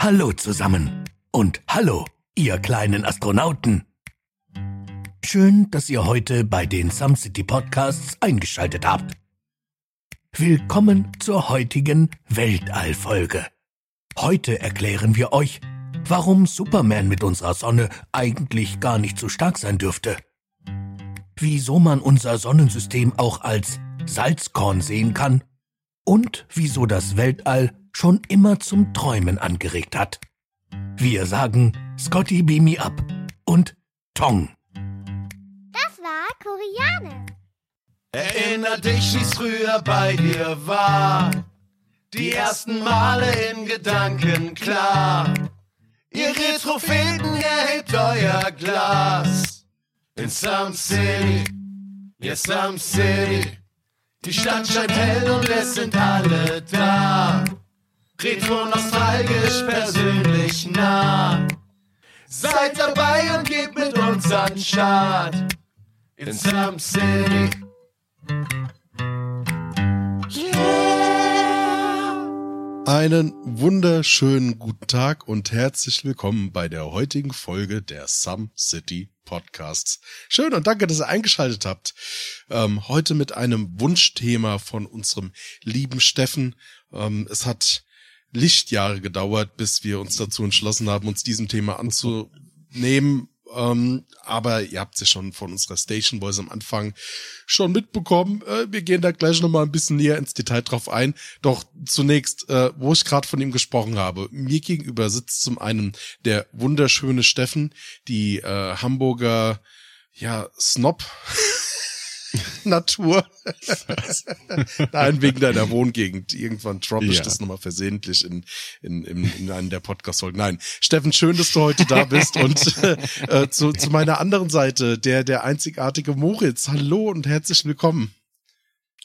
Hallo zusammen und hallo, ihr kleinen Astronauten. Schön, dass ihr heute bei den Some City Podcasts eingeschaltet habt. Willkommen zur heutigen Weltallfolge. Heute erklären wir euch, warum Superman mit unserer Sonne eigentlich gar nicht so stark sein dürfte. Wieso man unser Sonnensystem auch als Salzkorn sehen kann und wieso das Weltall schon immer zum Träumen angeregt hat. Wir sagen Scotty Beam Me Up und Tong. Das war Koreanisch. Erinner dich, wie's früher bei dir war. Die ersten Male in Gedanken klar. Ihr Retropheten erhebt euer Glas. In Some City, yes, Some City. Die Stadt scheint hell und es sind alle da. Retro nostalgisch, persönlich nah. Seid dabei und geht mit uns an Start. In Some City. Einen wunderschönen guten Tag und herzlich willkommen bei der heutigen Folge der Some City Podcasts. Schön und danke, dass ihr eingeschaltet habt. Ähm, heute mit einem Wunschthema von unserem lieben Steffen. Ähm, es hat Lichtjahre gedauert, bis wir uns dazu entschlossen haben, uns diesem Thema anzunehmen. Ähm, aber ihr habt es ja schon von unserer Station Voice am Anfang schon mitbekommen. Äh, wir gehen da gleich nochmal ein bisschen näher ins Detail drauf ein. Doch zunächst, äh, wo ich gerade von ihm gesprochen habe, mir gegenüber sitzt zum einen der wunderschöne Steffen, die äh, Hamburger ja, Snob Natur. Nein, wegen deiner Wohngegend. Irgendwann droppe ich Ja. das nochmal versehentlich in, in, in, in einem der Podcast-Folgen. Nein, Steffen, schön, dass du heute da bist. Und äh, zu, zu meiner anderen Seite, der, der einzigartige Moritz. Hallo und herzlich willkommen.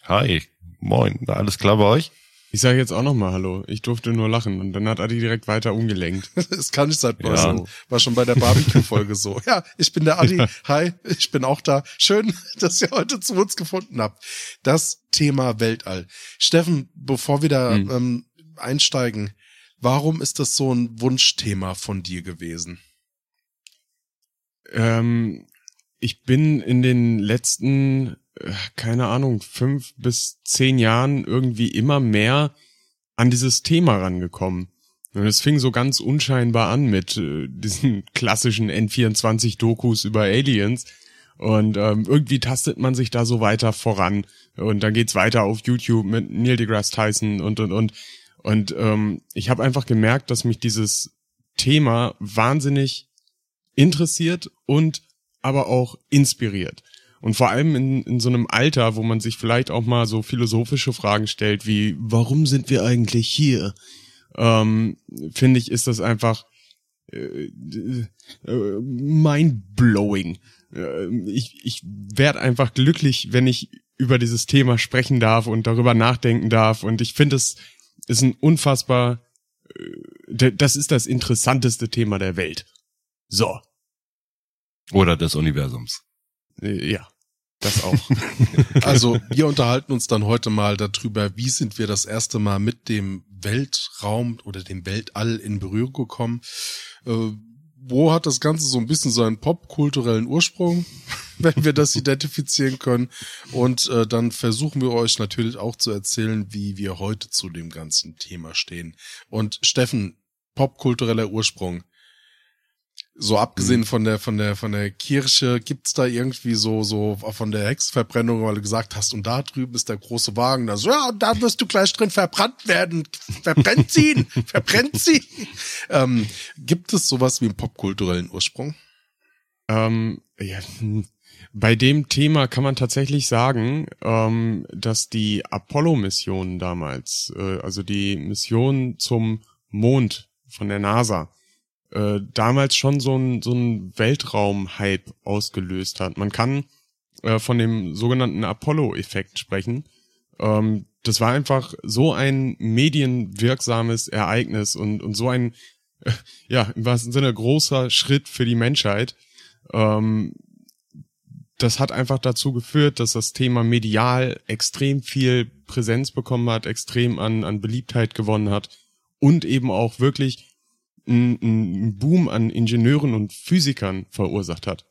Hi, moin, alles klar bei euch? Ich sage jetzt auch nochmal Hallo. Ich durfte nur lachen und dann hat Adi direkt weiter umgelenkt. Das kann nicht sein. War, Ja. schon, war schon bei der Barbecue-Folge so. Ja, ich bin der Adi. Hi, ich bin auch da. Schön, dass ihr heute zu uns gefunden habt. Das Thema Weltall. Steffen, bevor wir da Hm. ähm, einsteigen, warum ist das so ein Wunschthema von dir gewesen? Ähm, ich bin in den letzten, keine Ahnung, fünf bis zehn Jahren irgendwie immer mehr an dieses Thema rangekommen. Und es fing so ganz unscheinbar an mit äh, diesen klassischen N24-Dokus über Aliens. Und ähm, irgendwie tastet man sich da so weiter voran. Und dann geht's weiter auf YouTube mit Neil deGrasse Tyson und und und. Und ähm, ich habe einfach gemerkt, dass mich dieses Thema wahnsinnig interessiert und aber auch inspiriert. Und vor allem in, in so einem Alter, wo man sich vielleicht auch mal so philosophische Fragen stellt, wie, warum sind wir eigentlich hier? Ähm, Finde ich, ist das einfach äh, äh, mind-blowing. Äh, ich ich werde einfach glücklich, wenn ich über dieses Thema sprechen darf und darüber nachdenken darf. Und ich finde, es ist ein unfassbar, äh, das ist das interessanteste Thema der Welt. So, Oder des Universums? Äh, ja, das auch. Also, wir unterhalten uns dann heute mal darüber, wie sind wir das erste Mal mit dem Weltraum oder dem Weltall in Berührung gekommen. Äh, wo hat das Ganze so ein bisschen seinen popkulturellen Ursprung, wenn wir das identifizieren können. Und äh, dann versuchen wir euch natürlich auch zu erzählen, wie wir heute zu dem ganzen Thema stehen. Und Steffen, popkultureller Ursprung. So abgesehen von der von der von der Kirche gibt's da irgendwie so so von der Hexenverbrennung, weil du gesagt hast, und da drüben ist der große Wagen, da so ja, und da wirst du gleich drin verbrannt werden, verbrennt sie, ihn, verbrennt sie. Ähm, gibt es sowas wie einen popkulturellen Ursprung? ähm, ja, bei dem Thema kann man tatsächlich sagen, ähm, dass die Apollo-Missionen damals, äh, also die Mission zum Mond von der NASA, äh, damals schon so ein, so ein Weltraum-Hype ausgelöst hat. Man kann äh, von dem sogenannten Apollo-Effekt sprechen. Ähm, das war einfach so ein medienwirksames Ereignis und, und so ein, äh, ja, im wahrsten Sinne großer Schritt für die Menschheit, ähm, das hat einfach dazu geführt, dass das Thema medial extrem viel Präsenz bekommen hat, extrem an, an Beliebtheit gewonnen hat und eben auch wirklich einen Boom an Ingenieuren und Physikern verursacht hat.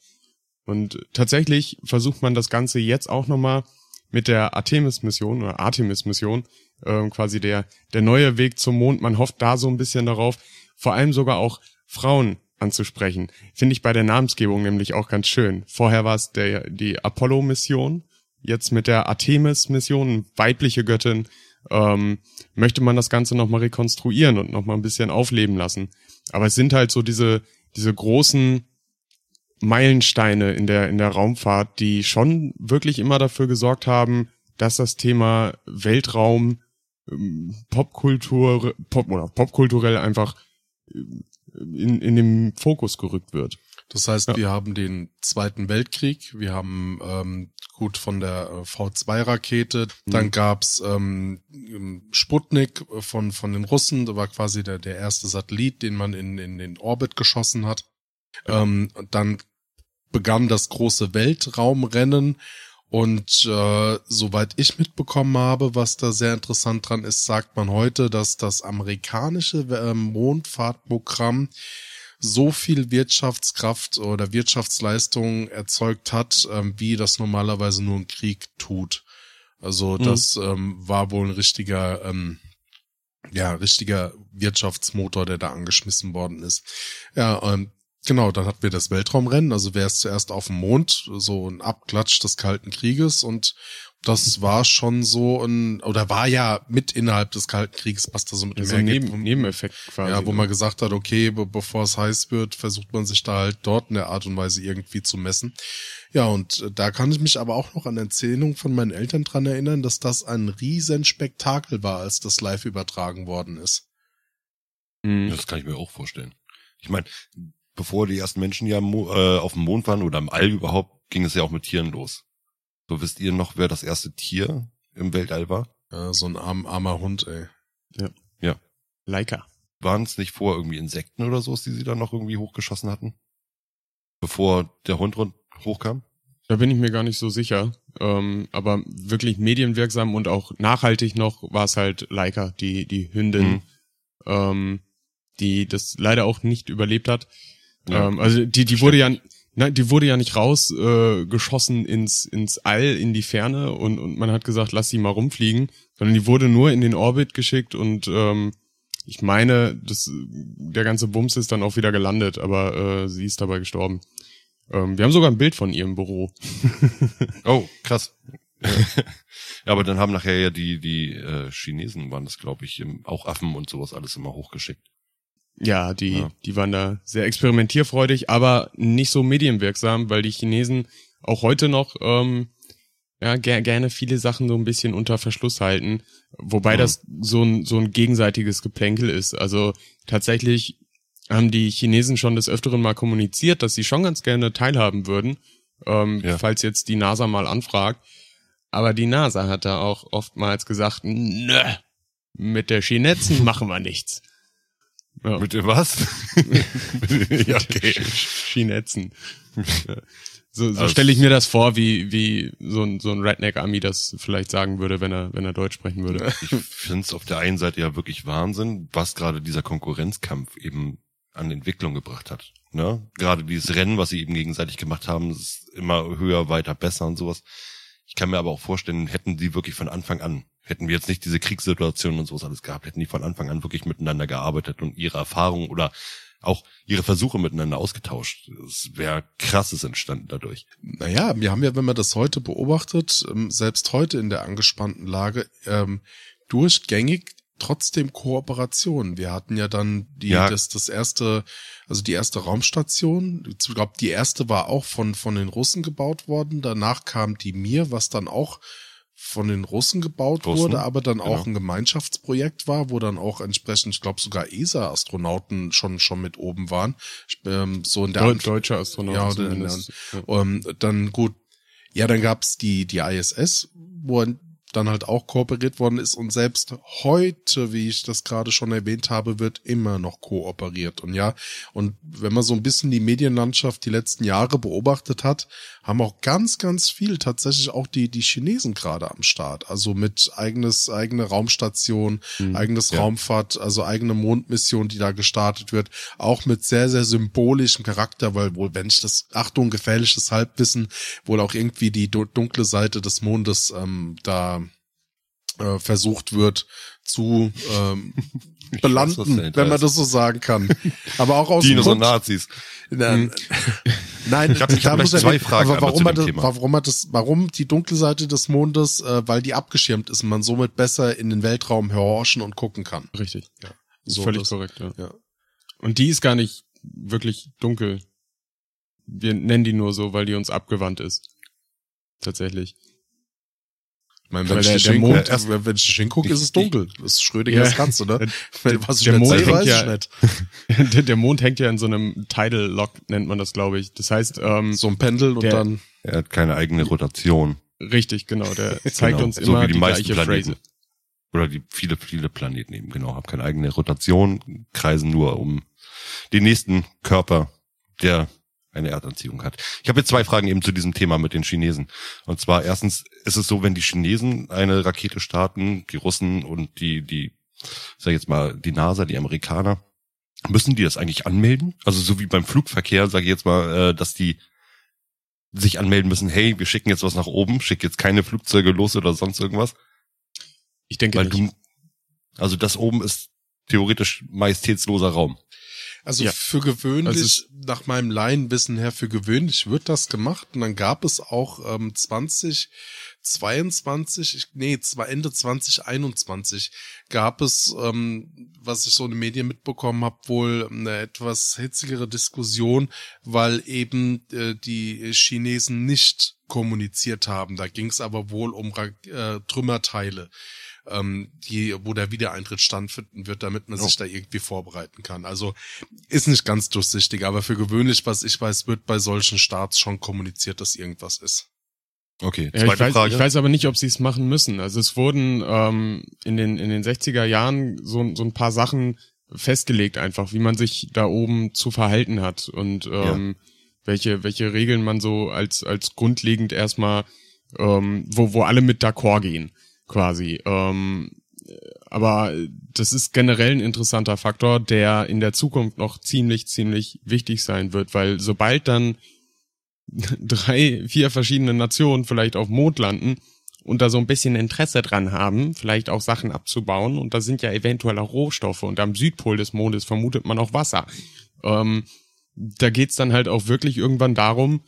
Und tatsächlich versucht man das Ganze jetzt auch nochmal mit der Artemis-Mission oder Artemis-Mission, äh, quasi der, der neue Weg zum Mond. Man hofft da so ein bisschen darauf, vor allem sogar auch Frauen anzusprechen. Finde ich bei der Namensgebung nämlich auch ganz schön. Vorher war es der, die Apollo-Mission, jetzt mit der Artemis-Mission, weibliche Göttin, ähm, möchte man das Ganze nochmal rekonstruieren und nochmal ein bisschen aufleben lassen. Aber es sind halt so diese, diese großen Meilensteine in der, in der Raumfahrt, die schon wirklich immer dafür gesorgt haben, dass das Thema Weltraum, ähm, Popkultur, Pop oder popkulturell einfach ähm, in, in den Fokus gerückt wird. Das heißt, ja. wir haben den Zweiten Weltkrieg, wir haben ähm, gut von der äh, V2-Rakete, mhm. dann gab's ähm, Sputnik von von den Russen, da war quasi der der erste Satellit, den man in in den Orbit geschossen hat. Ja. Ähm, dann begann das große Weltraumrennen und äh, soweit ich mitbekommen habe, was da sehr interessant dran ist, sagt man heute, dass das amerikanische äh, Mondfahrtprogramm so viel Wirtschaftskraft oder Wirtschaftsleistung erzeugt hat, ähm, wie das normalerweise nur ein Krieg tut. Also mhm. das ähm, war wohl ein richtiger, ähm, ja, richtiger Wirtschaftsmotor, der da angeschmissen worden ist. Ja, ähm, Genau, dann hatten wir das Weltraumrennen, also wer ist zuerst auf dem Mond, so ein Abklatsch des Kalten Krieges und das war schon so ein, oder war ja mit innerhalb des Kalten Krieges, passt da so mit dem so ein Neben, Nebeneffekt quasi. Ja, wo ne? man gesagt hat, okay, be bevor es heiß wird, versucht man sich da halt dort in der Art und Weise irgendwie zu messen. Ja, und äh, da kann ich mich aber auch noch an Erzählungen von meinen Eltern dran erinnern, dass das ein Riesenspektakel war, als das live übertragen worden ist. Mhm. Das kann ich mir auch vorstellen. Ich meine, bevor die ersten Menschen ja äh, auf dem Mond waren oder im All überhaupt, ging es ja auch mit Tieren los. So wisst ihr noch, wer das erste Tier im Weltall war? Ja, so ein arm, armer Hund, ey. Ja. Ja. Leica. Waren es nicht vor irgendwie Insekten oder so, die sie dann noch irgendwie hochgeschossen hatten? Bevor der Hund hochkam? Da bin ich mir gar nicht so sicher. Ähm, aber wirklich medienwirksam und auch nachhaltig noch war es halt Leica, die, die Hündin, mhm. ähm, die das leider auch nicht überlebt hat. Ja. Ähm, also die, die wurde ja, na, die wurde ja nicht rausgeschossen äh, geschossen ins, ins All, in die Ferne und, und man hat gesagt, lass sie mal rumfliegen, sondern die wurde nur in den Orbit geschickt und ähm, ich meine, das, der ganze Bums ist dann auch wieder gelandet, aber äh, sie ist dabei gestorben. Ähm, wir haben sogar ein Bild von ihrem Büro. oh, krass. ja, aber dann haben nachher ja die, die äh, Chinesen waren das, glaube ich, auch Affen und sowas alles immer hochgeschickt. Ja, die, ja. die waren da sehr experimentierfreudig, aber nicht so medienwirksam, weil die Chinesen auch heute noch ähm, ja, ger gerne viele Sachen so ein bisschen unter Verschluss halten, wobei mhm. das so ein, so ein gegenseitiges Geplänkel ist. Also tatsächlich haben die Chinesen schon des Öfteren mal kommuniziert, dass sie schon ganz gerne teilhaben würden, ähm, ja. falls jetzt die NASA mal anfragt. Aber die NASA hat da auch oftmals gesagt, nö, mit der Chinetzen machen wir nichts. Ja. Mit dem was? ja, okay. Chinetzen. So, so also, stelle ich mir das vor, wie, wie so ein, so ein Redneck-Ami das vielleicht sagen würde, wenn er, wenn er Deutsch sprechen würde. Ich finde es auf der einen Seite ja wirklich Wahnsinn, was gerade dieser Konkurrenzkampf eben an Entwicklung gebracht hat. Ne? Gerade dieses Rennen, was sie eben gegenseitig gemacht haben, ist immer höher, weiter, besser und sowas. Ich kann mir aber auch vorstellen, hätten die wirklich von Anfang an Hätten wir jetzt nicht diese Kriegssituation und sowas alles gehabt, hätten die von Anfang an wirklich miteinander gearbeitet und ihre Erfahrungen oder auch ihre Versuche miteinander ausgetauscht. Es wäre krasses entstanden dadurch. Naja, wir haben ja, wenn man das heute beobachtet, ähm, selbst heute in der angespannten Lage, ähm, durchgängig trotzdem Kooperation. Wir hatten ja dann die, ja. das, das erste, also die erste Raumstation. Ich glaube, die erste war auch von, von den Russen gebaut worden. Danach kam die Mir, was dann auch von den Russen gebaut Russen, wurde, aber dann genau. auch ein Gemeinschaftsprojekt war, wo dann auch entsprechend, ich glaube sogar ESA-Astronauten schon schon mit oben waren. Ähm, so in der Deut deutsche Astronauten. Ja, dann, ja. Um, dann gut, ja, dann gab's die die ISS, wo dann halt auch kooperiert worden ist und selbst heute, wie ich das gerade schon erwähnt habe, wird immer noch kooperiert. Und ja, und wenn man so ein bisschen die Medienlandschaft die letzten Jahre beobachtet hat, haben auch ganz, ganz viel tatsächlich auch die, die Chinesen gerade am Start. Also mit eigenes, eigene Raumstation, mhm, eigenes ja. Raumfahrt, also eigene Mondmission, die da gestartet wird, auch mit sehr, sehr symbolischem Charakter, weil wohl, wenn ich das, Achtung, gefährliches Halbwissen, wohl auch irgendwie die dunkle Seite des Mondes ähm, da äh, versucht wird zu ähm, belanden, weiß, wenn man das so sagen kann. Aber auch aus Dinos und Nazis. Nein, nein ich habe hab zwei Fragen. Aber warum, hat das, warum hat das, warum die dunkle Seite des Mondes, äh, weil die abgeschirmt ist und man somit besser in den Weltraum horchen und gucken kann. Richtig, ja. So völlig das, korrekt, ja. ja. Und die ist gar nicht wirklich dunkel. Wir nennen die nur so, weil die uns abgewandt ist. Tatsächlich. Ich meine, wenn, ich, der, der Mond, erst, wenn ich hingucke, ist es dunkel. Das ist Schrödingers ja, Katze, oder? Was ich der Mond sehe, weiß ja, nicht. Der, der, Mond hängt ja in so einem Tidal Lock, nennt man das, glaube ich. Das heißt, ähm, so ein Pendel und dann. Er hat keine eigene Rotation. Richtig, genau. Der zeigt genau. uns immer so wie die, die gleiche Planeten. Phrase. Oder die viele, viele Planeten eben, genau, haben keine eigene Rotation, kreisen nur um den nächsten Körper, der eine Erdanziehung hat. Ich habe jetzt zwei Fragen eben zu diesem Thema mit den Chinesen. Und zwar erstens ist es so, wenn die Chinesen eine Rakete starten, die Russen und die, die, sag ich jetzt mal, die NASA, die Amerikaner, müssen die das eigentlich anmelden? Also so wie beim Flugverkehr, sage ich jetzt mal, äh, dass die sich anmelden müssen, hey, wir schicken jetzt was nach oben, schick jetzt keine Flugzeuge los oder sonst irgendwas. Ich denke Weil nicht. Du, also das oben ist theoretisch majestätsloser Raum. Also ja. für gewöhnlich, also nach meinem Laienwissen her, für gewöhnlich wird das gemacht. Und dann gab es auch ähm, 2022, nee, Ende 2021 gab es, ähm, was ich so in den Medien mitbekommen habe, wohl eine etwas hitzigere Diskussion, weil eben äh, die Chinesen nicht kommuniziert haben. Da ging es aber wohl um äh, Trümmerteile ähm, die, wo der Wiedereintritt stattfinden wird, damit man oh. sich da irgendwie vorbereiten kann. Also ist nicht ganz durchsichtig, aber für gewöhnlich, was ich weiß, wird bei solchen Starts schon kommuniziert, dass irgendwas ist. Okay, ja, ich, weiß, Frage. ich weiß aber nicht, ob sie es machen müssen. Also es wurden ähm, in, den, in den 60er Jahren so, so ein paar Sachen festgelegt, einfach, wie man sich da oben zu verhalten hat und ähm, ja. welche, welche Regeln man so als, als grundlegend erstmal, ähm, wo, wo alle mit d'accord gehen quasi. Ähm, aber das ist generell ein interessanter Faktor, der in der Zukunft noch ziemlich, ziemlich wichtig sein wird, weil sobald dann drei, vier verschiedene Nationen vielleicht auf Mond landen und da so ein bisschen Interesse dran haben, vielleicht auch Sachen abzubauen und da sind ja eventuell auch Rohstoffe und am Südpol des Mondes vermutet man auch Wasser. Ähm, da geht's dann halt auch wirklich irgendwann darum,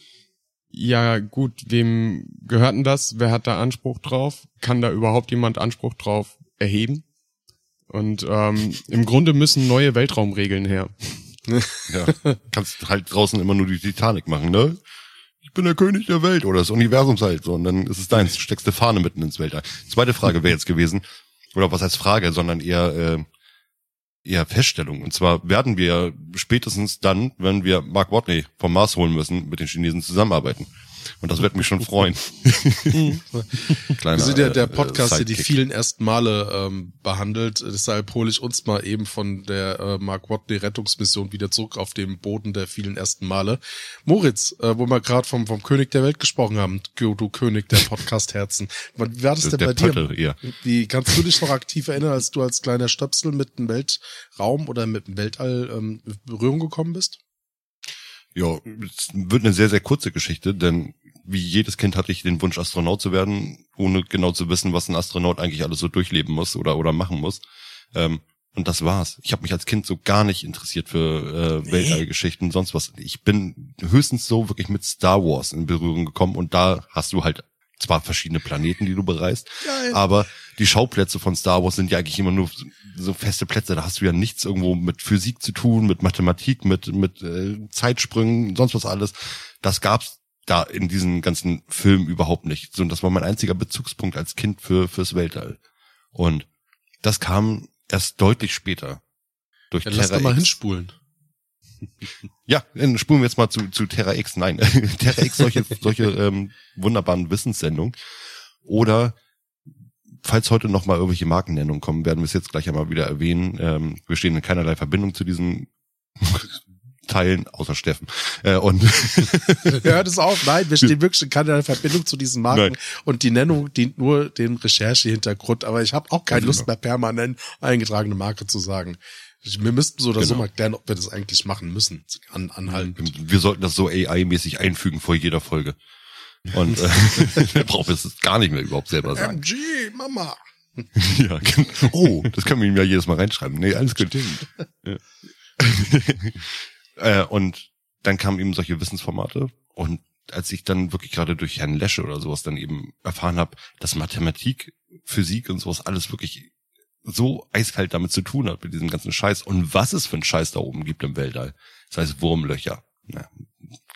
ja gut, wem gehört denn das? Wer hat da Anspruch drauf? Kann da überhaupt jemand Anspruch drauf erheben? Und ähm, im Grunde müssen neue Weltraumregeln her. ja, kannst halt draußen immer nur die Titanic machen, ne? Ich bin der König der Welt oder das Universums halt so und dann ist es deins, steckst du Fahne mitten ins Weltall. Zweite Frage wäre jetzt gewesen, oder was heißt Frage, sondern eher äh, eher Feststellung. Und zwar werden wir spätestens dann, wenn wir Mark Watney vom Mars holen müssen, mit den Chinesen zusammenarbeiten. Und das wird mich schon freuen. Kleiner, Wir sind ja der äh, Podcast, der die vielen ersten Male ähm, behandelt. Deshalb hole ich uns mal eben von der äh, Mark Watney Rettungsmission wieder zurück auf dem Boden der vielen ersten Male. Moritz, äh, wo wir gerade vom, vom König der Welt gesprochen haben, du, König der Podcast-Herzen. Wie war das, denn bei Pötte, dir? Ja. Wie kannst du dich noch aktiv erinnern, als du als kleiner Stöpsel mit dem Weltraum oder mit dem Weltall ähm, Berührung gekommen bist? Ja, es wird eine sehr, sehr kurze Geschichte, denn wie jedes Kind hatte ich den Wunsch, Astronaut zu werden, ohne genau zu wissen, was ein Astronaut eigentlich alles so durchleben muss oder, oder machen muss. Ähm, und das war's. Ich habe mich als Kind so gar nicht interessiert für äh, Weltallgeschichten, sonst was. Ich bin höchstens so wirklich mit Star Wars in Berührung gekommen und da hast du halt zwar verschiedene Planeten, die du bereist, Geil. aber die Schauplätze von Star Wars sind ja eigentlich immer nur so feste Plätze. Da hast du ja nichts irgendwo mit Physik zu tun, mit Mathematik, mit mit äh, Zeitsprüngen, sonst was alles. Das gab's da in diesen ganzen Filmen überhaupt nicht. So, und das war mein einziger Bezugspunkt als Kind für fürs Weltall. Und das kam erst deutlich später durch ja, Terra Lass doch mal hinspulen. Ja, dann spulen wir jetzt mal zu, zu Terra X. Nein, Terra X, solche, solche ähm, wunderbaren Wissenssendungen. Oder falls heute noch mal irgendwelche Markennennungen kommen, werden wir es jetzt gleich einmal wieder erwähnen. Ähm, wir stehen in keinerlei Verbindung zu diesen Teilen, außer Steffen. Äh, und Hört es auf, nein, wir stehen wirklich in keinerlei Verbindung zu diesen Marken Nein. und die Nennung dient nur dem Recherchehintergrund, aber ich habe auch keine Ja, Lust genau. mehr permanent eingetragene Marke zu sagen. Wir müssten so oder so Genau. mal klären, ob wir das eigentlich machen müssen, an, anhalten. wir sollten das so AI-mäßig einfügen vor jeder Folge. Und äh, brauchen wir es gar nicht mehr überhaupt selber sagen. MG, Mama. Ja, genau. Oh, das können wir ihm ja jedes Mal reinschreiben. Nee, alles gut. Ja. äh, und dann kamen eben solche Wissensformate und als ich dann wirklich gerade durch Herrn Lesche oder sowas dann eben erfahren habe, dass Mathematik, Physik und sowas alles wirklich so eiskalt damit zu tun hat, mit diesem ganzen Scheiß und was es für einen Scheiß da oben gibt im Weltall. Das heißt Wurmlöcher. Na,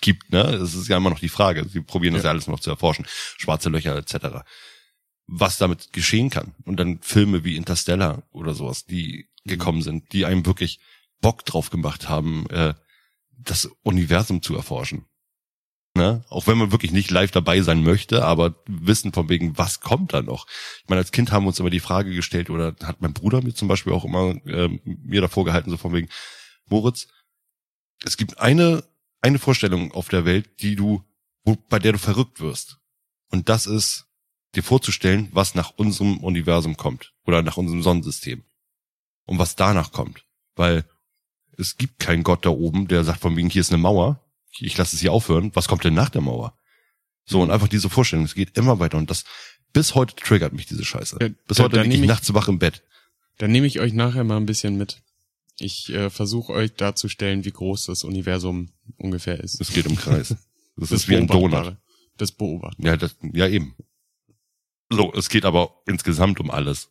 gibt, ne? Das ist ja immer noch die Frage. Sie probieren das ja alles noch zu erforschen. Schwarze Löcher etc was damit geschehen kann. Und dann Filme wie Interstellar oder sowas, die gekommen sind, die einem wirklich Bock drauf gemacht haben, äh, das Universum zu erforschen. Ne? Auch wenn man wirklich nicht live dabei sein möchte, aber wissen von wegen, was kommt da noch? Ich meine, als Kind haben wir uns immer die Frage gestellt, oder hat mein Bruder mir zum Beispiel auch immer äh, mir davor gehalten, so von wegen, Moritz, es gibt eine, eine Vorstellung auf der Welt, die du, wo, bei der du verrückt wirst. Und das ist, dir vorzustellen, was nach unserem Universum kommt oder nach unserem Sonnensystem und was danach kommt, weil es gibt keinen Gott da oben, der sagt von wegen hier ist eine Mauer, ich lasse es hier aufhören, was kommt denn nach der Mauer? So und einfach diese Vorstellung, es geht immer weiter und das bis heute triggert mich diese Scheiße. Bis da- heute da liege ich nehm ich- nachts wach im Bett. Dann nehme ich euch nachher mal ein bisschen mit. Ich äh, versuche euch darzustellen, wie groß das Universum ungefähr ist. Es geht im Kreis. Das, ist wie ein. Donut. Das Beobachten. Ja, das, ja eben. So, es geht aber insgesamt um alles.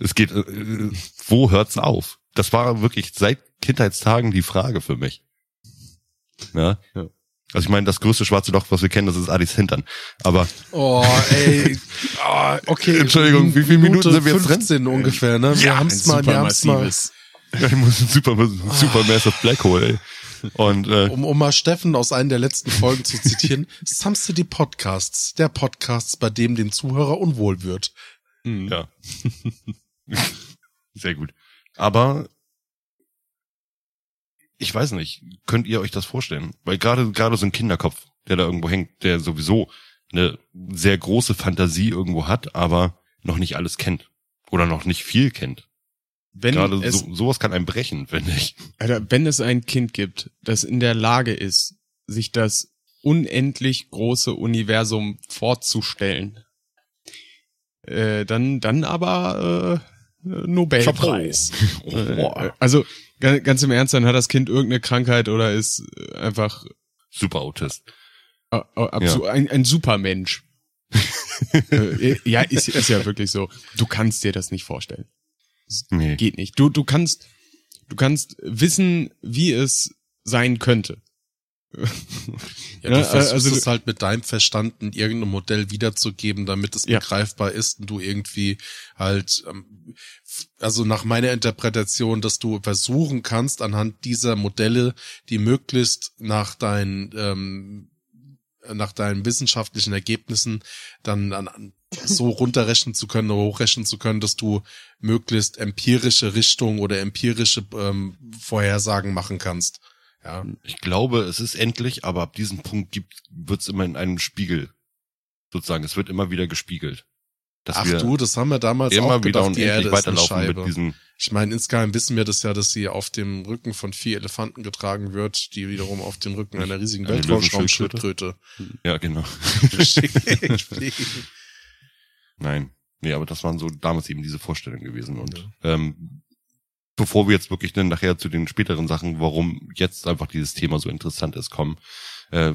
Es geht, äh, äh, wo hört's auf? Das war wirklich seit Kindheitstagen die Frage für mich. Ja. Ja. Also ich meine, das größte schwarze Loch, was wir kennen, das ist Adis Hintern. Aber Oh, ey. Oh, okay. Entschuldigung, wie viele Minuten sind wir jetzt drin? 15 ungefähr, ne? Wir Ja, haben's mal, wir haben's mal. Ja, ich muss ein super, super massive Black Hole, ey. Und äh, Um, um mal Steffen aus einer der letzten Folgen zu zitieren, Some City Podcasts, der Podcast, bei dem dem Zuhörer unwohl wird. Hm. Ja. Sehr gut. Aber ich weiß nicht, könnt ihr euch das vorstellen? Weil gerade gerade so ein Kinderkopf, der da irgendwo hängt, der sowieso eine sehr große Fantasie irgendwo hat, aber noch nicht alles kennt oder noch nicht viel kennt. Wenn Gerade es, so, sowas kann einem brechen, finde ich. Alter, wenn es ein Kind gibt, das in der Lage ist, sich das unendlich große Universum vorzustellen, äh, dann, dann aber äh, Nobelpreis. Äh, also ga- ganz im Ernst, dann hat das Kind irgendeine Krankheit oder ist äh, einfach Super Autist. äh, äh, absu- ein, ein Supermensch. äh, ja, ist, ist ja wirklich so. Du kannst dir das nicht vorstellen. Nee. Geht nicht. Du, du kannst, du kannst wissen, wie es sein könnte. Ja, Ja, du versuchst also es halt mit deinem Verstand in irgendeinem Modell wiederzugeben, damit es Ja. begreifbar ist und du irgendwie halt, ähm, also nach meiner Interpretation, dass du versuchen kannst, anhand dieser Modelle, die möglichst nach deinen, ähm, nach deinen wissenschaftlichen Ergebnissen dann an, an so runterrechnen zu können oder hochrechnen zu können, dass du möglichst empirische Richtung oder empirische ähm, Vorhersagen machen kannst. Ja. Ich glaube, es ist endlich, aber ab diesem Punkt gibt, wird es immer in einem Spiegel. Sozusagen, es wird immer wieder gespiegelt. Ach du, das haben wir damals immer auch wieder gedacht, die Erde ist eine Scheibe. Ich meine, insgeheim wissen wir das ja, dass sie auf dem Rücken von vier Elefanten getragen wird, die wiederum auf den Rücken einer riesigen Weltraumschildkröte ja genau. Nein. Nee, aber das waren so damals eben diese Vorstellungen gewesen. Und ähm, bevor wir jetzt wirklich dann nachher zu den späteren Sachen, warum jetzt einfach dieses Thema so interessant ist, kommen, äh,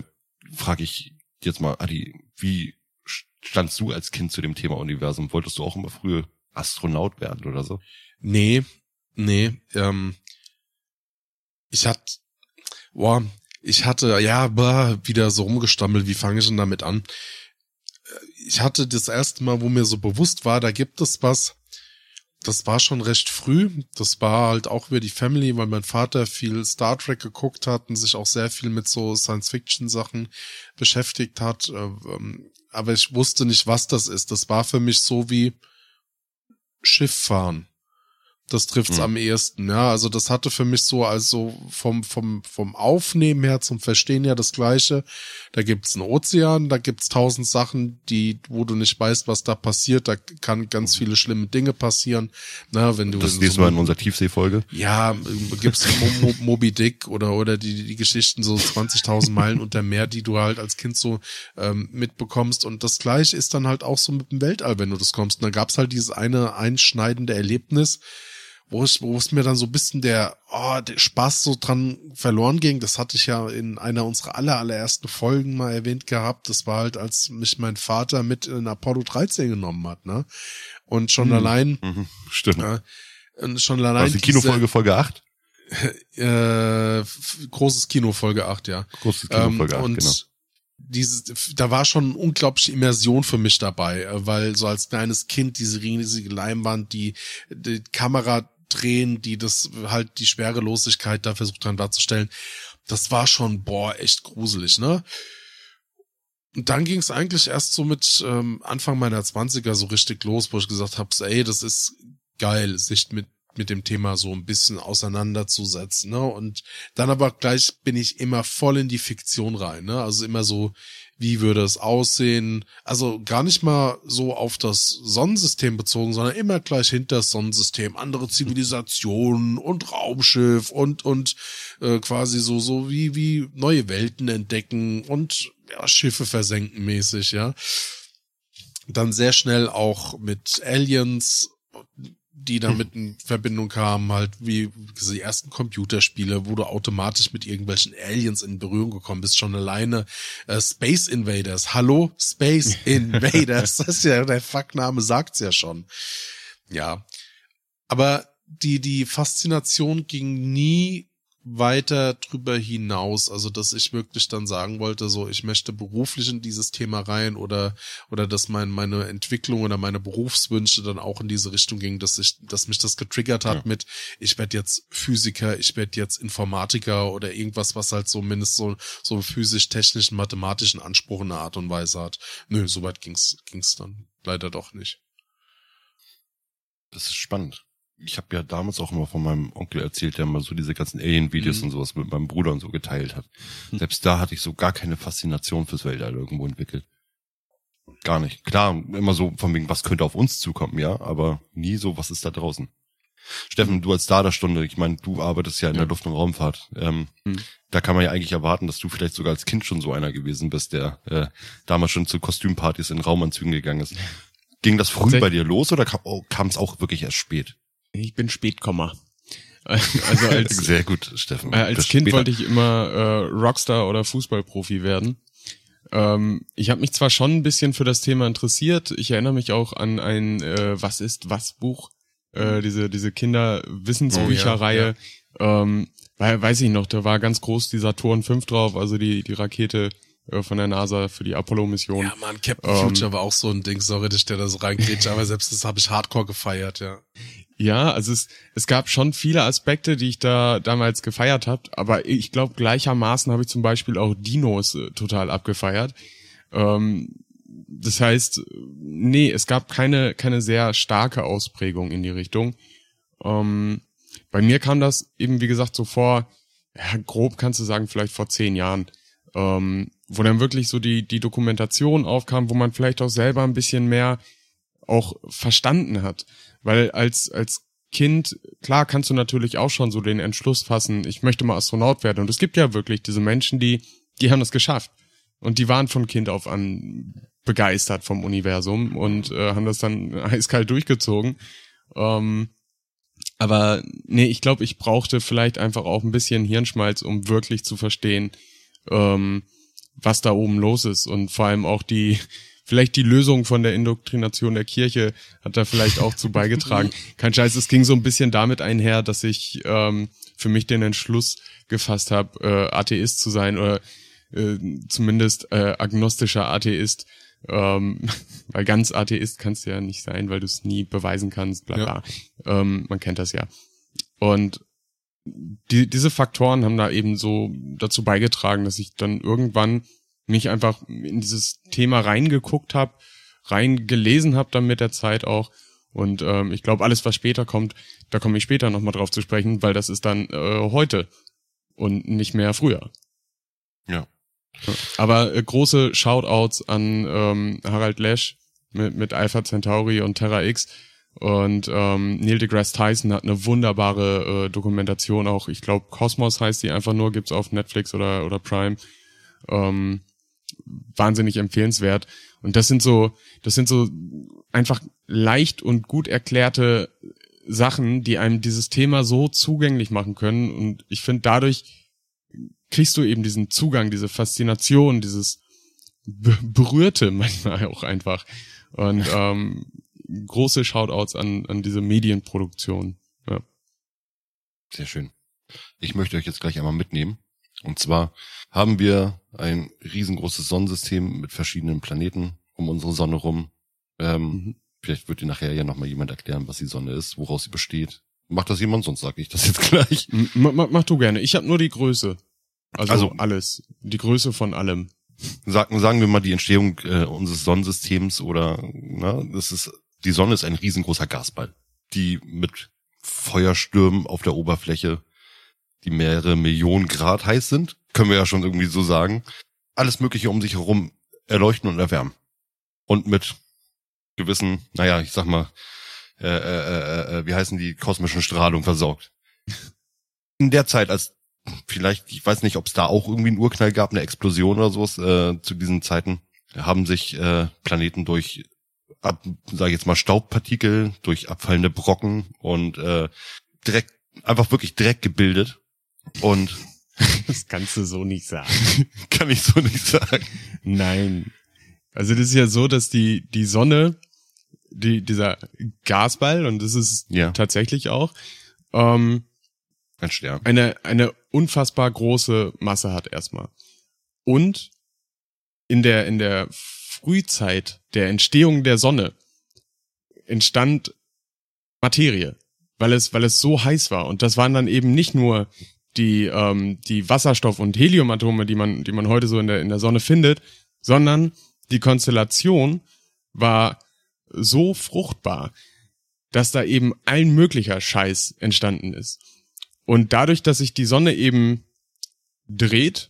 frage ich jetzt mal, Adi, wie standst du als Kind zu dem Thema Universum? Wolltest du auch immer früher Astronaut werden oder so? Nee, nee, ähm, ich hatte, boah, ich hatte, ja, bah, wieder so rumgestammelt, wie fange ich denn damit an? Ich hatte das erste Mal, wo mir so bewusst war, da gibt es was, das war schon recht früh. Das war halt auch über die Family, weil mein Vater viel Star Trek geguckt hat und sich auch sehr viel mit so Science-Fiction-Sachen beschäftigt hat. Äh, ähm, Aber ich wusste nicht, was das ist. Das war für mich so wie, Schiff fahren. Das trifft's Mhm. am ehesten, ja. Also das hatte für mich so, also vom, vom, vom Aufnehmen her zum Verstehen ja das Gleiche. Da gibt's einen Ozean, da gibt's tausend Sachen, die, wo du nicht weißt, was da passiert. Da kann ganz viele schlimme Dinge passieren. Na, wenn du Das nächste so Mal in unserer Tiefseefolge. ja, gibt's Mo Mo Moby Dick oder oder die die Geschichten so 20.000 Meilen unter Meer, die du halt als Kind so ähm, mitbekommst und das gleiche ist dann halt auch so mit dem Weltall, wenn du das kommst. Und dann gab's halt dieses eine einschneidende Erlebnis, wo es wo es mir dann so ein bisschen der oh, der Spaß so dran verloren ging. Das hatte ich ja in einer unserer aller allerersten Folgen mal erwähnt gehabt. Das war halt als mich mein Vater mit in Apollo 13 genommen hat, ne? Und schon allein Mhm, stimmt. und schon War allein das die Kinofolge Folge 8? diese, äh, großes Kino Folge 8, ja. Großes Kino Folge 8, und genau. dieses, da war schon unglaubliche Immersion für mich dabei, äh, weil so als kleines Kind diese riesige Leinwand, die, die Kamera drehen, die das halt die Schwerelosigkeit da versucht haben darzustellen, das war schon, boah, echt gruselig, ne? Und dann ging es eigentlich erst so mit ähm, Anfang meiner Zwanziger so richtig los, wo ich gesagt habe, ey, das ist geil, sich mit mit dem Thema so ein bisschen auseinanderzusetzen, ne? Und dann aber gleich bin ich immer voll in die Fiktion rein, ne? Also immer so, wie würde es aussehen? Also gar nicht mal so auf das Sonnensystem bezogen, sondern immer gleich hinter das Sonnensystem, andere Zivilisationen und Raumschiff und und äh, quasi so so wie wie neue Welten entdecken und ja, Schiffe versenken mäßig, ja. Dann sehr schnell auch mit Aliens die damit in Verbindung kamen, halt wie die ersten Computerspiele, wo du automatisch mit irgendwelchen Aliens in Berührung gekommen bist, schon alleine äh, Space Invaders. Hallo, Space Invaders. das ist ja, der Fuckname sagt's ja schon. Ja. Aber die, die Faszination ging nie weiter drüber hinaus, also dass ich wirklich dann sagen wollte, so ich möchte beruflich in dieses Thema rein oder oder dass mein meine Entwicklung oder meine Berufswünsche dann auch in diese Richtung ging, dass ich dass mich das getriggert hat Ja. mit ich werde jetzt Physiker, ich werde jetzt Informatiker oder irgendwas, was halt so mindestens so so einen physisch-technischen, mathematischen Anspruch in einer Art und Weise hat. Nö, soweit ging's ging's dann leider doch nicht. Das ist spannend. Ich habe ja damals auch immer von meinem Onkel erzählt, der mal so diese ganzen Alien-Videos Mhm. und sowas mit meinem Bruder und so geteilt hat. Selbst da hatte ich so gar keine Faszination fürs Weltall irgendwo entwickelt. Gar nicht. Klar, immer so von wegen, was könnte auf uns zukommen, ja, aber nie so, was ist da draußen. Steffen, du als Starderstunde, ich meine, du arbeitest ja in der Luft- und Raumfahrt. Ähm, Mhm. Da kann man ja eigentlich erwarten, dass du vielleicht sogar als Kind schon so einer gewesen bist, der äh, damals schon zu Kostümpartys in Raumanzügen gegangen ist. Ging das früh bei dir los oder kam es auch wirklich erst spät? Ich bin Spätkomma. Also als, Sehr gut, Steffen. Äh, als Kind später. wollte ich immer äh, Rockstar oder Fußballprofi werden. Ähm, ich habe mich zwar schon ein bisschen für das Thema interessiert. Ich erinnere mich auch an ein äh, Was ist was Buch, äh, diese diese Kinderwissensbücherreihe. ähm, weil, weiß ich noch, da war ganz groß die Saturn 5 drauf, also die die Rakete äh, von der NASA für die Apollo-Mission. Ja, man, Captain Ähm, Future war auch so ein Ding, sorry, dass ich dir da so reingrätsche, aber selbst das habe ich hardcore gefeiert, ja. Ja, also es, es gab schon viele Aspekte, die ich da damals gefeiert habe, aber ich glaube gleichermaßen habe ich zum Beispiel auch Dinos äh, total abgefeiert. Ähm, das heißt, nee, es gab keine keine sehr starke Ausprägung in die Richtung. Ähm, bei mir kam das eben wie gesagt so vor, ja, grob kannst du sagen vielleicht vor zehn Jahren, ähm, wo dann wirklich so die die Dokumentation aufkam, wo man vielleicht auch selber ein bisschen mehr auch verstanden hat. Weil als, als Kind, klar kannst du natürlich auch schon so den Entschluss fassen, ich möchte mal Astronaut werden. Und es gibt ja wirklich diese Menschen, die, die haben das geschafft. Und die waren von Kind auf an begeistert vom Universum und äh, haben das dann eiskalt durchgezogen. Ähm, aber nee, ich glaube, ich brauchte vielleicht einfach auch ein bisschen Hirnschmalz, um wirklich zu verstehen, ähm, was da oben los ist. Und vor allem auch die, vielleicht die Lösung von der Indoktrination der Kirche hat da vielleicht auch zu beigetragen. Kein Scheiß, es ging so ein bisschen damit einher, dass ich ähm, für mich den Entschluss gefasst habe, äh, Atheist zu sein oder äh, zumindest äh, agnostischer Atheist. Ähm, weil ganz Atheist kannst du ja nicht sein, weil du es nie beweisen kannst, bla bla. Ähm, man kennt das ja. Und die, diese Faktoren haben da eben so dazu beigetragen, dass ich dann irgendwann mich einfach in dieses Thema reingeguckt habe, reingelesen habe dann mit der Zeit auch Und ähm, ich glaube, alles, was später kommt, da komme ich später nochmal drauf zu sprechen, weil das ist dann äh, heute und nicht mehr früher. Ja. Aber äh, große Shoutouts an ähm, Harald Lesch mit, mit Alpha Centauri und Terra X. Und ähm, Neil deGrasse Tyson hat eine wunderbare äh, Dokumentation auch. Ich glaube, Cosmos heißt die einfach nur, gibt's auf Netflix oder, oder Prime. Ähm, wahnsinnig empfehlenswert. Und das sind so, das sind so einfach leicht und gut erklärte Sachen, die einem dieses Thema so zugänglich machen können. Und ich finde, dadurch kriegst du eben diesen Zugang, diese Faszination, dieses Be Berührte manchmal auch einfach. Und ähm, große Shoutouts an, an diese Medienproduktion. Ja. Sehr schön. Ich möchte euch jetzt gleich einmal mitnehmen. Und zwar haben wir ein riesengroßes Sonnensystem mit verschiedenen Planeten um unsere Sonne rum. Ähm, mhm. Vielleicht wird dir nachher ja nochmal jemand erklären, was die Sonne ist, woraus sie besteht. Macht das jemand, sonst sage ich das jetzt gleich. M mach, mach du gerne. Ich habe nur die Größe. Also, also, alles. Die Größe von allem. Sagen, sagen wir mal die Entstehung äh, unseres Sonnensystems oder na, das ist die Sonne ist ein riesengroßer Gasball, die mit Feuerstürmen auf der Oberfläche, die mehrere Millionen Grad heiß sind, können wir ja schon irgendwie so sagen, alles Mögliche um sich herum erleuchten und erwärmen. Und mit gewissen, naja, ich sag mal, äh, äh, äh, äh wie heißen die kosmischen Strahlung versorgt. In der Zeit, als vielleicht, ich weiß nicht, ob es da auch irgendwie einen Urknall gab, eine Explosion oder sowas äh, zu diesen Zeiten, haben sich äh, Planeten durch ab, sag ich jetzt mal, Staubpartikel, durch abfallende Brocken und äh, Dreck, einfach wirklich Dreck gebildet. Und das kannst du so nicht sagen. kann ich so nicht sagen. Nein. Also das ist ja so, dass die die Sonne, die dieser Gasball und das ist ja. tatsächlich auch ähm, ein Stern. Eine eine unfassbar große Masse hat erstmal. Und in der in der Frühzeit der Entstehung der Sonne entstand Materie, weil es, weil es so heiß war. Und das waren dann eben nicht nur die, ähm, die Wasserstoff- und Heliumatome, die man, die man heute so in der, in der Sonne findet, sondern die Konstellation war so fruchtbar, dass da eben allen möglicher Scheiß entstanden ist. Und dadurch, dass sich die Sonne eben dreht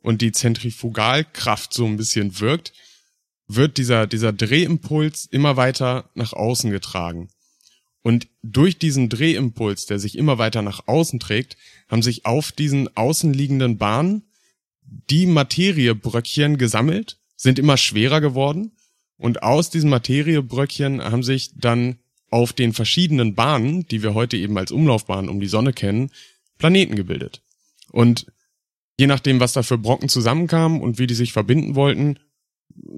und die Zentrifugalkraft so ein bisschen wirkt, wird dieser, dieser Drehimpuls immer weiter nach außen getragen. Und durch diesen Drehimpuls, der sich immer weiter nach außen trägt, haben sich auf diesen außenliegenden Bahnen die Materiebröckchen gesammelt, sind immer schwerer geworden und aus diesen Materiebröckchen haben sich dann auf den verschiedenen Bahnen, die wir heute eben als Umlaufbahnen um die Sonne kennen, Planeten gebildet. Und je nachdem, was da für Brocken zusammenkamen und wie die sich verbinden wollten,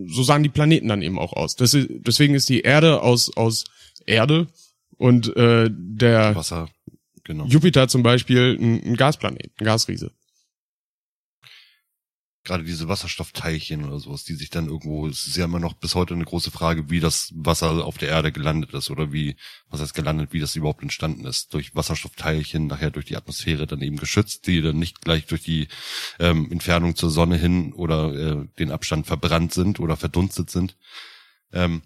so sahen die Planeten dann eben auch aus. Deswegen ist die Erde aus, aus Erde und äh, der Wasser, genau. Jupiter zum Beispiel ein, ein Gasplanet, ein Gasriese gerade diese Wasserstoffteilchen oder sowas, die sich dann irgendwo, es ist ja immer noch bis heute eine große Frage, wie das Wasser auf der Erde gelandet ist oder wie, was heißt gelandet, wie das überhaupt entstanden ist. Durch Wasserstoffteilchen, nachher durch die Atmosphäre dann eben geschützt, die dann nicht gleich durch die ähm, Entfernung zur Sonne hin oder äh, den Abstand verbrannt sind oder verdunstet sind. Ähm,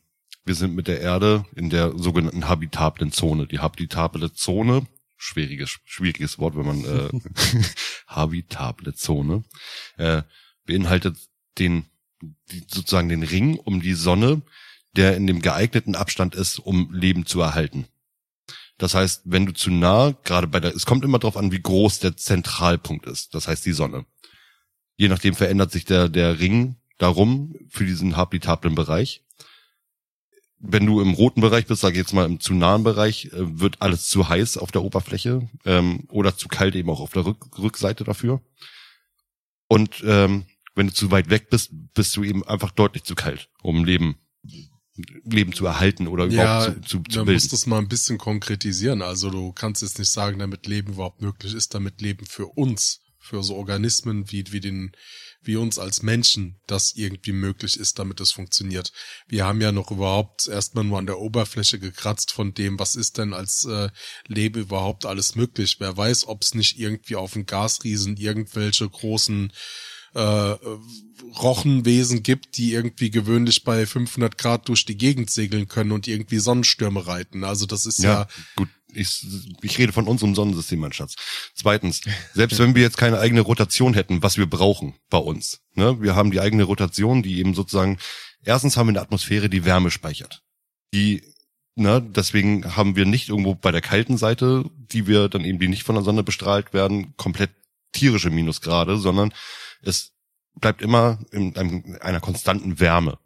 wir sind mit der Erde in der sogenannten habitablen Zone. Die habitable Zone, schwieriges, schwieriges Wort, wenn man äh, habitable Zone, äh, beinhaltet den, die, sozusagen den Ring um die Sonne, der in dem geeigneten Abstand ist, um Leben zu erhalten. Das heißt, wenn du zu nah, gerade bei der, es kommt immer darauf an, wie groß der Zentralpunkt ist, das heißt die Sonne. Je nachdem verändert sich der, der Ring darum für diesen habitablen Bereich. Wenn du im roten Bereich bist, sage ich jetzt mal im zu nahen Bereich, äh, wird alles zu heiß auf der Oberfläche ähm, oder zu kalt eben auch auf der Rück Rückseite dafür. Und ähm, wenn du zu weit weg bist, bist du eben einfach deutlich zu kalt, um Leben Leben zu erhalten oder überhaupt ja, zu, zu, zu bilden. musst das mal ein bisschen konkretisieren. Also du kannst jetzt nicht sagen, damit Leben überhaupt möglich ist, damit Leben für uns, für so Organismen wie, wie den, wie uns als Menschen, das irgendwie möglich ist, damit es funktioniert. Wir haben ja noch überhaupt erstmal nur an der Oberfläche gekratzt von dem, was ist denn als äh, Leben überhaupt alles möglich. Wer weiß, ob es nicht irgendwie auf dem Gasriesen irgendwelche großen äh, Rochenwesen gibt, die irgendwie gewöhnlich bei 500 Grad durch die Gegend segeln können und irgendwie Sonnenstürme reiten. Also das ist ja, Ja, gut. Ich, ich rede von unserem Sonnensystem, mein Schatz. Zweitens, selbst wenn wir jetzt keine eigene Rotation hätten, was wir brauchen bei uns, ne, wir haben die eigene Rotation, die eben sozusagen, erstens haben wir eine Atmosphäre, die Wärme speichert. Die, ne, deswegen haben wir nicht irgendwo bei der kalten Seite, die wir dann eben, die nicht von der Sonne bestrahlt werden, komplett tierische Minusgrade, sondern es bleibt immer in einem, einer konstanten Wärme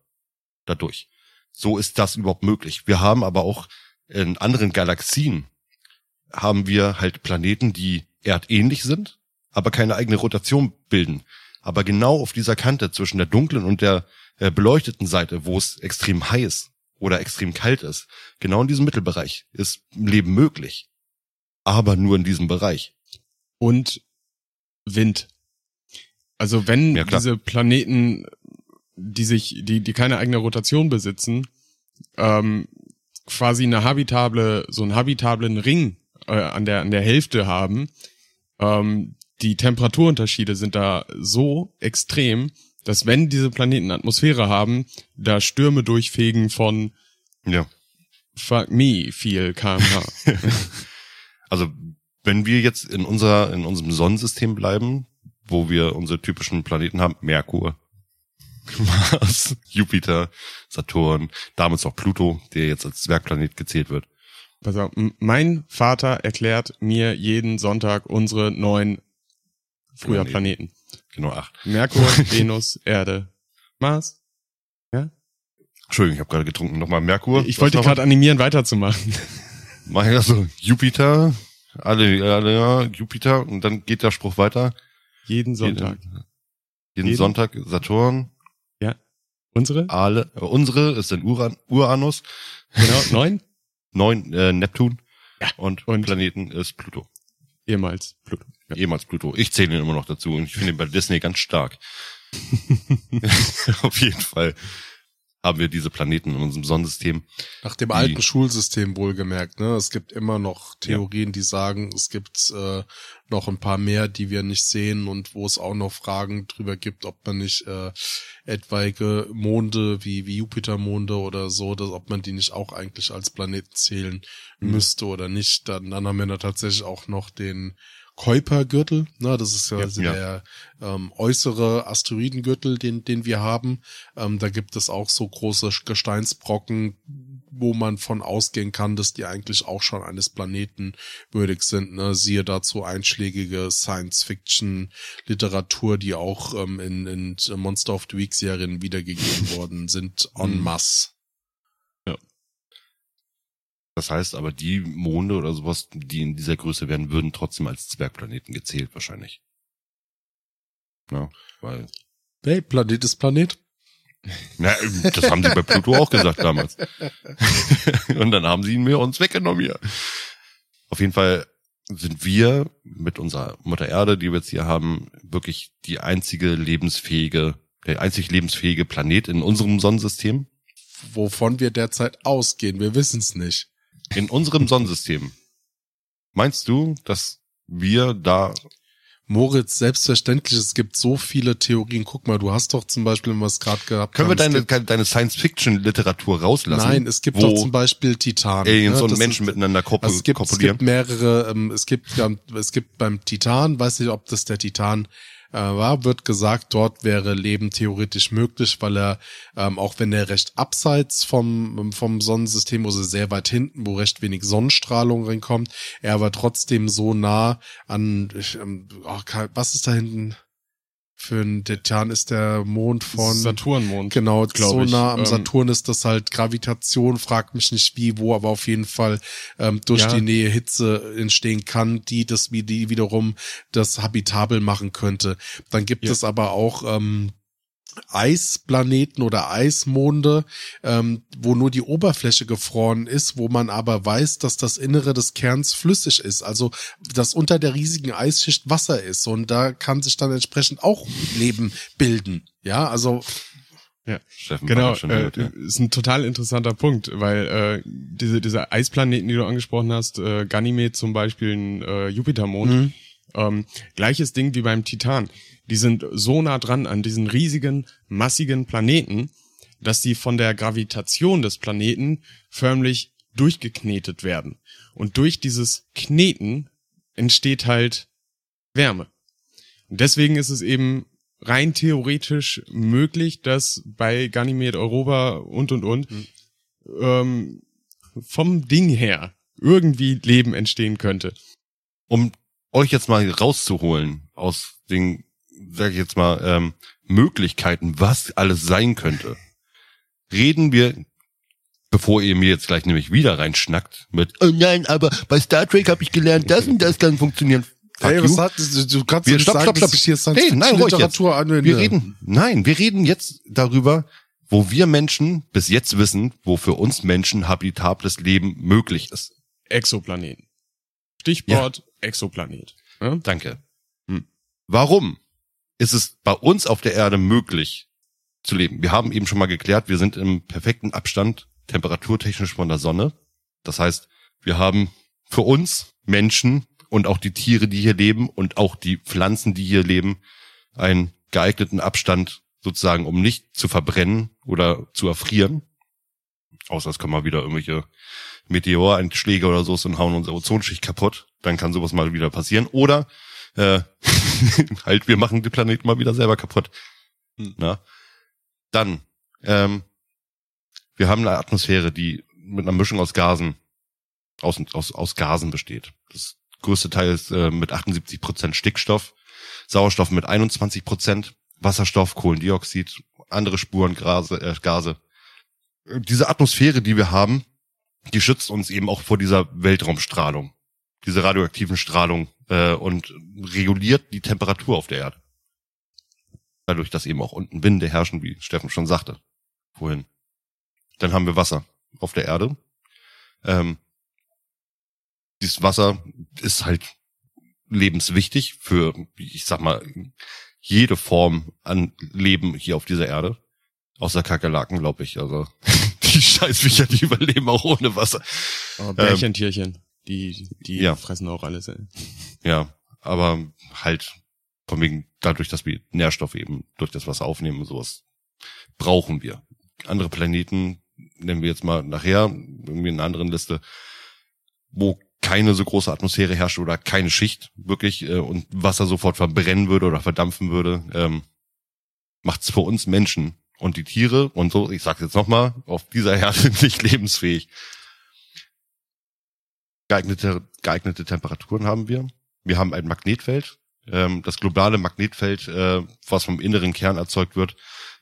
dadurch. So ist das überhaupt möglich. Wir haben aber auch in anderen Galaxien haben wir halt Planeten, die erdähnlich sind, aber keine eigene Rotation bilden. Aber genau auf dieser Kante zwischen der dunklen und der äh, beleuchteten Seite, wo es extrem heiß oder extrem kalt ist, genau in diesem Mittelbereich ist Leben möglich. Aber nur in diesem Bereich. Und Wind. Also wenn Ja, diese Planeten, die sich, die, die keine eigene Rotation besitzen, ähm, quasi eine habitable, so einen habitablen Ring äh, an der an der Hälfte haben, ähm, die Temperaturunterschiede sind da so extrem, dass wenn diese Planeten Atmosphäre haben, da Stürme durchfegen von Ja. fuck me viel kmh. Also wenn wir jetzt in unserer in unserem Sonnensystem bleiben, wo wir unsere typischen Planeten haben, Merkur, Mars, Jupiter, Saturn, damals auch Pluto, der jetzt als Zwergplanet gezählt wird. Pass auf, mein Vater erklärt mir jeden Sonntag unsere neun früher Planeten. Planeten. Genau acht. Merkur, Venus, Erde, Mars. Entschuldigung, ich habe gerade getrunken. Nochmal Merkur. Ich wollte dich gerade animieren, weiterzumachen. Mach ich das so. Jupiter, alle, alle, ja, Jupiter und dann geht der Spruch weiter. Jeden Sonntag. Jeden, jeden Jeden- Sonntag Saturn, Unsere? alle, äh, unsere ist dann Uran, Uranus, Genau, neun? neun äh, Neptun Ja, und, und- Planeten ist Pluto. Ehemals Pluto. Ja. Ehemals Pluto. Ich zähle ihn immer noch dazu und ich finde ihn bei Disney ganz stark. Auf jeden Fall haben wir diese Planeten in unserem Sonnensystem. Nach dem alten Schulsystem wohlgemerkt, ne? Es gibt immer noch Theorien, die sagen, es gibt äh, noch ein paar mehr, die wir nicht sehen und wo es auch noch Fragen drüber gibt, ob man nicht äh, etwaige Monde wie, wie Jupitermonde oder so, dass, ob man die nicht auch eigentlich als Planeten zählen Mhm. müsste oder nicht. Dann, dann haben wir da tatsächlich auch noch den Kuipergürtel, ne, das ist ja, Ja, also ja. der ähm, äußere Asteroidengürtel, den, den wir haben. Ähm, da gibt es auch so große Gesteinsbrocken, wo man von ausgehen kann, dass die eigentlich auch schon eines Planeten würdig sind. Ne? Siehe dazu einschlägige Science-Fiction-Literatur, die auch ähm, in, in Monster of the Week-Serien wiedergegeben worden sind, en Mhm. masse. Das heißt aber, die Monde oder sowas, die in dieser Größe wären, würden trotzdem als Zwergplaneten gezählt wahrscheinlich. Ja, weil, Hey, Planet ist Planet. na, das haben sie bei Pluto auch gesagt damals. Und dann haben sie ihn mir uns weggenommen hier. Auf jeden Fall sind wir mit unserer Mutter Erde, die wir jetzt hier haben, wirklich die einzige lebensfähige, der einzig lebensfähige Planet in unserem Sonnensystem. Wovon wir derzeit ausgehen, wir wissen es nicht. In unserem Sonnensystem. Meinst du, dass wir da Moritz, selbstverständlich, es gibt so viele Theorien. Guck mal, du hast doch zum Beispiel, es gerade gehabt Können wir es deine, gibt, deine Science-Fiction-Literatur rauslassen? Nein, es gibt doch zum Beispiel Titan. Aliens ne? und Das Menschen ist- miteinander kopu Also es gibt, es kopulieren. gibt mehrere, ähm, es gibt, ja, es gibt beim Titan, weiß nicht, ob das der Titan äh, war, wird gesagt, dort wäre Leben theoretisch möglich, weil er, ähm, auch wenn er recht abseits vom, vom Sonnensystem, also sehr weit hinten, wo recht wenig Sonnenstrahlung reinkommt, er aber trotzdem so nah an, ich, ähm, oh, was ist da hinten? Für ein Titan ist der Mond von Saturnmond. Genau, glaub so nah am Ähm, Saturn ist das halt Gravitation, fragt mich nicht wie, wo, aber auf jeden Fall ähm, durch Ja. die Nähe Hitze entstehen kann, die das wie die wiederum das habitabel machen könnte. Dann gibt Ja. es aber auch ähm, Eisplaneten oder Eismonde, ähm, wo nur die Oberfläche gefroren ist, wo man aber weiß, dass das Innere des Kerns flüssig ist, also dass unter der riesigen Eisschicht Wasser ist und da kann sich dann entsprechend auch Leben bilden. Ja, also Steffen Genau, äh, ja. ist ein total interessanter Punkt, weil äh, diese diese Eisplaneten, die du angesprochen hast, äh, Ganymed zum Beispiel, ein äh, Jupitermond, Mhm. ähm, gleiches Ding wie beim Titan. Die sind so nah dran an diesen riesigen, massigen Planeten, dass die von der Gravitation des Planeten förmlich durchgeknetet werden. Und durch dieses Kneten entsteht halt Wärme. Und deswegen ist es eben rein theoretisch möglich, dass bei Ganymed, Europa und und und mhm. ähm, vom Ding her irgendwie Leben entstehen könnte. Um euch jetzt mal rauszuholen aus den, sag ich jetzt mal, ähm, Möglichkeiten, was alles sein könnte, reden wir, bevor ihr mir jetzt gleich nämlich wieder reinschnackt mit, oh nein, aber bei Star Trek habe ich gelernt, das und das kann funktionieren. Hey, was hat, du, du kannst wir, nicht stopp, sagen, stopp, stopp. dass ich hier Science Fiction nein, ruhig Literatur jetzt. anwende. Wir reden, nein, wir reden jetzt darüber, wo wir Menschen bis jetzt wissen, wo für uns Menschen habitables Leben möglich ist. Exoplaneten. Stichwort Exoplanet. Ja? Danke. Hm. Warum ist es bei uns auf der Erde möglich zu leben? Wir haben eben schon mal geklärt, wir sind im perfekten Abstand temperaturtechnisch von der Sonne. Das heißt, wir haben für uns Menschen und auch die Tiere, die hier leben und auch die Pflanzen, die hier leben, einen geeigneten Abstand sozusagen, um nicht zu verbrennen oder zu erfrieren. Außer es kommen mal wieder irgendwelche Meteoreinschläge oder so und hauen unsere Ozonschicht kaputt. Dann kann sowas mal wieder passieren. Oder äh, halt, wir machen den Planeten mal wieder selber kaputt. Hm. Na? Dann, ähm, wir haben eine Atmosphäre, die mit einer Mischung aus Gasen, aus, aus, aus Gasen besteht. Das größte Teil ist äh, mit 78 Prozent Stickstoff, Sauerstoff mit 21 Prozent, Wasserstoff, Kohlendioxid, andere Spuren, Gase, äh, Gase. Diese Atmosphäre, die wir haben, die schützt uns eben auch vor dieser Weltraumstrahlung, diese radioaktiven Strahlung äh, und reguliert die Temperatur auf der Erde. Dadurch, dass eben auch unten Winde herrschen, wie Steffen schon sagte vorhin. Dann haben wir Wasser auf der Erde. Ähm, dieses Wasser ist halt lebenswichtig für, ich sag mal, jede Form an Leben hier auf dieser Erde. Außer Kakerlaken, glaube ich. Also die Scheißviecher, die überleben auch ohne Wasser. Aber Bärchentierchen, die, die ja. fressen auch alles. ey. Ja, aber halt von wegen dadurch, dass wir Nährstoffe eben durch das Wasser aufnehmen und sowas brauchen wir. Andere Planeten nennen wir jetzt mal nachher irgendwie in einer anderen Liste, wo keine so große Atmosphäre herrscht oder keine Schicht wirklich äh, und Wasser sofort verbrennen würde oder verdampfen würde, ähm, macht es für uns Menschen und die Tiere und so, ich sag's jetzt nochmal, auf dieser Erde nicht lebensfähig. Geeignete, geeignete Temperaturen haben wir. Wir haben ein Magnetfeld. Ähm, das globale Magnetfeld, äh, was vom inneren Kern erzeugt wird,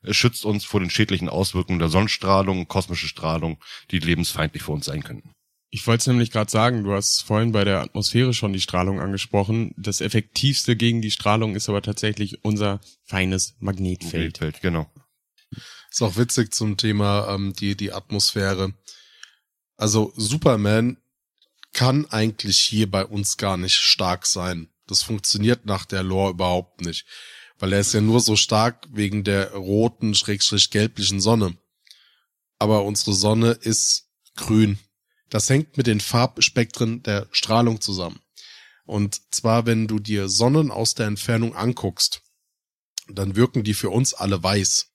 äh, schützt uns vor den schädlichen Auswirkungen der Sonnenstrahlung, kosmische Strahlung, die lebensfeindlich für uns sein könnten. Ich wollte es nämlich gerade sagen, du hast vorhin bei der Atmosphäre schon die Strahlung angesprochen. Das effektivste gegen die Strahlung ist aber tatsächlich unser feines Magnetfeld. Magnetfeld, genau. Ist auch witzig zum Thema ähm, die, die Atmosphäre. Also Superman kann eigentlich hier bei uns gar nicht stark sein. Das funktioniert nach der Lore überhaupt nicht. Weil er ist ja nur so stark wegen der roten, schrägstrich gelblichen Sonne. Aber unsere Sonne ist grün. Das hängt mit den Farbspektren der Strahlung zusammen. Und zwar, wenn du dir Sonnen aus der Entfernung anguckst, dann wirken die für uns alle weiß.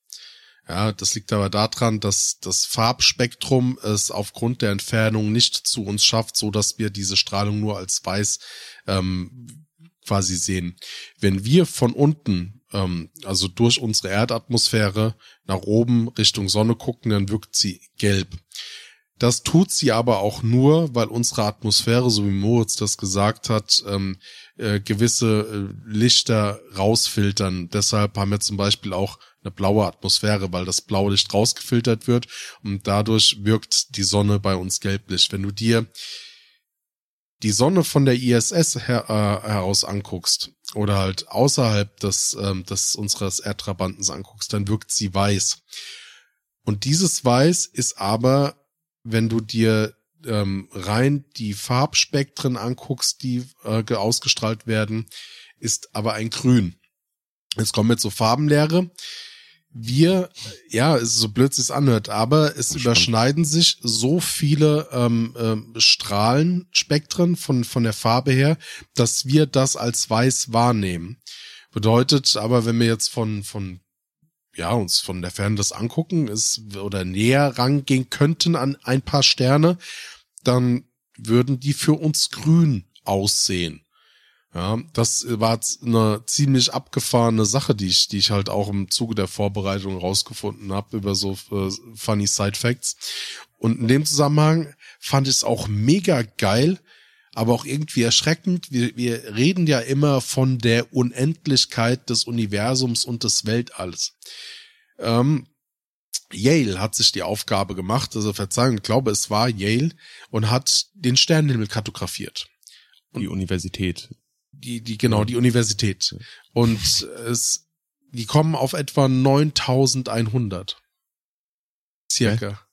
Ja, das liegt aber daran, dass das Farbspektrum es aufgrund der Entfernung nicht zu uns schafft, so dass wir diese Strahlung nur als weiß ähm, quasi sehen. Wenn wir von unten, ähm, also durch unsere Erdatmosphäre nach oben Richtung Sonne gucken, dann wirkt sie gelb. Das tut sie aber auch nur, weil unsere Atmosphäre, so wie Moritz das gesagt hat, ähm, äh, gewisse äh, Lichter rausfiltern. Deshalb haben wir zum Beispiel auch eine blaue Atmosphäre, weil das blaue Licht rausgefiltert wird und dadurch wirkt die Sonne bei uns gelblich. Wenn du dir die Sonne von der ISS her, äh, heraus anguckst oder halt außerhalb des, ähm, des unseres Erdtrabantens anguckst, dann wirkt sie weiß. Und dieses Weiß ist aber, wenn du dir ähm, rein die Farbspektren anguckst, die äh, ausgestrahlt werden, ist aber ein Grün. Jetzt kommen wir zur Farbenlehre. Wir, ja, es ist so blöd es anhört, aber es überschneiden sich so viele ähm, ähm, Strahlenspektren von, von der Farbe her, dass wir das als weiß wahrnehmen. Bedeutet aber, wenn wir jetzt von, von, ja, uns von der Ferne das angucken, ist, oder näher rangehen könnten an ein paar Sterne, dann würden die für uns grün aussehen. Ja, das war eine ziemlich abgefahrene Sache, die ich, die ich halt auch im Zuge der Vorbereitung rausgefunden habe über so äh, funny Side Facts. Und in dem Zusammenhang fand ich es auch mega geil, aber auch irgendwie erschreckend. Wir, wir reden ja immer von der Unendlichkeit des Universums und des Weltalls. Ähm, Yale hat sich die Aufgabe gemacht, also Verzeihung, ich glaube, es war Yale und hat den Sternenhimmel kartografiert. Die Universität. Die, die, genau, die Universität. Und es, die kommen auf etwa 9100. Circa.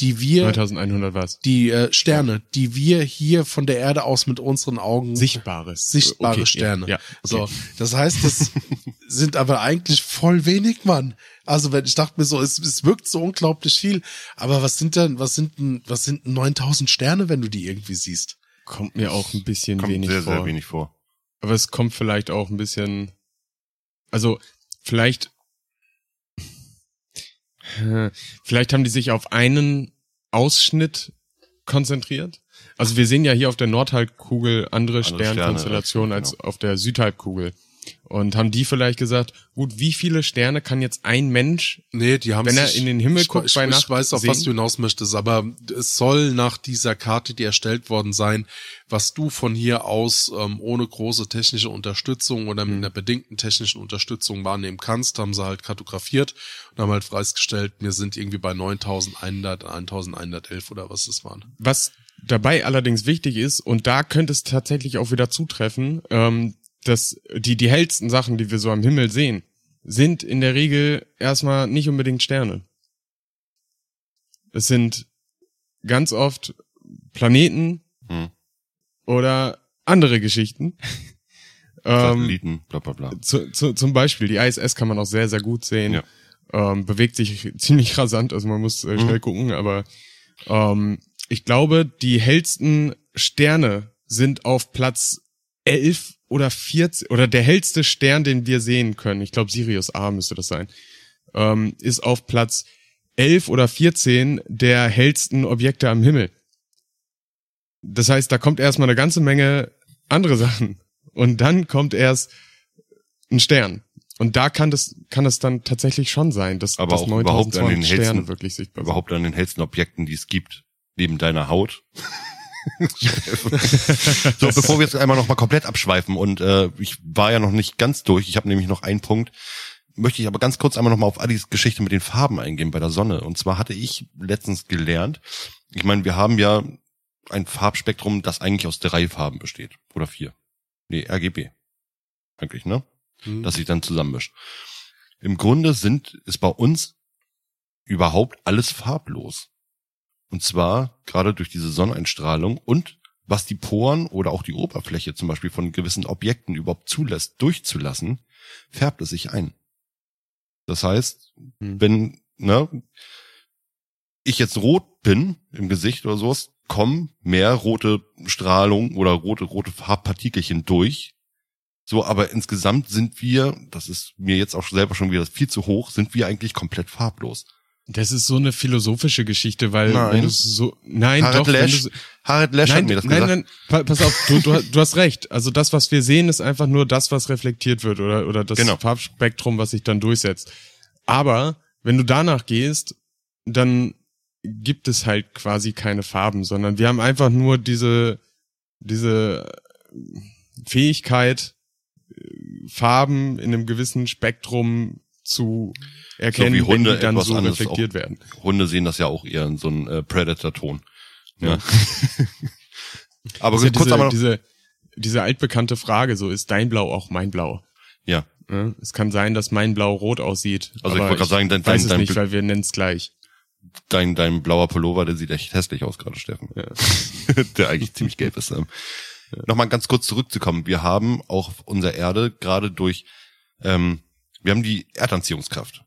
Die wir, 9100 was? die äh, Sterne, die wir hier von der Erde aus mit unseren Augen Sichtbare. sichtbare Okay, Sterne. Ja, ja So, okay. das heißt, das sind aber eigentlich voll wenig, Mann. Also wenn ich dachte mir so, es, es wirkt so unglaublich viel, aber was sind denn, was sind denn, was sind denn 9000 Sterne, wenn du die irgendwie siehst? Kommt mir auch ein bisschen Kommt wenig sehr, vor. sehr wenig vor. Aber es kommt vielleicht auch ein bisschen, also vielleicht, vielleicht haben die sich auf einen Ausschnitt konzentriert. Also wir sehen ja hier auf der Nordhalbkugel andere, Sterne, Sternkonstellationen genau. als auf der Südhalbkugel. Und haben die vielleicht gesagt, gut, wie viele Sterne kann jetzt ein Mensch Nee, die haben Wenn er sich, in den Himmel ich, guckt ich, bei ich Nacht weiß, auf sehen? was du hinaus möchtest, aber es soll nach dieser Karte, die erstellt worden sein, was du von hier aus ähm, ohne große technische Unterstützung oder Mhm. mit einer bedingten technischen Unterstützung wahrnehmen kannst, haben sie halt kartografiert und haben halt freigestellt, wir sind irgendwie bei 9100, 1111 oder was es waren. Was dabei allerdings wichtig ist, und da könnte es tatsächlich auch wieder zutreffen, ähm, dass die, die hellsten Sachen, die wir so am Himmel sehen, sind in der Regel erstmal nicht unbedingt Sterne. Es sind ganz oft Planeten Hm. oder andere Geschichten. ähm, Satelliten, bla bla bla. zu, zu, zum Beispiel, die ISS kann man auch sehr, sehr gut sehen. Ja. Ähm, bewegt sich ziemlich rasant, also man muss äh, schnell gucken, aber ähm, ich glaube, die hellsten Sterne sind auf Platz 11 oder 14, oder der hellste Stern, den wir sehen können, ich glaube Sirius A müsste das sein, ähm, ist auf Platz 11 oder 14 der hellsten Objekte am Himmel. Das heißt, da kommt erstmal eine ganze Menge andere Sachen. Und dann kommt erst ein Stern. Und da kann das, kann es dann tatsächlich schon sein, dass, Aber dass auch überhaupt an den 9200 Sterne hellsten- wirklich sichtbar sind. Überhaupt an den hellsten Objekten, die es gibt, neben deiner Haut. so, bevor wir jetzt einmal noch mal komplett abschweifen und äh, ich war ja noch nicht ganz durch, ich habe nämlich noch einen Punkt, möchte ich aber ganz kurz einmal noch mal auf Adis Geschichte mit den Farben eingehen bei der Sonne. Und zwar hatte ich letztens gelernt, ich meine, wir haben ja ein Farbspektrum, das eigentlich aus drei Farben besteht. Oder vier. Nee, RGB. Eigentlich, ne? Hm. das sich dann zusammenmischt. Im Grunde sind, ist bei uns überhaupt alles farblos. Und zwar gerade durch diese Sonneneinstrahlung und was die Poren oder auch die Oberfläche zum Beispiel von gewissen Objekten überhaupt zulässt, durchzulassen, färbt es sich ein. Das heißt, Hm. wenn ne, ich jetzt rot bin im Gesicht oder sowas, kommen mehr rote Strahlung oder rote, rote Farbpartikelchen durch. So, aber insgesamt sind wir, das ist mir jetzt auch selber schon wieder viel zu hoch, sind wir eigentlich komplett farblos. Das ist so eine philosophische Geschichte, weil Nein. wenn du so, nein, Harald doch, du, Harald Lesch hat nein, mir das nein, gesagt. nein, pa- pass auf, du, du, du hast recht. Also das, was wir sehen, ist einfach nur das, was reflektiert wird oder, oder das Genau. Farbspektrum, was sich dann durchsetzt. Aber wenn du danach gehst, dann gibt es halt quasi keine Farben, sondern wir haben einfach nur diese, diese Fähigkeit, äh, Farben in einem gewissen Spektrum zu erkennen, wie Hunde wenn die dann so reflektiert auch- werden. Hunde sehen das ja auch eher in so einem äh, Predator-Ton. Ja. Ja. aber ja kurz diese, noch, diese, diese altbekannte Frage, so ist dein Blau auch mein Blau? ja. Ja, es kann sein, dass mein Blau rot aussieht. Also ich wollte gerade sagen, dein- weiß dein- es dein nicht, weil wir nennen es gleich. dein, dein blauer Pullover, der sieht echt hässlich aus gerade, Steffen. Ja. der eigentlich ziemlich gelb ist. Ähm. Nochmal ganz kurz zurückzukommen. Wir haben auch auf unserer Erde gerade durch, ähm, wir haben die Erdanziehungskraft.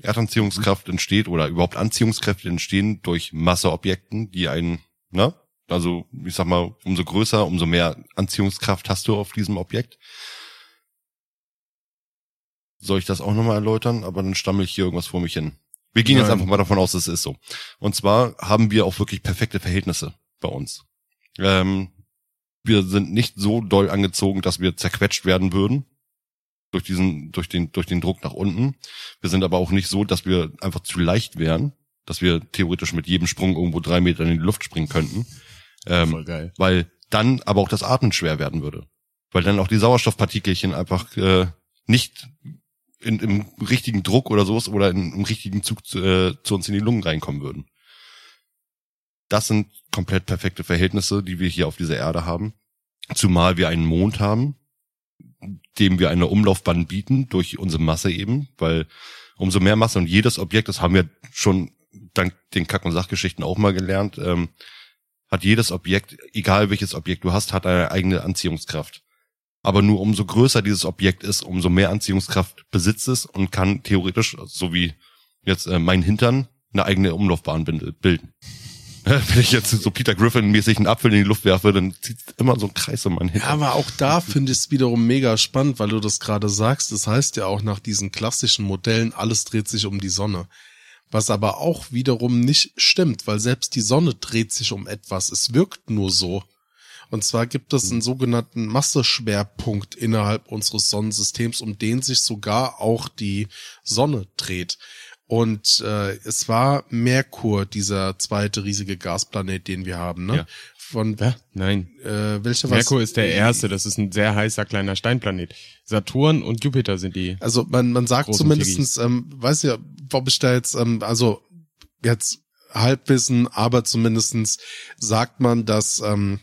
Erdanziehungskraft entsteht oder überhaupt Anziehungskräfte entstehen durch Masseobjekten, die einen, ne? Also ich sag mal, umso größer, umso mehr Anziehungskraft hast du auf diesem Objekt. Soll ich das auch nochmal erläutern? Aber dann stammel ich hier irgendwas vor mich hin. Wir gehen jetzt Nein. einfach mal davon aus, es ist so. Und zwar haben wir auch wirklich perfekte Verhältnisse bei uns. Ähm, wir sind nicht so doll angezogen, dass wir zerquetscht werden würden durch diesen, durch den, durch den Druck nach unten. Wir sind aber auch nicht so, dass wir einfach zu leicht wären, dass wir theoretisch mit jedem Sprung irgendwo drei Meter in die Luft springen könnten. Ähm, Voll geil. weil dann aber auch das Atmen schwer werden würde. Weil dann auch die Sauerstoffpartikelchen einfach äh, nicht in, im richtigen Druck oder sowas oder in, im richtigen Zug zu, äh, zu uns in die Lungen reinkommen würden. Das sind komplett perfekte Verhältnisse, die wir hier auf dieser Erde haben. Zumal wir einen Mond haben, dem wir eine Umlaufbahn bieten durch unsere Masse eben, weil umso mehr Masse und jedes Objekt, das haben wir schon dank den Kack- und Sachgeschichten auch mal gelernt, ähm, hat jedes Objekt, egal welches Objekt du hast, hat eine eigene Anziehungskraft. Aber nur umso größer dieses Objekt ist, umso mehr Anziehungskraft besitzt es und kann theoretisch, so wie jetzt äh, mein Hintern, eine eigene Umlaufbahn bilden. Wenn ich jetzt so Peter Griffin-mäßig einen Apfel in die Luft werfe, dann zieht immer so ein Kreis um meinen Ja, Hintern. aber auch da finde ich es wiederum mega spannend, weil du das gerade sagst. Das heißt ja auch nach diesen klassischen Modellen, alles dreht sich um die Sonne. Was aber auch wiederum nicht stimmt, weil selbst die Sonne dreht sich um etwas. Es wirkt nur so. Und zwar gibt es einen sogenannten Masseschwerpunkt innerhalb unseres Sonnensystems, um den sich sogar auch die Sonne dreht. Und äh, es war Merkur, dieser zweite riesige Gasplanet, den wir haben. Ne? Ja. Von Ja, nein. äh, welcher Merkur ist der erste, das ist ein sehr heißer kleiner Steinplanet. Saturn und Jupiter sind die. Also man, man sagt zumindestens, ähm, weiß ja, ob ich da jetzt, ähm, also jetzt Halbwissen, aber zumindestens sagt man, dass ähm,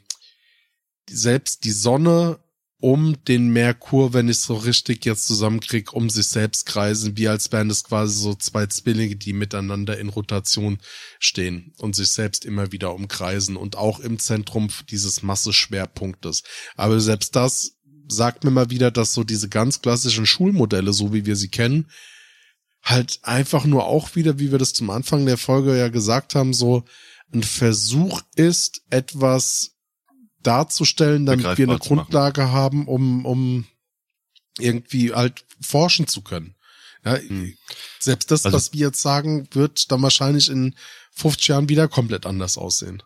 selbst die Sonne um den Merkur, wenn ich so richtig jetzt zusammenkrieg, um sich selbst kreisen, wie als wären es quasi so zwei Zwillinge, die miteinander in Rotation stehen und sich selbst immer wieder umkreisen und auch im Zentrum dieses Masseschwerpunktes. Aber selbst das sagt mir mal wieder, dass so diese ganz klassischen Schulmodelle, so wie wir sie kennen, halt einfach nur auch wieder, wie wir das zum Anfang der Folge ja gesagt haben, so ein Versuch ist, etwas darzustellen, damit wir eine zu machen. Grundlage haben, um, um irgendwie halt forschen zu können. Ja, selbst das, Also- was wir jetzt sagen, wird dann wahrscheinlich in 50 Jahren wieder komplett anders aussehen.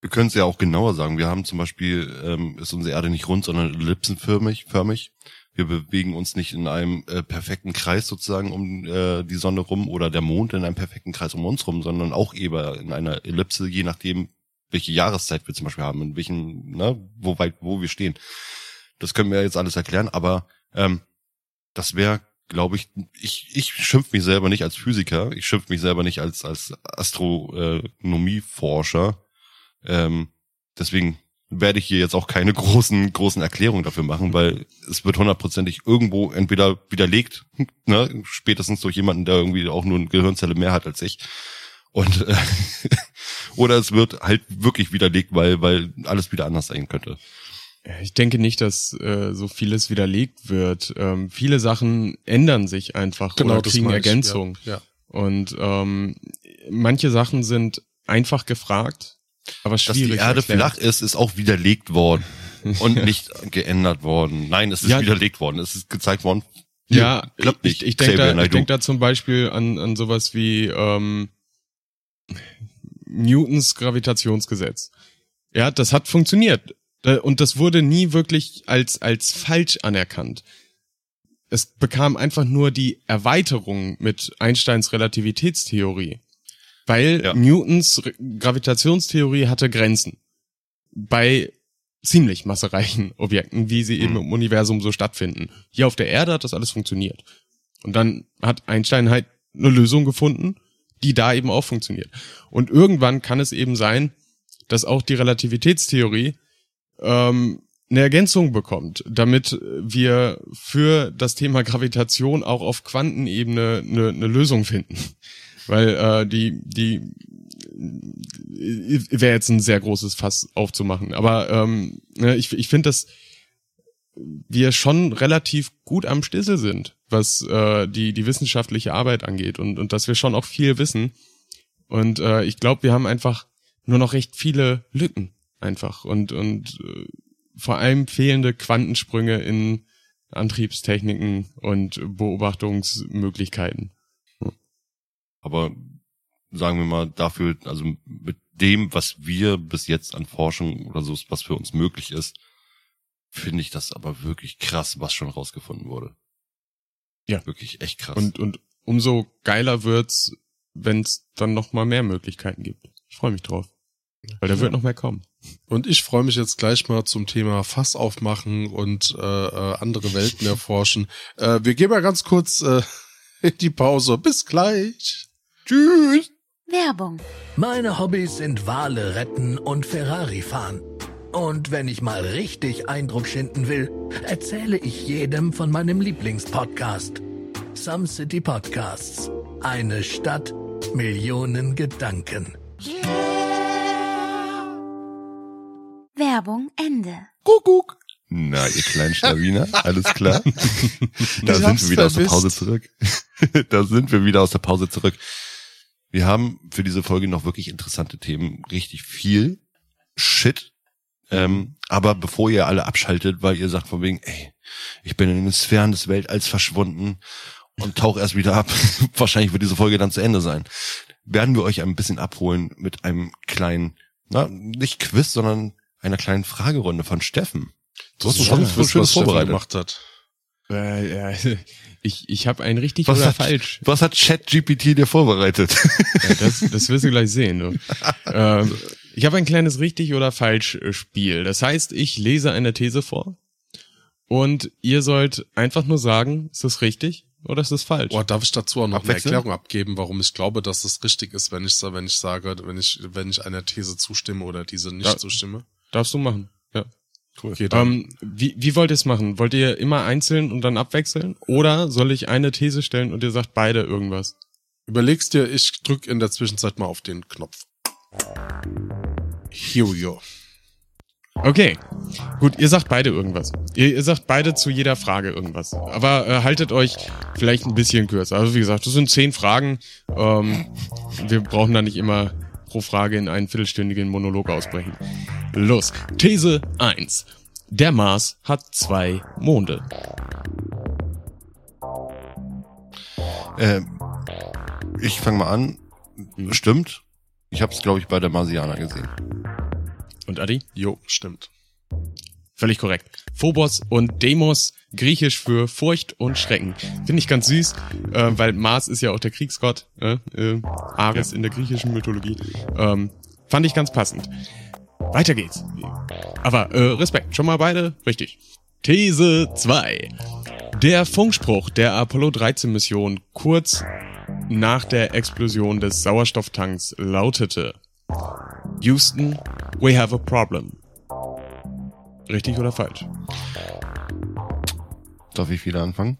Wir können es ja auch genauer sagen. Wir haben zum Beispiel, ähm, ist unsere Erde nicht rund, sondern ellipsenförmig. Förmig. Wir bewegen uns nicht in einem äh, perfekten Kreis sozusagen um äh, die Sonne rum oder der Mond in einem perfekten Kreis um uns rum, sondern auch eher in einer Ellipse, je nachdem, welche Jahreszeit wir zum Beispiel haben, in welchen, ne, wo weit, wo wir stehen. Das können wir jetzt alles erklären, aber ähm, das wäre, glaube ich, ich, ich schimpf mich selber nicht als Physiker, ich schimpf mich selber nicht als, als Astronomieforscher. Ähm, deswegen werde ich hier jetzt auch keine großen, großen Erklärungen dafür machen, weil es wird hundertprozentig irgendwo entweder widerlegt, ne, spätestens durch jemanden, der irgendwie auch nur eine Gehirnzelle mehr hat als ich. Und äh, oder es wird halt wirklich widerlegt, weil, weil alles wieder anders sein könnte. Ich denke nicht, dass äh, so vieles widerlegt wird. Ähm, viele Sachen ändern sich einfach oder kriegen Genau, meine ich, Ergänzung. Ja, ja. Und ähm, manche Sachen sind einfach gefragt, aber Dass schwierig. die Erde erklärt. flach ist, ist auch widerlegt worden und nicht geändert worden. Nein, es ist Ja. widerlegt worden. Es ist gezeigt worden. Ja, klappt ich, nicht. ich denke Xavier da, ich denk da zum Beispiel an, an sowas wie ähm, Newtons Gravitationsgesetz. Ja, das hat funktioniert. Und das wurde nie wirklich als, als falsch anerkannt. Es bekam einfach nur die Erweiterung mit Einsteins Relativitätstheorie. Weil Ja. Newtons Gravitationstheorie hatte Grenzen. Bei ziemlich massereichen Objekten, wie sie eben Mhm. im Universum so stattfinden. Hier auf der Erde hat das alles funktioniert. Und dann hat Einstein halt eine Lösung gefunden, die da eben auch funktioniert. Und irgendwann kann es eben sein, dass auch die Relativitätstheorie ähm, eine Ergänzung bekommt, damit wir für das Thema Gravitation auch auf Quantenebene eine, eine Lösung finden. Weil äh, die, die wäre jetzt ein sehr großes Fass aufzumachen. Aber ähm, ne, ich, ich finde, dass wir schon relativ gut am Stissel sind, was äh, die, die wissenschaftliche Arbeit angeht und, und dass wir schon auch viel wissen. Und äh, ich glaube, wir haben einfach nur noch recht viele Lücken einfach und, und äh, vor allem fehlende Quantensprünge in Antriebstechniken und Beobachtungsmöglichkeiten. Aber sagen wir mal dafür, also mit dem, was wir bis jetzt an Forschung oder so, was für uns möglich ist, finde ich das aber wirklich krass, was schon rausgefunden wurde. Ja. Wirklich echt krass. Und, und umso geiler wird's, wenn's dann noch mal mehr Möglichkeiten gibt. Ich freue mich drauf. Weil da wird noch mehr kommen. Und ich freue mich jetzt gleich mal zum Thema Fass aufmachen und äh, äh, andere Welten erforschen. Äh, wir gehen mal ganz kurz äh, in die Pause. Bis gleich. Tschüss. Werbung. Meine Hobbys sind Wale retten und Ferrari fahren. Und wenn ich mal richtig Eindruck schinden will, erzähle ich jedem von meinem Lieblingspodcast. Some City Podcasts. Eine Stadt, Millionen Gedanken. Werbung Ende. Kuckuck. Na, ihr kleinen Schlawiner, alles klar? da sind wir wieder aus der vermisst. Pause zurück. da sind wir wieder aus der Pause zurück. Wir haben für diese Folge noch wirklich interessante Themen, richtig viel Shit. Ähm, aber bevor ihr alle abschaltet, weil ihr sagt von wegen, ey, ich bin in den Sphären des Weltalls verschwunden und tauch erst wieder ab. Wahrscheinlich wird diese Folge dann zu Ende sein. Werden wir euch ein bisschen abholen mit einem kleinen, na, nicht Quiz, sondern einer kleinen Fragerunde von Steffen. Du hast schon Schönes Steffen vorbereitet. gemacht hat. Äh, äh, ich ich habe ein richtig Was oder hat, falsch. was hat ChatGPT dir vorbereitet? Ja, das, das wirst du gleich sehen. Du. ähm, ich habe ein kleines richtig oder falsch äh, Spiel. Das heißt, ich lese eine These vor und ihr sollt einfach nur sagen, ist das richtig oder ist das falsch? Boah, darf ich dazu auch noch eine? Erklärung abgeben, warum ich glaube, dass es richtig ist, wenn ich wenn ich sage, wenn ich wenn ich einer These zustimme oder diese nicht Ja. zustimme? Darfst du machen. Ja. Okay, dann Ähm, wie, wie wollt ihr es machen? Wollt ihr immer einzeln und dann abwechseln? Oder soll ich eine These stellen und ihr sagt beide irgendwas? überlegst dir, ich drück in der Zwischenzeit mal auf den Knopf. Here we go. Okay, gut, ihr sagt beide irgendwas. Ihr, ihr sagt beide zu jeder Frage irgendwas. Aber äh, haltet euch vielleicht ein bisschen kürzer. Also wie gesagt, das sind zehn Fragen. Ähm, wir brauchen da nicht immer pro Frage in einen viertelstündigen Monolog ausbrechen. Los, These 1. Der Mars hat zwei Monde. äh, ich fange mal an. Stimmt. Ich habe es, glaube ich, bei der Marsianer gesehen. Und Adi? Jo, stimmt. Völlig korrekt. Phobos und Demos, griechisch für Furcht und Schrecken. Finde ich ganz süß, äh, weil Mars ist ja auch der Kriegsgott, äh, äh, Ares in der griechischen Mythologie. Ähm, fand ich ganz passend. Weiter geht's. Aber äh, Respekt, schon mal beide richtig. These 2. Der Funkspruch der Apollo 13 Mission kurz nach der Explosion des Sauerstofftanks lautete Houston, we have a problem. Richtig oder falsch? Darf ich wieder anfangen?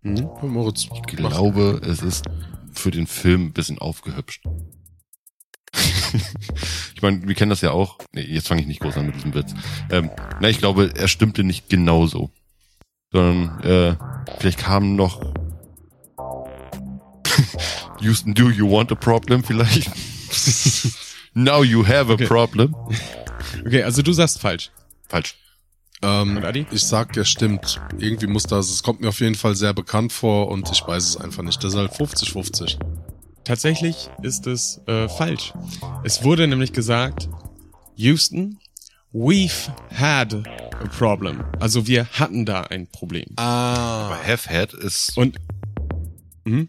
Mhm. Moritz, Ich glaube, es ist für den Film ein bisschen aufgehübscht. ich meine, wir kennen das ja auch. Nee, jetzt fange ich nicht groß an mit diesem Witz. Ähm, na, ich glaube, er stimmte nicht genauso. Sondern äh, vielleicht kam noch Houston, do you want a problem vielleicht? Now you have a Okay. problem. Okay, also du sagst falsch. Falsch. Ähm, ich sag, der stimmt. Irgendwie muss das, es kommt mir auf jeden Fall sehr bekannt vor und ich weiß es einfach nicht. Das ist halt 50-50. Tatsächlich ist es äh, falsch. Es wurde nämlich gesagt, Houston, we've had a problem. Also wir hatten da ein Problem. Ah. Aber have had ist Und mhm.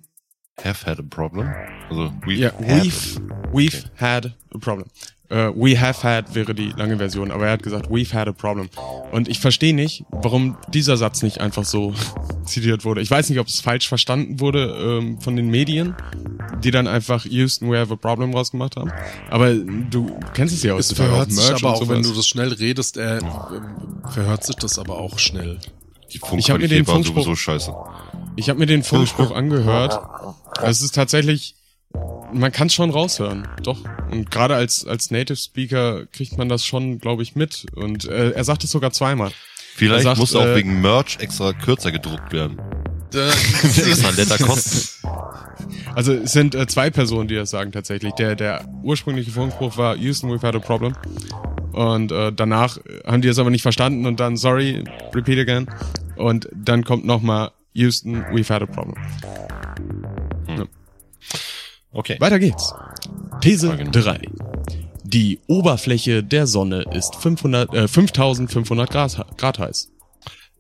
have had a problem. Also we've ja, had we've, we've had a problem. Äh, we have had wäre die lange Version, aber er hat gesagt, we've had a problem. Und ich verstehe nicht, warum dieser Satz nicht einfach so zitiert wurde. Ich weiß nicht, ob es falsch verstanden wurde ähm, von den Medien, die dann einfach Houston, we have a problem rausgemacht haben. Aber du kennst es ja Es heutzutage verhört sich aber und auch, wenn du das schnell redest, äh, ähm, verhört sich das aber auch schnell. Die Ich hab mir den war Funkspruch- sowieso scheiße. Ich habe mir den Funkspruch angehört. Es ist tatsächlich, man kann es schon raushören, doch. Und gerade als als Native Speaker kriegt man das schon, glaube ich, mit. Und äh, er sagt es sogar zweimal. Vielleicht Er sagt, muss auch äh, wegen Merch extra kürzer gedruckt werden. Das extra netter kosten. Also es sind äh, zwei Personen, die das sagen tatsächlich. Der der ursprüngliche Funkspruch war Houston, we've had a problem. Und äh, danach haben die es aber nicht verstanden und dann sorry, repeat again. Und dann kommt nochmal Houston, we've had a problem. Okay. Weiter geht's. These Frage 3. Die Oberfläche der Sonne ist 500, äh, 5500 Grad, Grad heiß.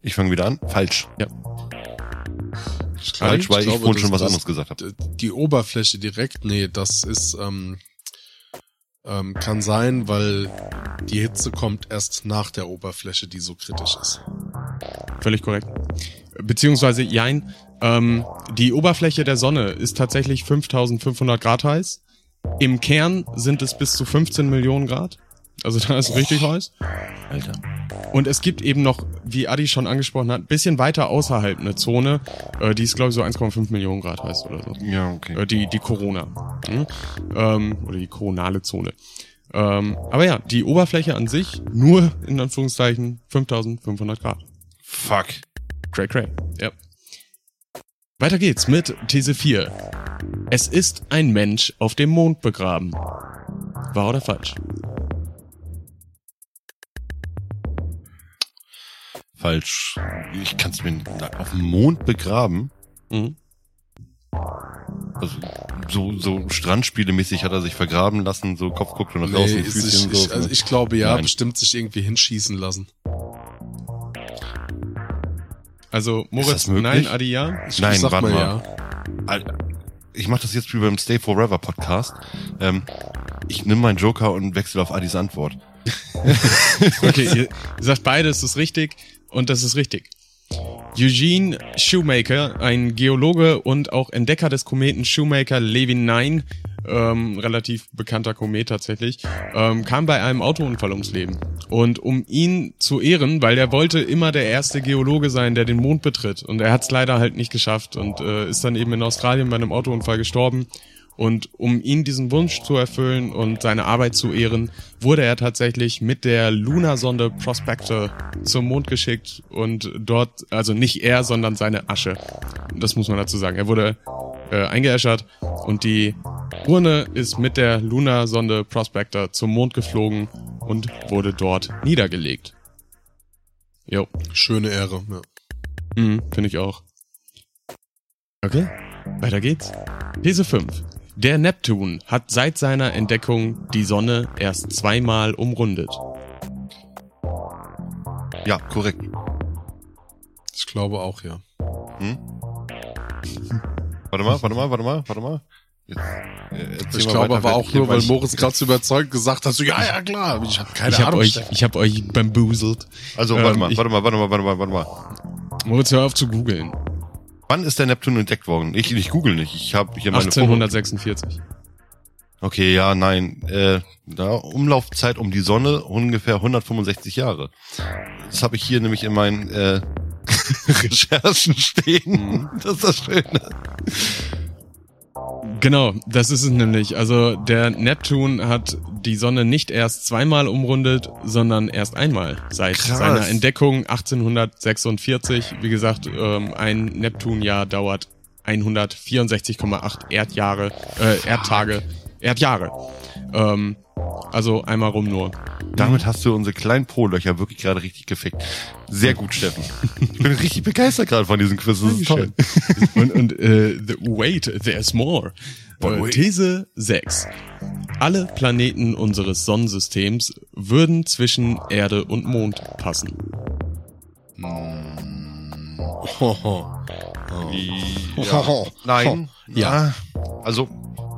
Ich fange wieder an. Falsch. Ich Falsch, weil ich glaube, vorhin schon was anderes gesagt habe. Die Oberfläche direkt, nee, das ist, ähm, ähm, kann sein, weil die Hitze kommt erst nach der Oberfläche, die so kritisch ist. Völlig korrekt. Beziehungsweise, jein, ähm, die Oberfläche der Sonne ist tatsächlich 5500 Grad heiß. Im Kern sind es bis zu 15 Millionen Grad. Also da ist richtig heiß. Alter. Und es gibt eben noch, wie Adi schon angesprochen hat, ein bisschen weiter außerhalb eine Zone, äh, die ist glaube ich so 1,5 Millionen Grad heißt oder so. Ja, okay. Äh, die, die Corona. Hm? Ähm, oder die koronale Zone. Ähm, aber ja, die Oberfläche an sich nur in Anführungszeichen 5500 Grad. Fuck. Cray cray. Ja. Weiter geht's mit These 4. Es ist ein Mensch auf dem Mond begraben. Wahr oder falsch? Falsch. Ich kann es mir na, auf dem Mond begraben. Mhm. Also so so Strandspielemäßig hat er sich vergraben lassen, so Kopf guckt und nach Nee, draußen ist Füßchen ich, so. ich, also ich glaube ja, Nein. bestimmt sich irgendwie hinschießen lassen. Also Moritz, nein, Adi ja. Ich, Nein, warte mal ja. Alter, ich mache das jetzt wie beim Stay Forever Podcast. Ähm, ich nehme meinen Joker und wechsle auf Adis Antwort. Okay, ihr, ihr sagt beides ist richtig und das ist richtig. Eugene Shoemaker, ein Geologe und auch Entdecker des Kometen Shoemaker Levin 9, ähm, relativ bekannter Komet tatsächlich, ähm, kam bei einem Autounfall ums Leben. Und um ihn zu ehren, weil er wollte immer der erste Geologe sein, der den Mond betritt. Und er hat es leider halt nicht geschafft und äh, ist dann eben in Australien bei einem Autounfall gestorben. Und um ihn diesen Wunsch zu erfüllen und seine Arbeit zu ehren, wurde er tatsächlich mit der Lunarsonde Prospector zum Mond geschickt und dort, also nicht er, sondern seine Asche. Das muss man dazu sagen. Er wurde äh, eingeäschert und die Urne ist mit der Lunarsonde Prospector zum Mond geflogen und wurde dort niedergelegt. Jo, Schöne Ehre. Ja. mhm, finde ich auch. Okay, weiter geht's. These 5. Der Neptun hat seit seiner Entdeckung die Sonne erst zweimal umrundet. Ja, korrekt. Ich glaube auch ja. Hm? Warte mal, warte mal, warte mal, warte mal. Jetzt, äh, Ich mal glaube weiter, aber auch nur, weil Moritz gerade so überzeugt gesagt hat, so, ja, ja, klar. Ich habe keine ich habe Ahnung. euch, ich hab euch bamboozelt. Also warte Ähm, mal, warte mal, warte mal, warte mal, warte mal. Moritz, hör auf zu googeln. Wann ist der Neptun entdeckt worden? Ich, ich google nicht. Ich habe hier meine 1846. Okay, ja, nein. Äh, da Umlaufzeit um die Sonne ungefähr 165 Jahre. Das habe ich hier nämlich in meinen äh, Recherchen stehen. Das ist das Schöne. Genau, das ist es nämlich. Also der Neptun hat die Sonne nicht erst zweimal umrundet, sondern erst einmal. Seit Krass. seiner Entdeckung 1846. Wie gesagt, ähm, ein Neptunjahr dauert 164,8 Erdjahre, äh, Erdtage, Erdjahre. Ähm, also einmal rum nur. Damit hast du unsere kleinen Po-Löcher wirklich gerade richtig gefickt. Sehr gut, Steffen. Ich bin richtig begeistert gerade von diesem Quiz. Das ist toll. und und äh, the, wait, there's more. Äh, These 6. Alle Planeten unseres Sonnensystems würden zwischen Erde und Mond passen. Hoho. Ja. Nein. Ja. Also,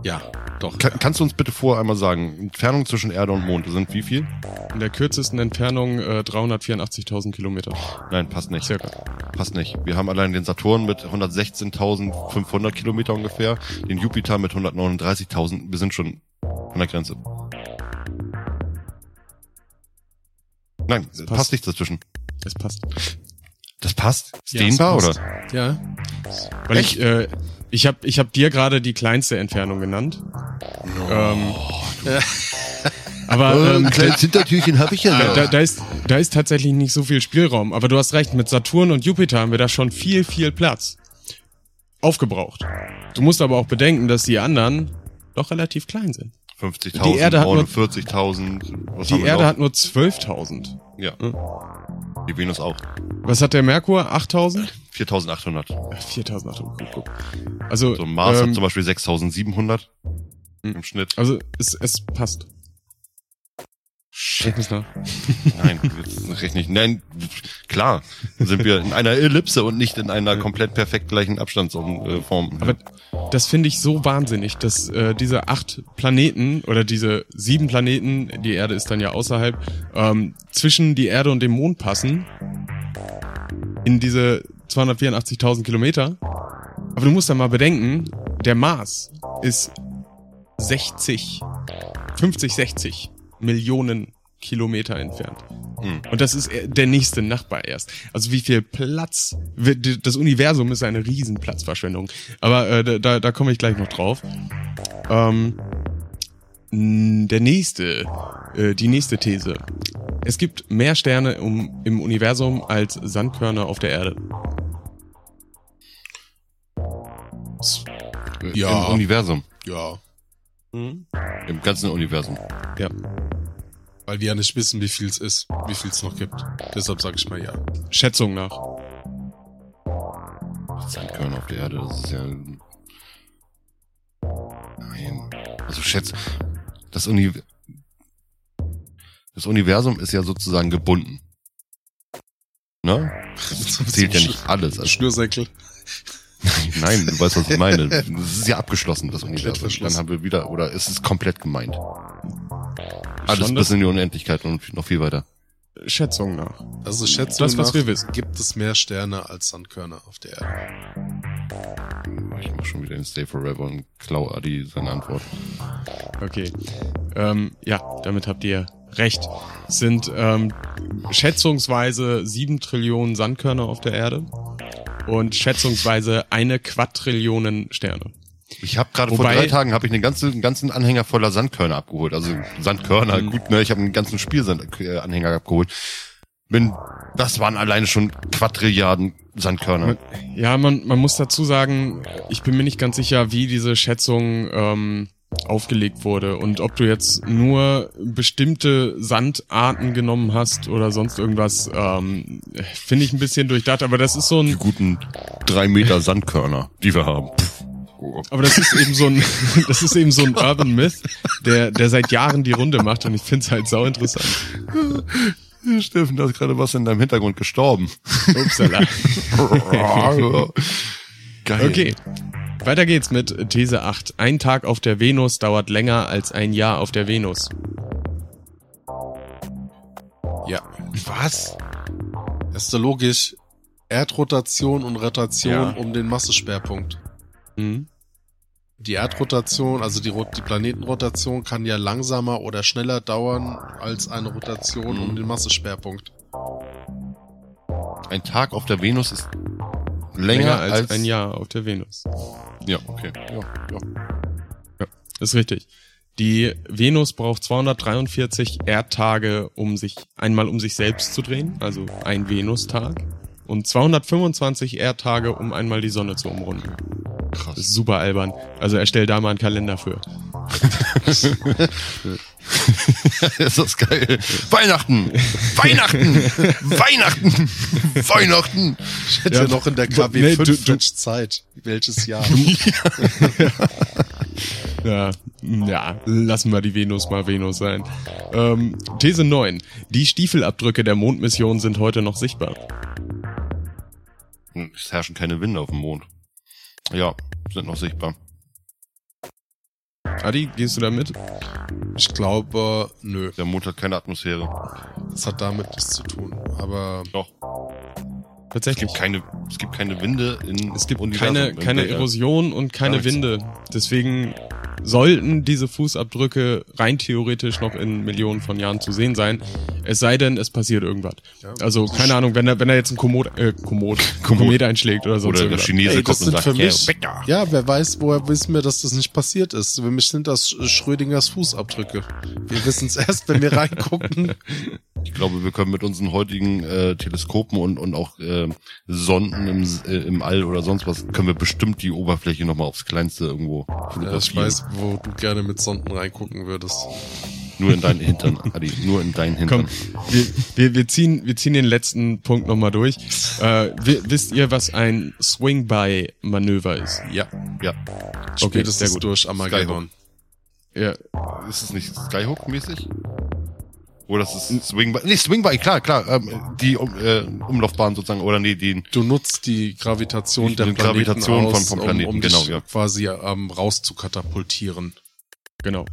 Ja, doch. kann, kannst du uns bitte vorher einmal sagen, Entfernung zwischen Erde und Mond sind wie viel? In der kürzesten Entfernung äh, 384.000 Kilometer. Nein, passt nicht. Circa. Passt nicht. Wir haben allein den Saturn mit 116.500 Kilometer ungefähr, den Jupiter mit 139.000. Wir sind schon an der Grenze. Nein, passt. passt. nicht dazwischen. Es passt. Das passt? Ist Ja, dehnbar, passt. oder? Ja. Weil Echt? ich, äh, ich habe ich hab dir gerade die kleinste Entfernung genannt. Ähm, aber ähm, da, Hintertürchen habe ich ja da, da, da, ist, da ist tatsächlich nicht so viel Spielraum. Aber du hast recht, mit Saturn und Jupiter haben wir da schon viel, viel Platz. Aufgebraucht. Du musst aber auch bedenken, dass die anderen doch relativ klein sind. 50.000, Die Erde hat nur- 49.000. Was Die haben wir Erde noch? hat nur 12.000. Ja. Die Venus auch. Was hat der Merkur? 8000? 4800. Äh, 4800. Guck, guck. Also, So Mars ähm, hat zum Beispiel 6700 Hm. im Schnitt. also es, es passt. Nein, das rechne ich. Nein, klar, sind wir in einer Ellipse und nicht in einer komplett perfekt gleichen Abstandsform. Aber das finde ich so wahnsinnig, dass äh, diese acht Planeten oder diese sieben Planeten, die Erde ist dann ja außerhalb, ähm, zwischen die Erde und dem Mond passen. In diese 284.000 Kilometer. Aber du musst dann mal bedenken, der Mars ist 60, 50, 60 Millionen Kilometer entfernt. Hm. Und das ist der nächste Nachbar erst. Also wie viel Platz, wird- das Universum ist eine riesen Platzverschwendung. Aber äh, da- da, komme ich gleich noch drauf. Ähm, der nächste, äh, die nächste These. Es gibt mehr Sterne um, im Universum als Sandkörner auf der Erde. Ja. Im Universum. Ja. Im ganzen Universum. Ja. Weil wir ja nicht wissen, wie viel es ist, wie viel es noch gibt. Deshalb sage ich mal ja. Schätzung nach. Sandkörner auf der Erde, das ist ja. Nein. Also schätz, das Uni das Universum ist ja sozusagen gebunden. Ne? Das zählt ja nicht alles. Also, Schnürsenkel. Nein, du weißt, was ich meine. Das ist ja abgeschlossen, das Universum. Dann haben wir wieder, oder ist es komplett gemeint? Alles bis das- in die Unendlichkeit und noch viel weiter. Schätzung nach. Also Schätzung Das, was nach wir wissen. gibt es mehr Sterne als Sandkörner auf der Erde. Ich mach schon wieder den Stay Forever und klau Adi seine Antwort. Okay. Ähm, ja, damit habt ihr recht. Es sind ähm, schätzungsweise sieben Trillionen Sandkörner auf der Erde und schätzungsweise eine Quadrillionen Sterne. Ich habe gerade vor drei Tagen habe ich einen ganzen, einen ganzen Anhänger voller Sandkörner abgeholt. Also Sandkörner, Mhm. gut, ne? Ich habe einen ganzen Spielsanhänger abgeholt. Bin, das waren alleine schon Quadrilliarden Sandkörner. Ja, man, man muss dazu sagen, ich bin mir nicht ganz sicher, wie diese Schätzung ähm, aufgelegt wurde und ob du jetzt nur bestimmte Sandarten genommen hast oder sonst irgendwas, ähm, finde ich ein bisschen durchdacht, aber das ist so Die ein, guten drei Meter Sandkörner, die wir haben. Pff. Aber das ist eben so ein, das ist eben so ein Urban Myth, der, der seit Jahren die Runde macht und ich finde es halt sau interessant. Steffen, da ist gerade was in deinem Hintergrund gestorben. Upsala. Geil. Okay. Weiter geht's mit These 8. Ein Tag auf der Venus dauert länger als ein Jahr auf der Venus. Ja. Was? Das ist doch logisch. Erdrotation und Rotation Ja. um den Masseschwerpunkt. Hm? Die Erdrotation, also die, die Planetenrotation kann ja langsamer oder schneller dauern als eine Rotation Mhm. um den Masseschwerpunkt. Ein Tag auf der Venus ist Länger, länger, als, ein Jahr auf der Venus. Ja, okay. Ja, ja. Ist richtig. Die Venus braucht 243 Erdtage, um sich einmal um sich selbst zu drehen, also ein Venustag. Und 225 Erdtage, um einmal die Sonne zu umrunden. Krass. super albern. Also erstell da mal einen Kalender für. ist das geil. Weihnachten! Weihnachten! Weihnachten! Weihnachten! Ich hätte Ja, ja, noch in der nee, KW du- 5 du- Mensch Zeit. Welches Jahr? Ja, ja, lassen wir die Venus mal Venus sein. Ähm, These 9. Die Stiefelabdrücke der Mondmission sind heute noch sichtbar. Es herrschen keine Winde auf dem Mond. Ja, sind noch sichtbar. Adi, gehst du da mit? Ich glaube, nö. Der Mond hat keine Atmosphäre. Das hat damit nichts zu tun. Aber Doch. Es Tatsächlich. gibt keine, es gibt keine Winde in Es gibt Universum, keine, keine. Erosion und keine. Winde. Deswegen sollten diese Fußabdrücke rein theoretisch noch in Millionen von Jahren zu sehen sein. Es sei denn, es passiert irgendwas. Ja. Also, keine Ahnung, wenn da, wenn da jetzt ein Komoot, äh, Komoot, Komoot. Komet einschlägt oder sonst Oder der. Chinese Ey, das kommt und sind sagt, für mich, "Yeah, ja, wer weiß, woher wissen wir, dass das nicht passiert ist. Für mich sind das Schrödingers Fußabdrücke. Wir wissen es erst, wenn wir reingucken. Ich glaube, wir können mit unseren heutigen äh, Teleskopen und, und auch äh, Sonden im, äh, im All oder sonst was, können wir bestimmt die Oberfläche nochmal aufs Kleinste irgendwo Ja, ich fotografieren. weiß, wo du gerne mit Sonden reingucken würdest. Nur in deinen Hintern, Adi, nur in deinen Hintern. Komm, wir, wir, wir, ziehen, wir ziehen den letzten Punkt nochmal durch. Äh, wi- wisst ihr, was ein Swing-by-Manöver ist? Ja, Ja. Okay, sehr gut. durch Armageddon. Ja, Ist es nicht Skyhook-mäßig? Oder ist es Swing by? Nee, Swing by, klar, klar. Ähm, die äh, Umlaufbahn sozusagen, oder nee, die. Du nutzt die Gravitation der Planeten Gravitation aus, vom- vom Planeten, um, um genau, dich ja. quasi ähm, raus zu katapultieren. genau.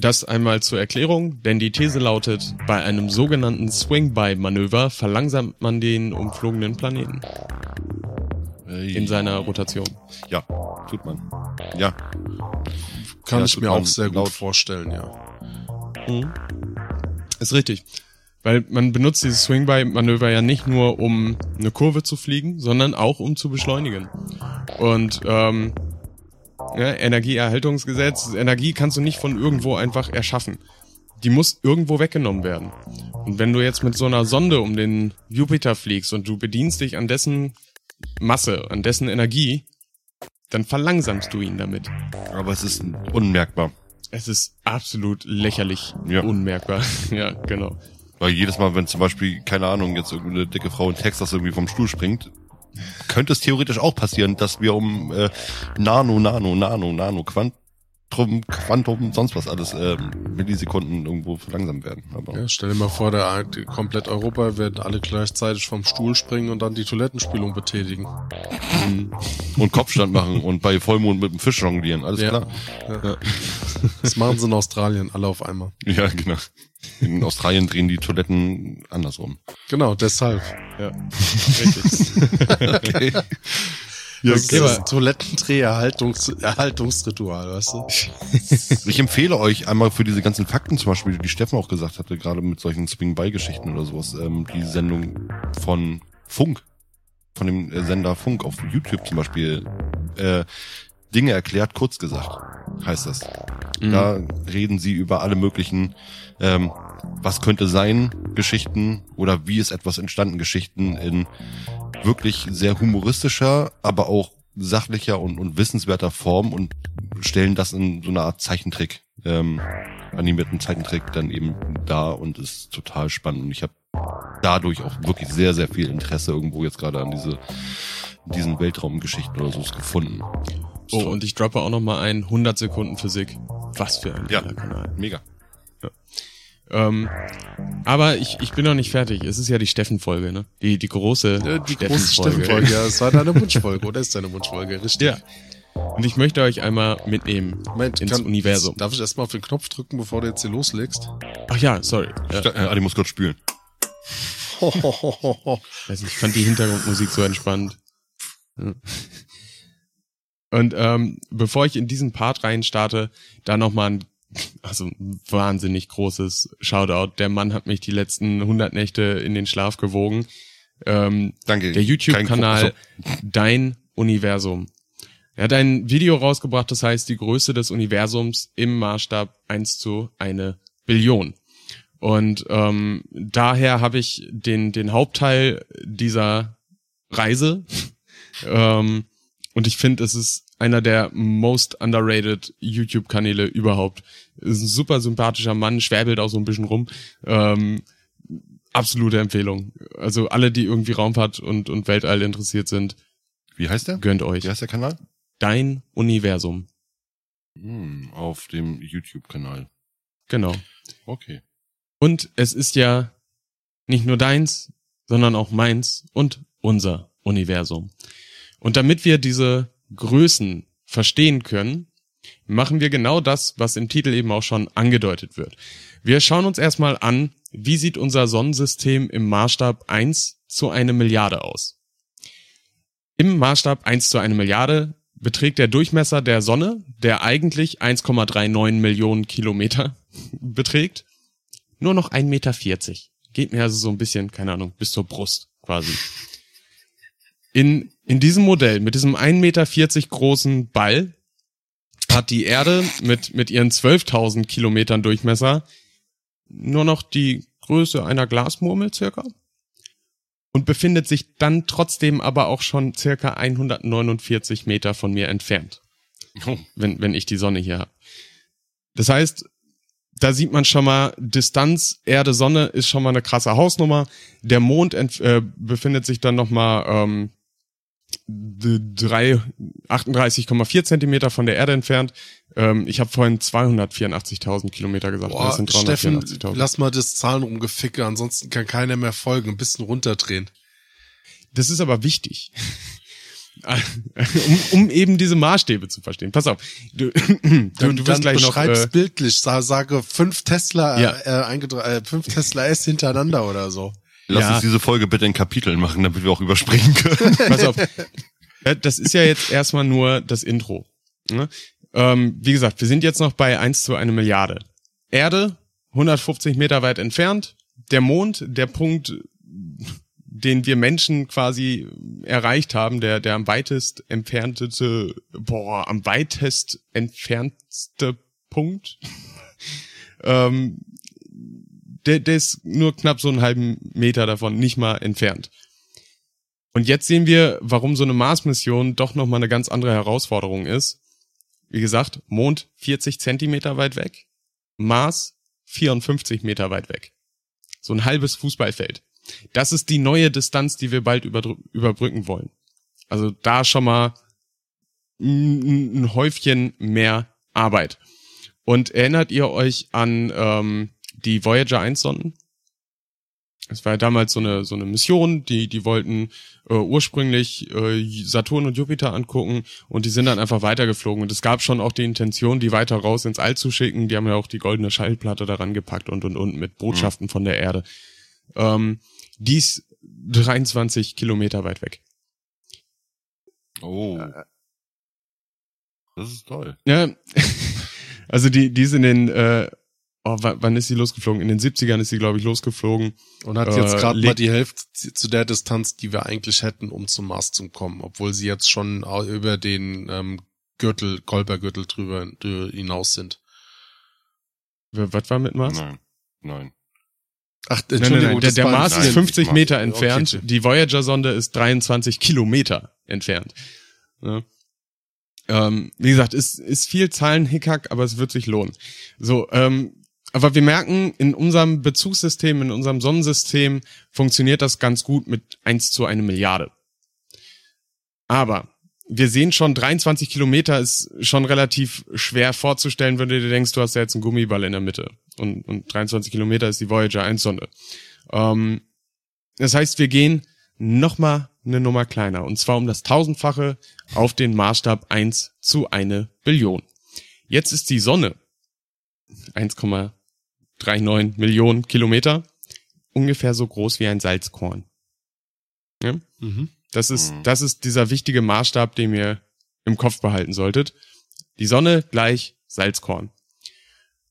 Das einmal zur Erklärung, denn die These lautet, bei einem sogenannten Swing-by-Manöver verlangsamt man den umflogenen Planeten Äh, in seiner Rotation. Ja, tut man. Ja. Kann Ja, ich mir auch sehr gut laut. vorstellen, ja. Mhm. Ist richtig. Weil man benutzt dieses Swing-by-Manöver ja nicht nur, um eine Kurve zu fliegen, sondern auch, um zu beschleunigen. Und ähm, ja, Energieerhaltungsgesetz, Energie kannst du nicht von irgendwo einfach erschaffen. Die muss irgendwo weggenommen werden. Und wenn du jetzt mit so einer Sonde um den Jupiter fliegst und du bedienst dich an dessen Masse, an dessen Energie, dann verlangsamst du ihn damit. Aber es ist unmerkbar. Es ist absolut lächerlich Ja. unmerkbar. ja, genau. Weil jedes Mal, wenn zum Beispiel, keine Ahnung, jetzt irgendeine dicke Frau in Texas irgendwie vom Stuhl springt, könnte es theoretisch auch passieren, dass wir um äh, Nano, Nano, Nano, Nano, Quantum, Quantum, sonst was alles ähm, Millisekunden irgendwo verlangsamt werden. Aber ja. Stell dir mal vor, der die- komplett Europa werden alle gleichzeitig vom Stuhl springen und dann die Toilettenspülung betätigen. und Kopfstand machen und bei Vollmond mit dem Fisch jonglieren, alles Ja. klar. Ja. Das machen sie in Australien alle auf einmal. Ja, genau. In Australien drehen die Toiletten andersrum. Genau, deshalb. Ja, richtig. Okay. Ja, okay, aber- Toilettendreh-Erhaltungs Erhaltungsritual, weißt du? Ich empfehle euch einmal für diese ganzen Fakten zum Beispiel, die Steffen auch gesagt hatte, gerade mit solchen Swing-By-Geschichten oder sowas, ähm, die Sendung von Funk, von dem äh, Sender Funk auf YouTube zum Beispiel, äh, Dinge erklärt, kurz gesagt, heißt das. Da reden sie über alle möglichen, ähm, was könnte sein, Geschichten oder wie ist etwas entstanden, Geschichten in wirklich sehr humoristischer, aber auch sachlicher und, und wissenswerter Form und stellen das in so eine Art Zeichentrick, ähm, animierten Zeichentrick dann eben da und ist total spannend. Und ich habe dadurch auch wirklich sehr, sehr viel Interesse irgendwo jetzt gerade an diese diesen Weltraumgeschichten oder so gefunden. Oh, und ich droppe auch noch mal ein 100 Sekunden Physik. Was für ein Ja. Kanal. mega. Ähm, aber ich, ich bin noch nicht fertig. Es ist ja die Steffen-Folge, ne? Die, die große Äh, Die große Steffen-Folge. Steffenfolge, ja, es war deine Wunschfolge, oder ist deine Wunschfolge, richtig? Ja. Und ich möchte euch einmal mitnehmen Moment, ins kann- Universum. Darf ich erstmal auf den Knopf drücken, bevor du jetzt hier loslegst? Ach ja, sorry. Ja, Äh, Adi muss kurz spülen. weiß nicht, ich fand die Hintergrundmusik so entspannt. Und ähm, bevor ich in diesen Part rein starte, da nochmal ein, also wahnsinnig großes Shoutout. Der Mann hat mich die letzten 100 Nächte in den Schlaf gewogen. Ähm, Danke. der YouTube-Kanal Kein- Dein Universum. Er hat ein Video rausgebracht, das heißt die Größe des Universums im Maßstab 1 zu eine Billion. Und ähm, daher habe ich den, den Hauptteil dieser Reise. ähm, und ich finde, es ist einer der most underrated YouTube-Kanäle überhaupt. Ist ein super sympathischer Mann, schwäbelt auch so ein bisschen rum. Ähm, absolute Empfehlung. Also alle, die irgendwie Raumfahrt und, und Weltall interessiert sind, Wie heißt der? gönnt euch. Wie heißt der Kanal? Dein Universum. Hm, auf dem YouTube-Kanal. Genau. Okay. Und es ist ja nicht nur deins, sondern auch meins und unser Universum. Und damit wir diese Größen verstehen können, machen wir genau das, was im Titel eben auch schon angedeutet wird. Wir schauen uns erstmal an, wie sieht unser Sonnensystem im Maßstab 1 zu eine Milliarde aus. Im Maßstab 1 zu eine Milliarde beträgt der Durchmesser der Sonne, der eigentlich 1,39 Millionen Kilometer beträgt, nur noch 1,40 Meter. Geht mir also so ein bisschen, keine Ahnung, bis zur Brust quasi. In, in diesem Modell, mit diesem 1,40 Meter großen Ball, hat die Erde mit, mit ihren 12.000 Kilometern Durchmesser nur noch die Größe einer Glasmurmel circa und befindet sich dann trotzdem aber auch schon circa 149 Meter von mir entfernt Oh. wenn, wenn ich die Sonne hier habe. Das heißt, da sieht man schon mal, Distanz Erde, Sonne ist schon mal eine krasse Hausnummer. Der Mond äh, befindet sich dann noch mal ähm, 38,4 Zentimeter von der Erde entfernt. Ähm, ich habe vorhin 284.000 Kilometer gesagt. Boah, das sind Steffen, 384.000. lass mal das Zahlenrumgeficke, ansonsten kann keiner mehr folgen. Ein bisschen runterdrehen. Das ist aber wichtig. um, um eben diese Maßstäbe zu verstehen. Pass auf. Du, du, Dann, du wirst gleich noch. Äh, bildlich. Sa- Sage fünf Tesla, Ja. äh, eingedra- äh, fünf Tesla S hintereinander oder so. Lass Ja. uns diese Folge bitte in Kapiteln machen, damit wir auch überspringen können. pass auf. Das ist ja jetzt erstmal nur das Intro. Ne? Ähm, wie gesagt, wir sind jetzt noch bei 1 zu eine Milliarde. Erde, 150 Meter weit entfernt. Der Mond, der Punkt, den wir Menschen quasi erreicht haben, der, der am weitest entferntete, boah, am weitest entfernteste Punkt, ähm, der, der ist nur knapp so einen halben Meter davon, nicht mal entfernt. Und jetzt sehen wir, warum so eine Mars-Mission doch nochmal eine ganz andere Herausforderung ist. Wie gesagt, Mond 40 Zentimeter weit weg, Mars 54 Meter weit weg. So ein halbes Fußballfeld. Das ist die neue Distanz, die wir bald überbrücken wollen. Also da schon mal ein Häufchen mehr Arbeit. Und erinnert ihr euch an ähm, die Voyager 1 Sonden? Es war ja damals so eine so eine Mission, die die wollten äh, ursprünglich äh, Saturn und Jupiter angucken und die sind dann einfach weitergeflogen und es gab schon auch die Intention, die weiter raus ins All zu schicken. Die haben ja auch die goldene Schallplatte daran gepackt und und und mit Botschaften von der Erde. Ähm, dies 23 Kilometer weit weg. Oh. Das ist toll. Ja, also die die sind in äh, oh, wa- wann ist sie losgeflogen? In den 70ern ist sie glaube ich losgeflogen. Und hat Äh, jetzt gerade mal die Hälfte zu der Distanz, die wir eigentlich hätten, um zum Mars zu kommen, obwohl sie jetzt schon über den ähm, Gürtel, Kolbergürtel drüber, drüber hinaus sind. Was war mit Mars? Nein. Nein. Ach, Nein, nein, nein. Der, der Mars nein, ist 50 Mars. Meter entfernt. okay. Die Voyager-Sonde ist 23 Kilometer entfernt. Ja. Ähm, wie gesagt, ist, ist viel Zahlenhickhack, aber es wird sich lohnen. So, ähm, aber wir merken, in unserem Bezugssystem, in unserem Sonnensystem funktioniert das ganz gut mit 1 zu eine Milliarde. Aber wir sehen schon, 23 Kilometer ist schon relativ schwer vorzustellen, wenn du dir denkst, du hast ja jetzt einen Gummiball in der Mitte. Und, und 23 Kilometer ist die Voyager 1 Sonde. Ähm, das heißt, wir gehen nochmal eine Nummer kleiner. Und zwar um das Tausendfache auf den Maßstab 1 zu eine Billion. Jetzt ist die Sonne 1,39 Millionen Kilometer ungefähr so groß wie ein Salzkorn. Ja? Mhm. Das ist, Mhm. das ist dieser wichtige Maßstab, den ihr im Kopf behalten solltet. Die Sonne gleich Salzkorn.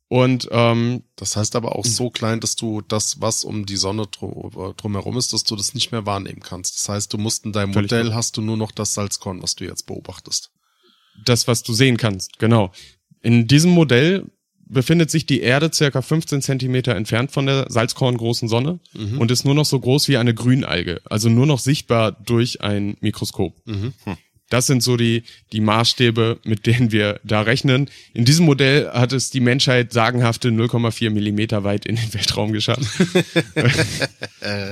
Und ähm, Das heißt aber auch so klein, dass du das, was um die Sonne drum, drumherum ist, dass du das nicht mehr wahrnehmen kannst. Das heißt, du musst in deinem Modell klar. hast du nur noch das Salzkorn, was du jetzt beobachtest. das, was du sehen kannst, genau. In diesem Modell befindet sich die Erde circa 15 Zentimeter entfernt von der salzkorngroßen Sonne Mhm. und ist nur noch so groß wie eine Grünalge, also nur noch sichtbar durch ein Mikroskop. Mhm. Das sind so die, die Maßstäbe, mit denen wir da rechnen. In diesem Modell hat es die Menschheit sagenhafte 0,4 Millimeter weit in den Weltraum geschafft.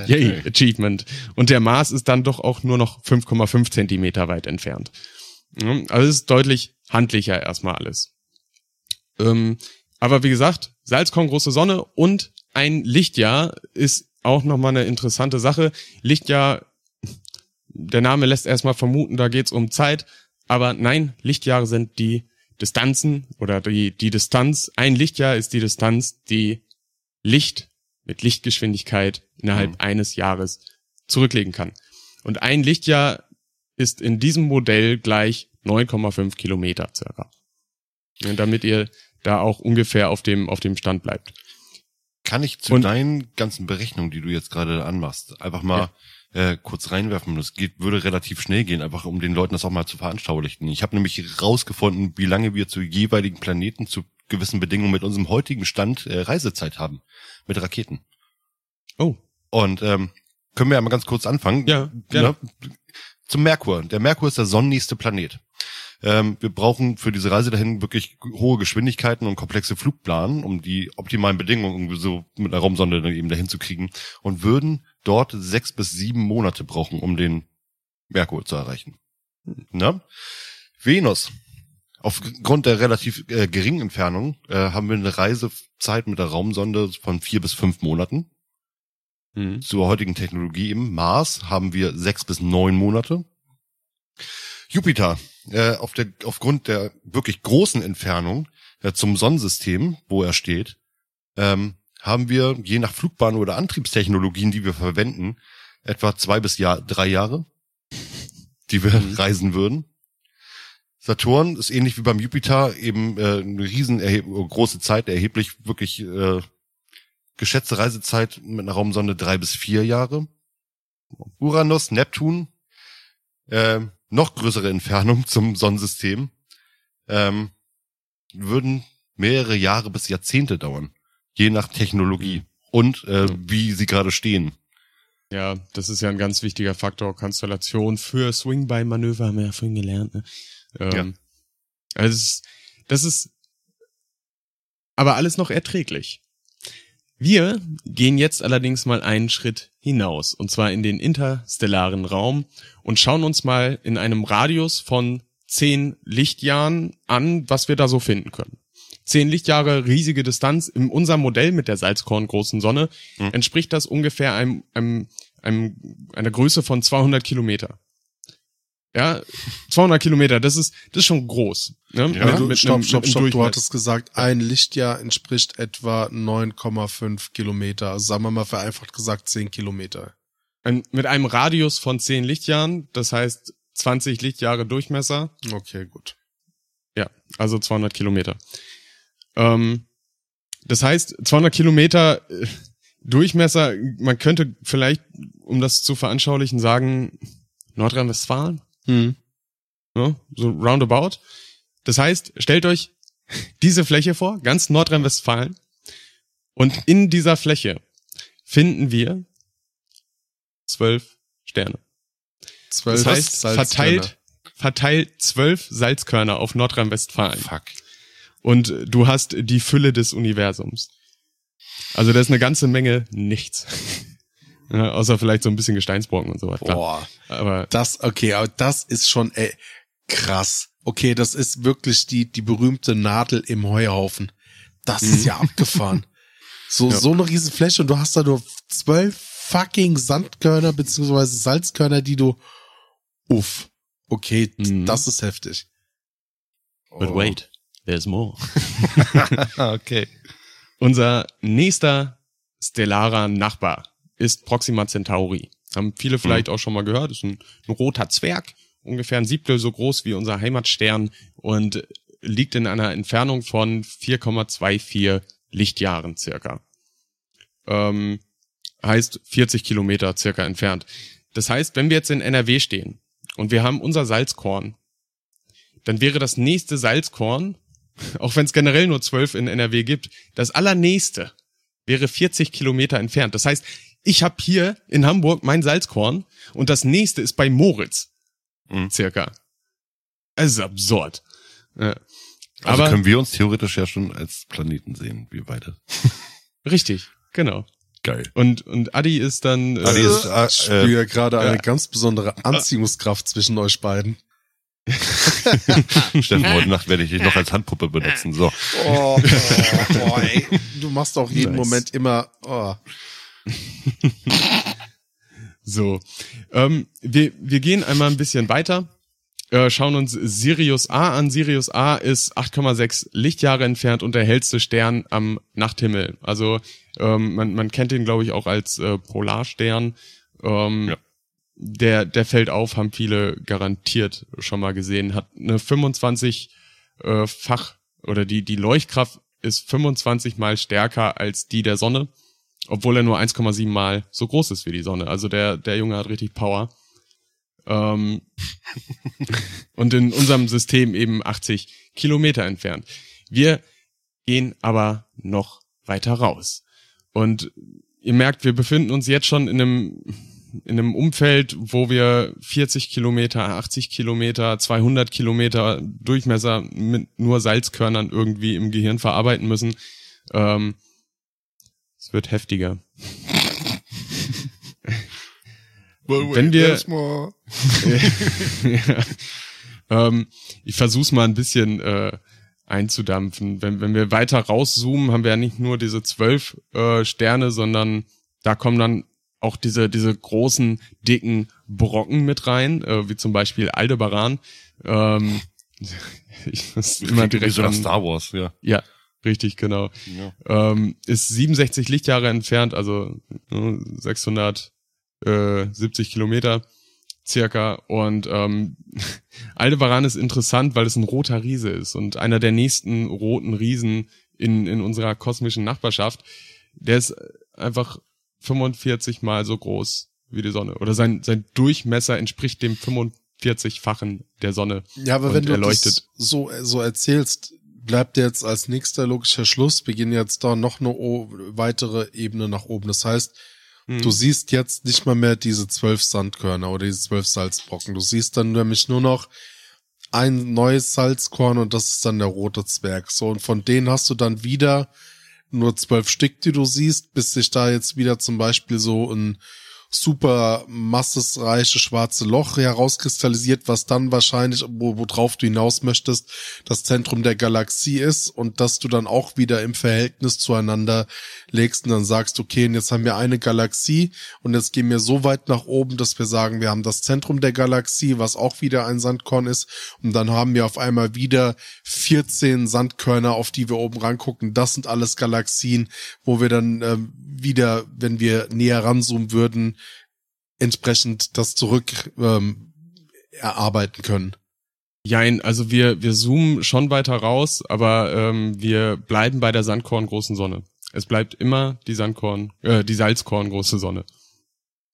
Yay, Achievement. Und der Mars ist dann doch auch nur noch 5,5 Zentimeter weit entfernt. Also es ist deutlich handlicher erstmal alles. Ähm, aber wie gesagt, Salzkorn, große Sonne und ein Lichtjahr ist auch nochmal eine interessante Sache. Lichtjahr, der Name lässt erstmal vermuten, da geht's um Zeit. Aber nein, Lichtjahre sind die Distanzen oder die, die Distanz. Ein Lichtjahr ist die Distanz, die Licht mit Lichtgeschwindigkeit innerhalb Mhm. eines Jahres zurücklegen kann. Und ein Lichtjahr ist in diesem Modell gleich 9,5 Kilometer circa. Ja, damit ihr da auch ungefähr auf dem, auf dem Stand bleibt. Kann ich zu Und- deinen ganzen Berechnungen, die du jetzt gerade anmachst, einfach mal äh, kurz reinwerfen? Das geht, würde relativ schnell gehen, einfach um den Leuten das auch mal zu veranschaulichen. Ich habe nämlich rausgefunden, wie lange wir zu jeweiligen Planeten zu gewissen Bedingungen mit unserem heutigen Stand äh, Reisezeit haben. Mit Raketen. Oh, Und ähm, können wir einmal ganz kurz anfangen? Ja, gerne. Ne? Zum Merkur. Der Merkur ist der sonnennächste Planet. Ähm, wir brauchen für diese Reise dahin wirklich hohe Geschwindigkeiten und komplexe Flugplanen, um die optimalen Bedingungen irgendwie so mit einer Raumsonde dann eben dahin zu kriegen und würden dort sechs bis sieben Monate brauchen, um den Merkur zu erreichen. Na? Venus. Aufgrund der relativ äh, geringen Entfernung äh, haben wir eine Reisezeit mit der Raumsonde von vier bis fünf Monaten. Mhm. Zur heutigen Technologie im Mars haben wir sechs bis neun Monate. Jupiter, äh, auf der, aufgrund der wirklich großen Entfernung äh, zum Sonnensystem, wo er steht, ähm, haben wir je nach Flugbahn oder Antriebstechnologien, die wir verwenden, etwa zwei bis Jahr, drei Jahre, die wir reisen würden. Saturn ist ähnlich wie beim Jupiter eben äh, eine riesen große Zeit, erheblich wirklich äh, geschätzte Reisezeit mit einer Raumsonde drei bis vier Jahre. Uranus, Neptun, äh, noch größere Entfernung zum Sonnensystem, ähm, würden mehrere Jahre bis Jahrzehnte dauern, je nach Technologie und äh, wie sie gerade stehen. Ja, das ist ja ein ganz wichtiger Faktor. Konstellation für Swing-by-Manöver haben wir ja vorhin gelernt. Ne? Ähm, Also das ist, das ist aber alles noch erträglich. Wir gehen jetzt allerdings mal einen Schritt hinaus, und zwar in den interstellaren Raum und schauen uns mal in einem Radius von zehn Lichtjahren an, was wir da so finden können. Zehn Lichtjahre riesige Distanz. In unserem Modell mit der Salzkorn-großen Sonne Mhm. entspricht das ungefähr einem, einem, einem, einer Größe von 200 Kilometer. Ja, 200 Kilometer, das ist, das ist schon groß. Ne? Ja. Ja, du, stopp, einem- stopp, stopp. Du hattest gesagt, ein Lichtjahr entspricht etwa 9,5 Kilometer. Also sagen wir mal vereinfacht gesagt 10 Kilometer. Ein, mit einem Radius von 10 Lichtjahren, das heißt 20 Lichtjahre Durchmesser, Okay, gut. ja, also 200 Kilometer. Ähm, das heißt, 200 Kilometer äh, Durchmesser, man könnte vielleicht, um das zu veranschaulichen, sagen, Nordrhein-Westfalen, Hm. ne? so roundabout. Das heißt, stellt euch diese Fläche vor, ganz Nordrhein-Westfalen, und in dieser Fläche finden wir zwölf Sterne. Zwölf Das heißt, Salzkörner. verteilt, verteilt zwölf Salzkörner auf Nordrhein-Westfalen. Fuck. Und du hast die Fülle des Universums. Also da ist eine ganze Menge nichts. Ja, außer vielleicht so ein bisschen Gesteinsbrocken und so weiter. Boah. Aber Das, okay, aber das ist schon ey, krass. Okay, das ist wirklich die, die berühmte Nadel im Heuhaufen. Das ist ja abgefahren. So, Ja. so eine riesen Fläche und du hast da nur zwölf fucking Sandkörner beziehungsweise Salzkörner, die du, uff. Okay, Mhm. das ist heftig. but Oh. wait, there's more. okay. Unser nächster stellarer Nachbar ist Proxima Centauri. Haben viele vielleicht auch schon mal gehört. Ist ein, ein roter Zwerg, ungefähr ein Siebtel so groß wie unser Heimatstern und liegt in einer Entfernung von 4,24 Lichtjahren circa. Ähm, heißt 40 Kilometer circa entfernt. Das heißt, wenn wir jetzt in NRW stehen und wir haben unser Salzkorn, dann wäre das nächste Salzkorn, auch wenn es generell nur zwölf in NRW gibt, das allernächste wäre 40 Kilometer entfernt. Das heißt, ich habe hier in Hamburg mein Salzkorn und das nächste ist bei Moritz. Mhm. Circa. Es ist absurd. Ja. Also Aber können wir uns theoretisch ja schon als Planeten sehen, wir beide. richtig, genau. Geil. Und, und Adi ist dann. Adi äh, ist, äh, Ich spüre äh, gerade eine ja. ganz besondere Anziehungskraft zwischen euch beiden. Steffen, heute Nacht werde ich dich noch als Handpuppe benutzen. So. Oh, oh, oh ey. Du machst auch jeden Nice. Moment immer, oh. So, ähm, wir, wir gehen einmal ein bisschen weiter, äh, schauen uns Sirius A an. Sirius A ist 8,6 Lichtjahre entfernt und der hellste Stern am Nachthimmel. Also ähm, man, man kennt ihn, glaube ich, auch als äh, Polarstern. Ähm, Ja. Der, der fällt auf, haben viele garantiert schon mal gesehen. Hat eine 25 äh, Fach oder die die Leuchtkraft ist 25 mal stärker als die der Sonne obwohl er nur 1,7 mal so groß ist wie die Sonne. Also der, der Junge hat richtig Power. Ähm, und in unserem System eben 80 Kilometer entfernt. Wir gehen aber noch weiter raus. Und ihr merkt, wir befinden uns jetzt schon in einem in einem Umfeld, wo wir 40 Kilometer, 80 Kilometer, 200 Kilometer Durchmesser mit nur Salzkörnern irgendwie im Gehirn verarbeiten müssen. Ähm, es wird heftiger. Wenn wir, ja, ähm, ich versuch's mal ein bisschen äh, einzudampfen. Wenn, wenn wir weiter rauszoomen, haben wir ja nicht nur diese zwölf äh, Sterne, sondern da kommen dann auch diese, diese großen, dicken Brocken mit rein, äh, wie zum Beispiel Aldebaran. Ähm, ich muss immer direkt so an, Star Wars, ja. Ja, richtig, genau. ja. Ähm, ist 67 Lichtjahre entfernt, also äh, 670 Kilometer circa. Und ähm, Aldebaran ist interessant, weil es ein roter Riese ist und einer der nächsten roten Riesen in, in unserer kosmischen Nachbarschaft. Der ist einfach 45 mal so groß wie die Sonne. Oder sein, sein Durchmesser entspricht dem 45-fachen der Sonne. Ja, aber wenn du das so, so erzählst, bleibt jetzt als nächster logischer Schluss, wir gehen jetzt da noch eine o weitere Ebene nach oben. Das heißt, Hm. du siehst jetzt nicht mal mehr diese zwölf Sandkörner oder diese zwölf Salzbrocken. Du siehst dann nämlich nur noch ein neues Salzkorn und das ist dann der rote Zwerg. So, und von denen hast du dann wieder nur zwölf Stück, die du siehst, bis sich da jetzt wieder zum Beispiel so ein super massesreiche schwarze Loch herauskristallisiert, was dann wahrscheinlich, wo, worauf du hinaus möchtest, das Zentrum der Galaxie ist und dass du dann auch wieder im Verhältnis zueinander legst und dann sagst, okay, und jetzt haben wir eine Galaxie und jetzt gehen wir so weit nach oben, dass wir sagen, wir haben das Zentrum der Galaxie, was auch wieder ein Sandkorn ist und dann haben wir auf einmal wieder 14 Sandkörner, auf die wir oben rangucken. Das sind alles Galaxien, wo wir dann ähm, wieder, wenn wir näher ranzoomen würden, entsprechend das zurück ähm, erarbeiten können. Jein, also wir, wir zoomen schon weiter raus, aber ähm, wir bleiben bei der Sandkorn großen Sonne. Es bleibt immer die Sandkorn, äh, die Salzkorn große Sonne.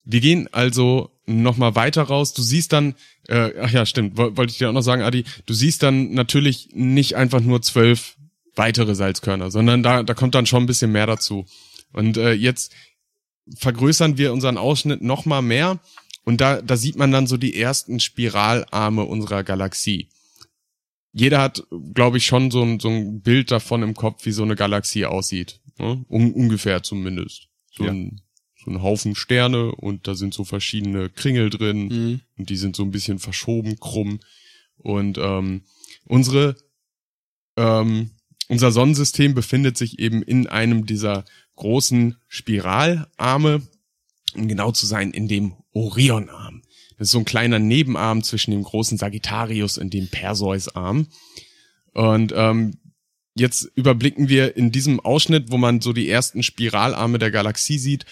Wir gehen also nochmal weiter raus. Du siehst dann, äh, ach ja, stimmt, woll- wollte ich dir auch noch sagen, Adi, du siehst dann natürlich nicht einfach nur zwölf weitere Salzkörner, sondern da, da kommt dann schon ein bisschen mehr dazu. Und äh, jetzt vergrößern wir unseren Ausschnitt nochmal mehr und da, da sieht man dann so die ersten Spiralarme unserer Galaxie. Jeder hat, glaube ich, schon so ein, so ein Bild davon im Kopf, wie so eine Galaxie aussieht. Ne? Un ungefähr zumindest. So, Ja. ein, so ein Haufen Sterne und da sind so verschiedene Kringel drin und die sind so ein bisschen verschoben, krumm. Und ähm, unsere, ähm, unser Sonnensystem befindet sich eben in einem dieser großen Spiralarme, um genau zu sein, in dem Orionarm. Das ist so ein kleiner Nebenarm zwischen dem großen Sagittarius und dem Perseusarm. Und ähm, jetzt überblicken wir in diesem Ausschnitt, wo man so die ersten Spiralarme der Galaxie sieht,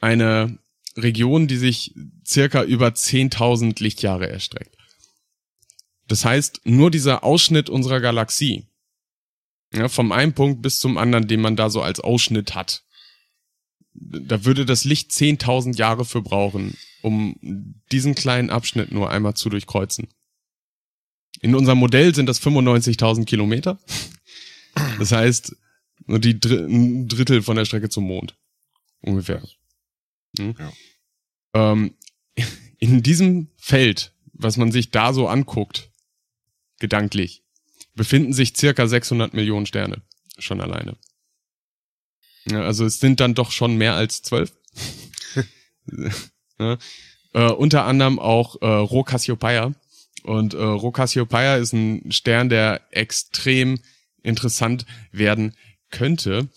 eine Region, die sich circa über 10.000 Lichtjahre erstreckt. Das heißt, nur dieser Ausschnitt unserer Galaxie, ja, vom einen Punkt bis zum anderen, den man da so als Ausschnitt hat, da würde das Licht 10.000 Jahre für brauchen, um diesen kleinen Abschnitt nur einmal zu durchkreuzen. In unserem Modell sind das 95.000 Kilometer. Das heißt, nur die Dr ein Drittel von der Strecke zum Mond. Ungefähr. Hm? Ja. Ähm, in diesem Feld, was man sich da so anguckt, gedanklich, befinden sich circa 600 Millionen Sterne. Schon alleine. Ja, also es sind dann doch schon mehr als zwölf. ja. äh, unter anderem auch äh, Rho Cassiopeia. Und äh, Rho Cassiopeia ist ein Stern, der extrem interessant werden könnte.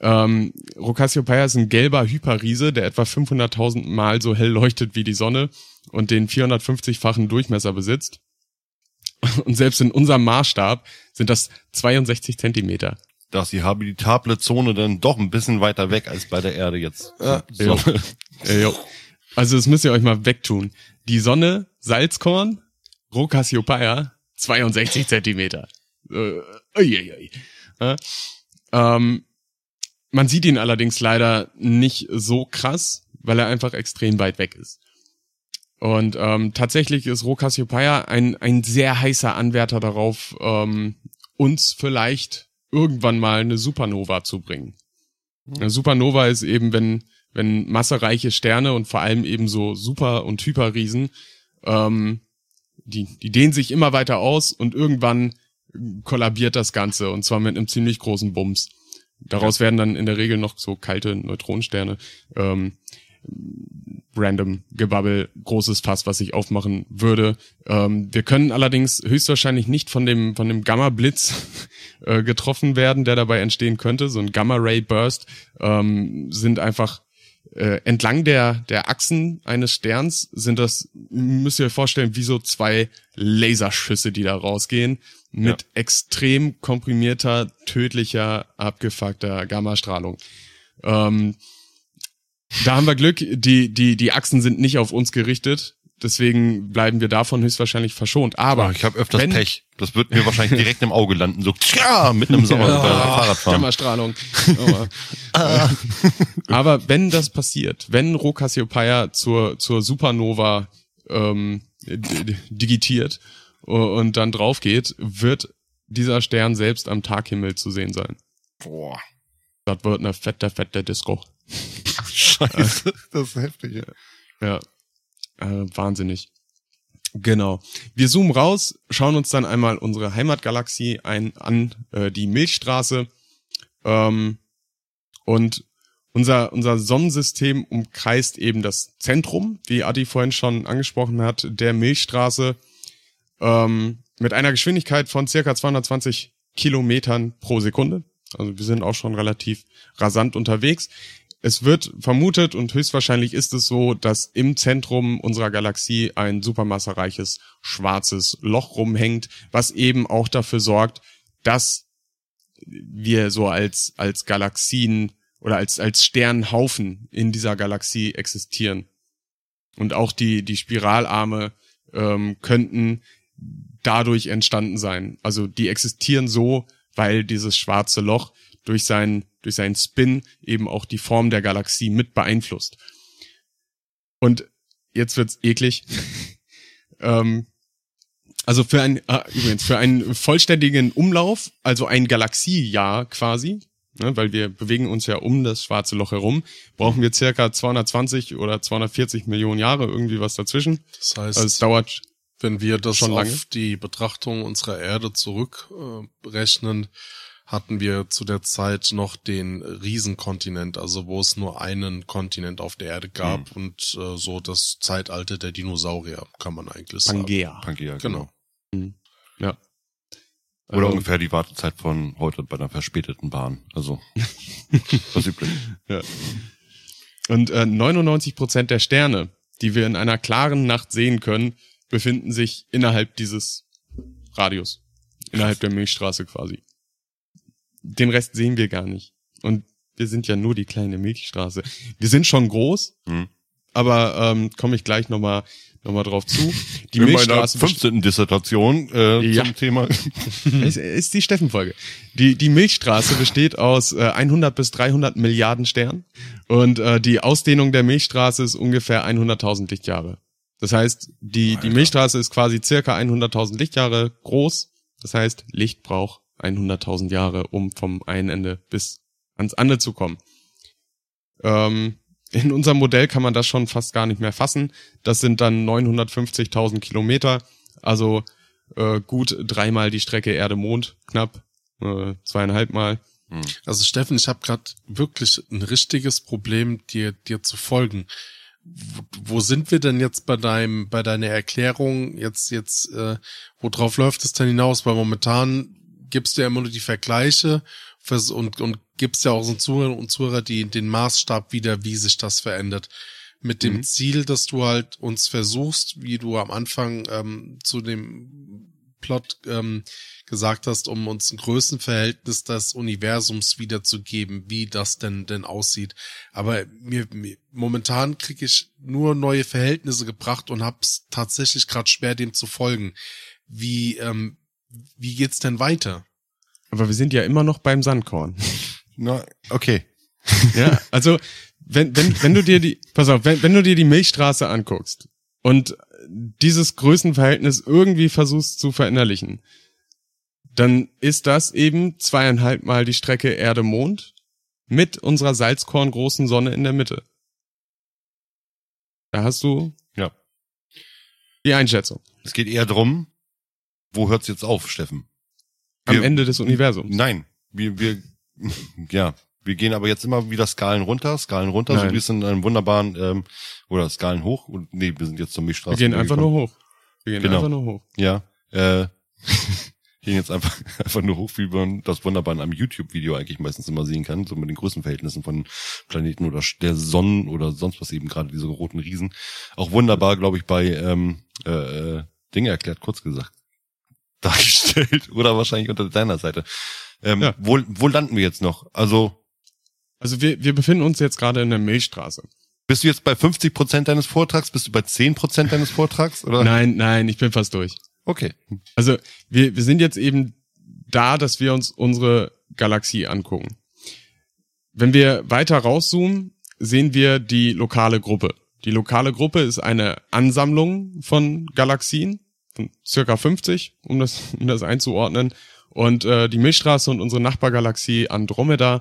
Ähm, Rho Cassiopeia ist ein gelber Hyperriese, der etwa 500.000 Mal so hell leuchtet wie die Sonne und den 450-fachen Durchmesser besitzt. Und selbst in unserem Maßstab sind das 62 Zentimeter. Da ist die habitable Zone dann doch ein bisschen weiter weg als bei der Erde jetzt. Ja. so. Äh, jo. Also das müsst ihr euch mal wegtun. Die Sonne, Salzkorn, Rho Cassiopeia, 62 Zentimeter. Äh. Ja. Ähm, man sieht ihn allerdings leider nicht so krass, weil er einfach extrem weit weg ist. Und ähm, tatsächlich ist Rho Cassiopeia ein, ein sehr heißer Anwärter darauf, ähm, uns vielleicht irgendwann mal eine Supernova zu bringen. Eine Supernova ist eben, wenn, wenn massereiche Sterne und vor allem eben so Super- und Hyperriesen, ähm, die, die dehnen sich immer weiter aus und irgendwann kollabiert das Ganze und zwar mit einem ziemlich großen Bums. Daraus werden dann in der Regel noch so kalte Neutronensterne. Ähm, random Gebabbel, großes Fass, was ich aufmachen würde. Ähm, wir können allerdings höchstwahrscheinlich nicht von dem von dem Gamma Blitz äh, getroffen werden, der dabei entstehen könnte. So ein Gamma Ray Burst ähm, sind einfach äh, entlang der der Achsen eines Sterns sind das müsst ihr euch vorstellen wie so zwei Laserschüsse, die da rausgehen mit Ja. extrem komprimierter, tödlicher, abgefuckter Gammastrahlung. Ähm, da haben wir Glück, die, die, die Achsen sind nicht auf uns gerichtet. Deswegen bleiben wir davon höchstwahrscheinlich verschont. Aber ich habe öfters wenn- Pech. Das wird mir wahrscheinlich direkt im Auge landen. So, tja, mitten im Sommer beim Fahrradfahren. Gammastrahlung. Aber, äh, aber wenn das passiert, wenn Rho Cassiopeia zur, zur Supernova ähm, digitiert und dann drauf geht, wird dieser Stern selbst am Taghimmel zu sehen sein. Boah, Das wird eine fette, fette Disco. Scheiße. Das ist heftig. Ja. Ja, äh, wahnsinnig. Genau. Wir zoomen raus, schauen uns dann einmal unsere Heimatgalaxie ein, an, äh, die Milchstraße. Ähm, und unser, unser Sonnensystem umkreist eben das Zentrum, wie Adi vorhin schon angesprochen hat, der Milchstraße ähm, mit einer Geschwindigkeit von circa 220 Kilometern pro Sekunde. Also wir sind auch schon relativ rasant unterwegs. Es wird vermutet und höchstwahrscheinlich ist es so, dass im Zentrum unserer Galaxie ein supermassereiches schwarzes Loch rumhängt, was eben auch dafür sorgt, dass wir so als, als Galaxien oder als, als Sternhaufen in dieser Galaxie existieren. Und auch die, die Spiralarme ähm, könnten dadurch entstanden sein. Also die existieren so, weil dieses schwarze Loch durch seinen, durch seinen Spin eben auch die Form der Galaxie mit beeinflusst. Und jetzt wird's eklig. ähm, also für ein, ah, übrigens, für einen vollständigen Umlauf, also ein Galaxiejahr quasi, ne, weil wir bewegen uns ja um das schwarze Loch herum, brauchen wir circa 220 oder 240 Millionen Jahre, irgendwie was dazwischen. Das heißt, Also es dauert wenn wir das schon auf lange. die Betrachtung unserer Erde zurückrechnen, äh, hatten wir zu der Zeit noch den Riesenkontinent, also wo es nur einen Kontinent auf der Erde gab Hm. und äh, so das Zeitalter der Dinosaurier, kann man eigentlich sagen. Pangea. Pangea, Genau. Ja. Oder Also- ungefähr die Wartezeit von heute bei einer verspäteten Bahn. Also, was üblich. Und äh, 99 Prozent der Sterne, die wir in einer klaren Nacht sehen können, befinden sich innerhalb dieses Radius. Innerhalb der Milchstraße quasi. Den Rest sehen wir gar nicht. Und wir sind ja nur die kleine Milchstraße. Wir sind schon groß, Hm. aber ähm, komme ich gleich nochmal noch mal drauf zu. Die In meiner Milchstraße best- 15. Dissertation äh, Ja. zum Thema. ist, ist die Steffenfolge. Die, die Milchstraße besteht aus äh, 100 bis 300 Milliarden Sternen und äh, die Ausdehnung der Milchstraße ist ungefähr 100.000 Lichtjahre. Das heißt, die, die Milchstraße ist quasi circa 100.000 Lichtjahre groß. Das heißt, Licht braucht 100.000 Jahre, um vom einen Ende bis ans andere zu kommen. Ähm, in unserem Modell kann man das schon fast gar nicht mehr fassen. Das sind dann 950.000 Kilometer, also äh, gut dreimal die Strecke Erde-Mond, knapp äh, zweieinhalb Mal. Also Steffen, ich habe gerade wirklich ein richtiges Problem, dir dir zu folgen. Wo, wo sind wir denn jetzt bei deinem bei deiner Erklärung jetzt jetzt äh, worauf läuft es denn hinaus? Weil momentan gibst du ja immer nur die Vergleiche und und gibst ja auch so Zuhörer und Zuhörer die den Maßstab wieder, wie sich das verändert. Mit dem Mhm. Ziel, dass du halt uns versuchst, wie du am Anfang ähm, zu dem Plot ähm, gesagt hast, um uns ein Größenverhältnis des Universums wiederzugeben, wie das denn denn aussieht. Aber mir, mir momentan kriege ich nur neue Verhältnisse gebracht und hab's tatsächlich gerade schwer, dem zu folgen. Wie ähm, wie geht's denn weiter? Aber wir sind ja immer noch beim Sandkorn. Na, okay. Ja, also wenn, wenn, wenn du dir die, pass auf, wenn, wenn du dir die Milchstraße anguckst und dieses Größenverhältnis irgendwie versuchst zu verinnerlichen, dann ist das eben zweieinhalb Mal die Strecke Erde-Mond mit unserer Salzkorn großen Sonne in der Mitte. Da hast du Ja. die Einschätzung. Es geht eher drum, wo hört's jetzt auf, Steffen? Am Wir- Ende des Universums. Nein, wir, wir, ja, wir gehen aber jetzt immer wieder Skalen runter, Skalen runter, so Nein. wie es in einem wunderbaren, ähm, oder Skalen hoch. Und nee, wir sind jetzt zur Wir Milchstraße. gehen einfach nur hoch. Wir gehen Genau. einfach nur hoch. Ja, äh, gehen jetzt einfach, einfach nur hoch, wie man das wunderbar in einem YouTube-Video eigentlich meistens immer sehen kann, so mit den Größenverhältnissen von Planeten oder der Sonnen oder sonst was eben gerade diese roten Riesen. Auch wunderbar, glaube ich, bei ähm, äh, äh, Dinge erklärt, kurz gesagt, dargestellt oder wahrscheinlich unter deiner Seite. Ähm, Ja. wo, wo landen wir jetzt noch? Also Also wir, wir befinden uns jetzt gerade in der Milchstraße. bist du jetzt bei 50 Prozent deines Vortrags? Bist du bei 10 Prozent deines Vortrags? Oder? Nein, nein, ich bin fast durch. Okay. Also wir, wir sind jetzt eben da, dass wir uns unsere Galaxie angucken. Wenn wir weiter rauszoomen, sehen wir die lokale Gruppe. Die lokale Gruppe ist eine Ansammlung von Galaxien, circa 50, um das, um das einzuordnen. Und äh, die Milchstraße und unsere Nachbargalaxie Andromeda,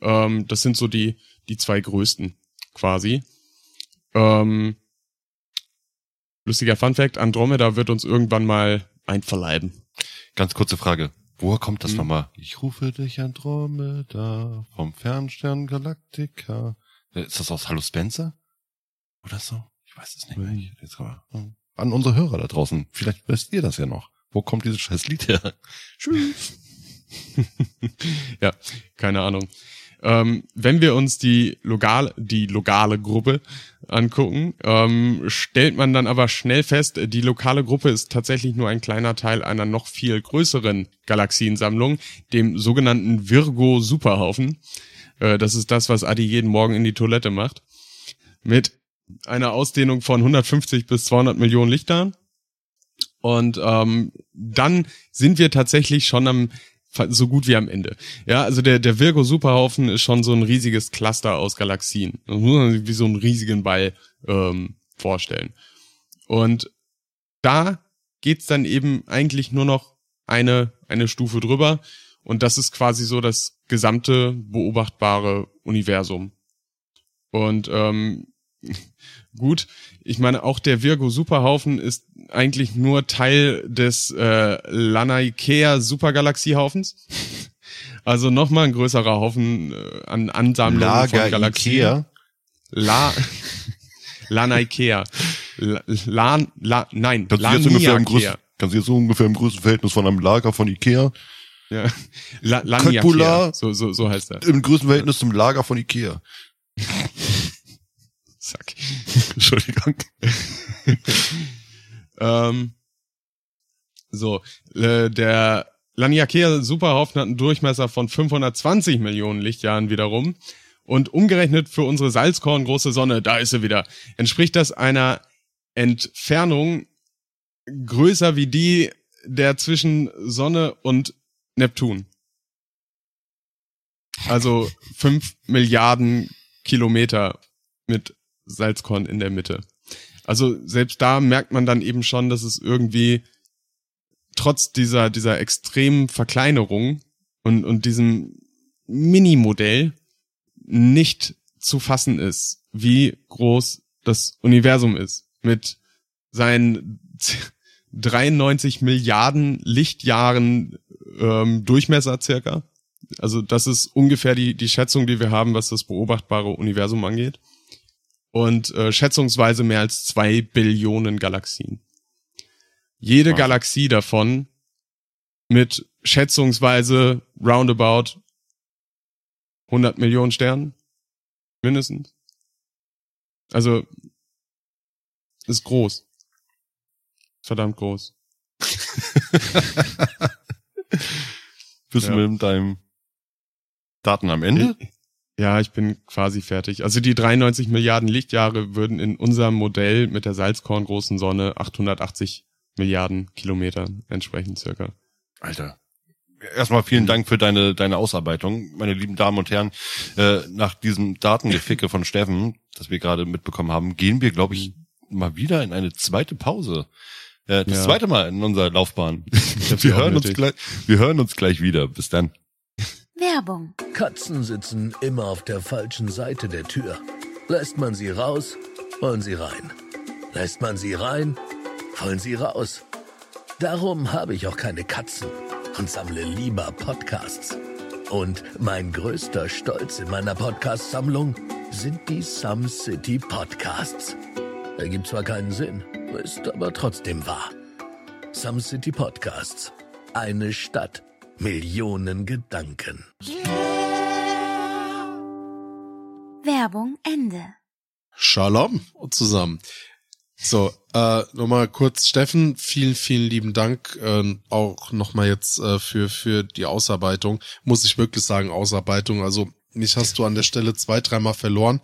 ähm, das sind so die, die zwei größten quasi. Ähm, lustiger Fun Fact, Andromeda wird uns irgendwann mal einverleiben. Ganz kurze Frage. Woher kommt das Hm. nochmal? Ich rufe dich Andromeda vom Fernstern Galactica. Äh, Ist das aus Hallo Spencer? Oder so? Ich weiß es nicht mehr. Jetzt aber, hm. An unsere Hörer da draußen. Vielleicht wisst ihr das ja noch. Wo kommt dieses scheiß Lied her? Tschüss. ja, keine Ahnung. Ähm, wenn wir uns die lokale, die lokale Gruppe angucken, ähm, stellt man dann aber schnell fest, die lokale Gruppe ist tatsächlich nur ein kleiner Teil einer noch viel größeren Galaxiensammlung, dem sogenannten Virgo Superhaufen. Äh, das ist das, was Adi jeden Morgen in die Toilette macht. Mit einer Ausdehnung von 150 bis 200 Millionen Lichtjahren. Und ähm, dann sind wir tatsächlich schon am so gut wie am Ende. Ja, also der, der Virgo Superhaufen ist schon so ein riesiges Cluster aus Galaxien. Das muss man sich wie so einen riesigen Ball ähm, vorstellen. Und da geht's dann eben eigentlich nur noch eine, eine Stufe drüber. Und das ist quasi so das gesamte beobachtbare Universum. Und ähm, gut, ich meine, auch der Virgo Superhaufen ist eigentlich nur Teil des äh, Lanaikea Supergalaxiehaufens. Also nochmal ein größerer Haufen äh, an Ansammlungen von Galaxien. Ikea. La Lanaikea. La, la, la, nein, Kannst du, jetzt ungefähr im größten, kannst du jetzt so ungefähr im größten Verhältnis von einem Lager von Ikea? Ja. La. Laniakea. So, so, so heißt er. Im größten Verhältnis zum Lager von Ikea. Zack. Entschuldigung. Ähm, so, äh, der Laniakea Superhaufen hat einen Durchmesser von 520 Millionen Lichtjahren wiederum. Und umgerechnet für unsere Salzkorn große Sonne, da ist sie wieder, entspricht das einer Entfernung größer wie die der zwischen Sonne und Neptun. Also fünf Milliarden Kilometer mit Salzkorn in der Mitte. Also selbst da merkt man dann eben schon, dass es irgendwie trotz dieser, dieser extremen Verkleinerung und, und diesem Mini-Modell nicht zu fassen ist, wie groß das Universum ist. Mit seinen 93 Milliarden Lichtjahren ähm, Durchmesser circa. Also das ist ungefähr die, die Schätzung, die wir haben, was das beobachtbare Universum angeht und äh, schätzungsweise mehr als zwei Billionen Galaxien. Jede Wahnsinn. Galaxie davon mit schätzungsweise roundabout 100 Millionen Sternen mindestens. Also ist groß. Verdammt groß. Bist Ja. du mit deinem Daten am Ende? Ja, ich bin quasi fertig. Also die 93 Milliarden Lichtjahre würden in unserem Modell mit der Salzkorngroßen Sonne 880 Milliarden Kilometer entsprechen circa. Alter. Erstmal vielen Dank für deine, deine Ausarbeitung, meine lieben Damen und Herren. Äh, nach diesem Datengeficke von Steffen, das wir gerade mitbekommen haben, gehen wir, glaube ich, mal wieder in eine zweite Pause. Äh, das Ja. zweite Mal in unserer Laufbahn. Wir hören, uns gleich, wir hören uns gleich wieder. Bis dann. Werbung. Katzen sitzen immer auf der falschen Seite der Tür. Lässt man sie raus, wollen sie rein. Lässt man sie rein, wollen sie raus. Darum habe ich auch keine Katzen und sammle lieber Podcasts. Und mein größter Stolz in meiner Podcast-Sammlung sind die Some City Podcasts. Ergibt zwar keinen Sinn, ist aber trotzdem wahr. Some City Podcasts. Eine Stadt, Millionen Gedanken. Werbung Ende. Shalom zusammen. So, äh, nochmal kurz, Steffen, vielen, vielen lieben Dank äh, auch nochmal jetzt äh, für, für die Ausarbeitung. Muss ich wirklich sagen, Ausarbeitung. Also mich hast du an der Stelle zwei, dreimal verloren.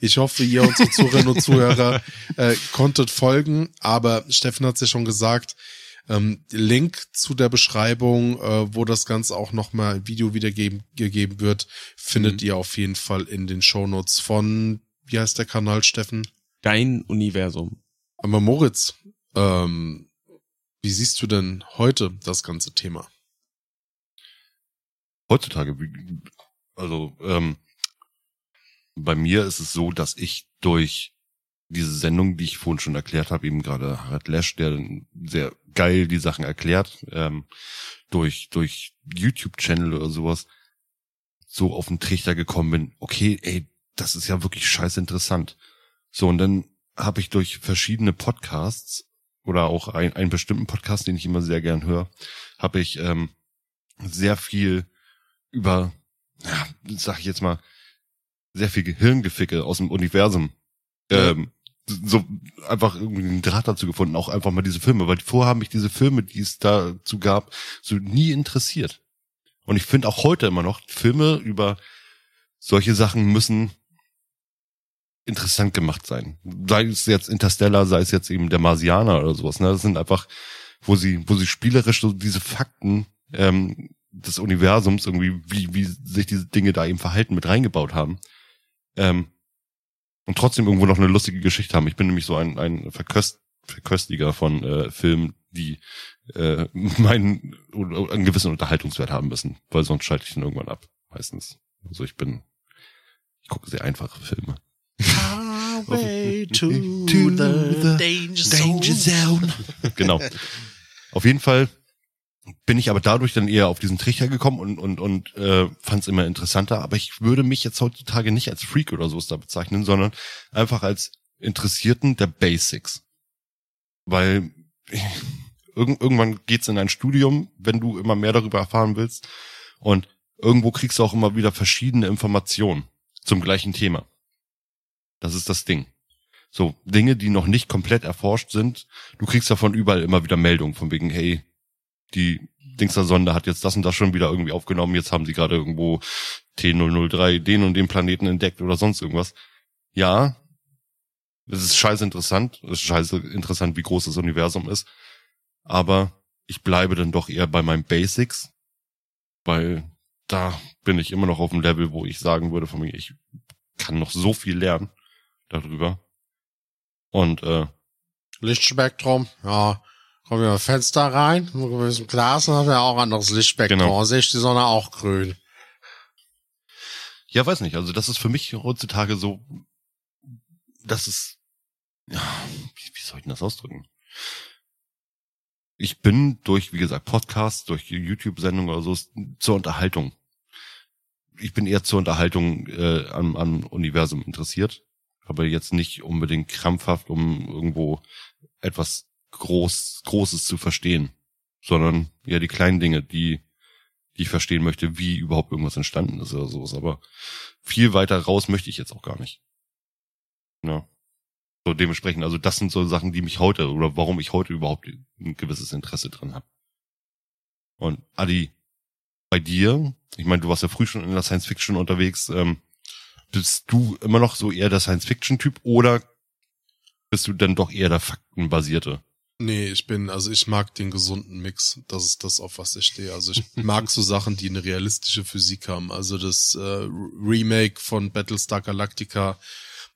Ich hoffe, ihr, unsere Zuhörerinnen und Zuhörer, äh, konntet folgen. Aber Steffen hat es ja schon gesagt, ähm, Link zu der Beschreibung, äh, wo das Ganze auch nochmal im Video wiedergegeben gegeben wird, findet Mhm. ihr auf jeden Fall in den Shownotes von, wie heißt der Kanal, Steffen? Dein Universum. Aber Moritz, ähm, wie siehst du denn heute das ganze Thema? heutzutage, wie- also ähm, bei mir ist es so, dass ich durch diese Sendung, die ich vorhin schon erklärt habe, eben gerade Harald Lesch, der sehr geil die Sachen erklärt, ähm, durch durch YouTube-Channel oder sowas, so auf den Trichter gekommen bin, okay, ey, das ist ja wirklich scheiße interessant. So, und dann habe ich durch verschiedene Podcasts oder auch ein, einen bestimmten Podcast, den ich immer sehr gern höre, habe ich ähm, sehr viel über, ja, sag ich jetzt mal, sehr viel Gehirngeficke aus dem Universum. Ähm, so einfach irgendwie einen Draht dazu gefunden, auch einfach mal diese Filme, weil vorher haben mich diese Filme, die es dazu gab, so nie interessiert. Und ich finde auch heute immer noch, Filme über solche Sachen müssen interessant gemacht sein. Sei es jetzt Interstellar, sei es jetzt eben der Marsianer oder sowas. Ne? Das sind einfach, wo sie, wo sie spielerisch so diese Fakten ähm, des Universums irgendwie, wie, wie sich diese Dinge da eben verhalten, mit reingebaut haben. Ähm, und trotzdem irgendwo noch eine lustige Geschichte haben. Ich bin nämlich so ein, ein Verköst, Verköstiger von äh, Filmen, die äh, meinen oder, einen gewissen Unterhaltungswert haben müssen, weil sonst schalte ich den irgendwann ab, meistens. Also ich bin, ich gucke sehr einfache Filme. Highway to, To the, the danger, zone. genau. Auf jeden Fall bin ich aber dadurch dann eher auf diesen Trichter gekommen und und und äh, fand es immer interessanter. Aber ich würde mich jetzt heutzutage nicht als Freak oder so da bezeichnen, sondern einfach als Interessierten der Basics, weil irgend, irgendwann geht's in ein Studium, wenn du immer mehr darüber erfahren willst und irgendwo kriegst du auch immer wieder verschiedene Informationen zum gleichen Thema. Das ist das Ding. So, Dinge, die noch nicht komplett erforscht sind, du kriegst davon überall immer wieder Meldungen von wegen, hey, die Dingster Sonde hat jetzt das und das schon wieder irgendwie aufgenommen, jetzt haben sie gerade irgendwo T003 den und den Planeten entdeckt oder sonst irgendwas. Ja, es ist scheiße interessant, es ist scheiße interessant, wie groß das Universum ist, aber ich bleibe dann doch eher bei meinen Basics, weil da bin ich immer noch auf dem Level, wo ich sagen würde von mir, ich kann noch so viel lernen darüber. Und äh, Lichtspektrum, ja. Kommen wir Fenster rein, mit gewissen Glas, dann haben wir auch anderes Lichtspektrum. Genau. Sehe ich die Sonne auch grün. Ja, weiß nicht. Also das ist für mich heutzutage so, das ist, ja, wie, wie soll ich denn das ausdrücken? Ich bin durch, wie gesagt, Podcasts, durch YouTube-Sendungen oder so zur Unterhaltung. Ich bin eher zur Unterhaltung äh, am, am Universum interessiert, aber jetzt nicht unbedingt krampfhaft, um irgendwo etwas groß, Großes zu verstehen, sondern ja die kleinen Dinge, die die ich verstehen möchte, wie überhaupt irgendwas entstanden ist oder sowas. Aber viel weiter raus möchte ich jetzt auch gar nicht. Ja. So dementsprechend, also das sind so Sachen, die mich heute oder warum ich heute überhaupt ein gewisses Interesse dran habe. Und Adi, bei dir, ich meine, du warst ja früh schon in der Science Fiction unterwegs, ähm, bist du immer noch so eher der Science Fiction Typ oder bist du dann doch eher der Faktenbasierte? Nee, ich bin, also ich mag den gesunden Mix. Das ist das, auf was ich stehe. Also ich mag so Sachen, die eine realistische Physik haben. Also das äh, Remake von Battlestar Galactica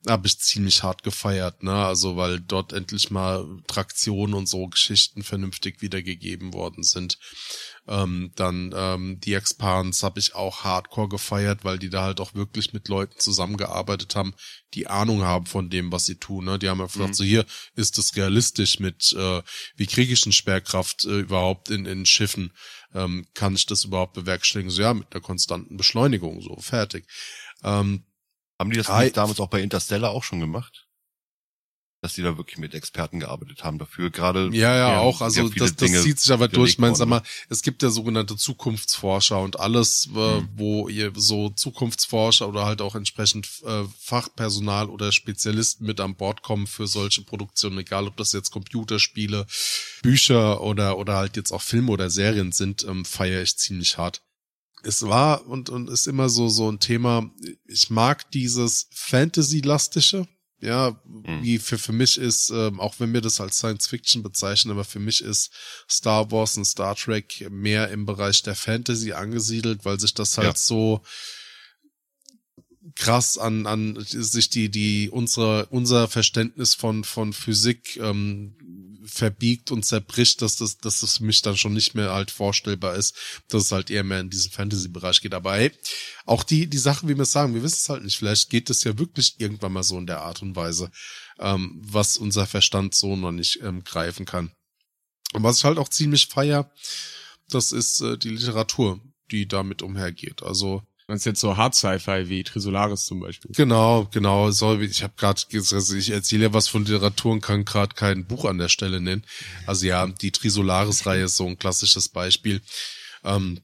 habe ich ziemlich hart gefeiert, ne? Also weil dort endlich mal Traktionen und so Geschichten vernünftig wiedergegeben worden sind. Ähm, dann ähm, die Expans habe ich auch hardcore gefeiert, weil die da halt auch wirklich mit Leuten zusammengearbeitet haben, die Ahnung haben von dem, was sie tun. Ne? Die haben ja gesagt, Mhm. so hier ist es realistisch mit, äh, wie kriege ich eine Sperrkraft äh, überhaupt in, in Schiffen? Ähm, kann ich das überhaupt bewerkstelligen? So ja, mit einer konstanten Beschleunigung, so fertig. Ähm, Haben die das nicht damals auch bei Interstellar auch schon gemacht? Dass die da wirklich mit Experten gearbeitet haben dafür, gerade. Ja, ja, ja, auch. Also das, das Dinge zieht sich aber durch. Ich meine, sag mal, es gibt ja sogenannte Zukunftsforscher und alles, äh, Mhm. wo ihr so Zukunftsforscher oder halt auch entsprechend äh, Fachpersonal oder Spezialisten mit an Bord kommen für solche Produktionen, egal ob das jetzt Computerspiele, Bücher oder oder halt jetzt auch Filme oder Serien sind, ähm, feiere ich ziemlich hart. Es war und und ist immer so so ein Thema. Ich mag dieses Fantasy-lastische, ja, wie für, für mich ist, ähm, auch wenn wir das als Science Fiction bezeichnen, aber für mich ist Star Wars und Star Trek mehr im Bereich der Fantasy angesiedelt, weil sich das halt Ja. so krass an, an sich die, die, unsere, unser Verständnis von, von Physik ähm, verbiegt und zerbricht, dass das, dass das für mich dann schon nicht mehr halt vorstellbar ist, dass es halt eher mehr in diesen Fantasy-Bereich geht. Aber hey, auch die, die Sachen, wie wir es sagen, wir wissen es halt nicht. Vielleicht geht es ja wirklich irgendwann mal so in der Art und Weise, ähm, was unser Verstand so noch nicht ähm, greifen kann. Und was ich halt auch ziemlich feier, das ist äh, die Literatur, die damit umhergeht. Also Ist jetzt so Hard Sci-Fi wie Trisolaris zum Beispiel. Genau, genau. So, ich habe gerade gesagt, ich erzähle ja was von Literatur und kann gerade kein Buch an der Stelle nennen. Also ja, die Trisolaris-Reihe ist so ein klassisches Beispiel. Ähm,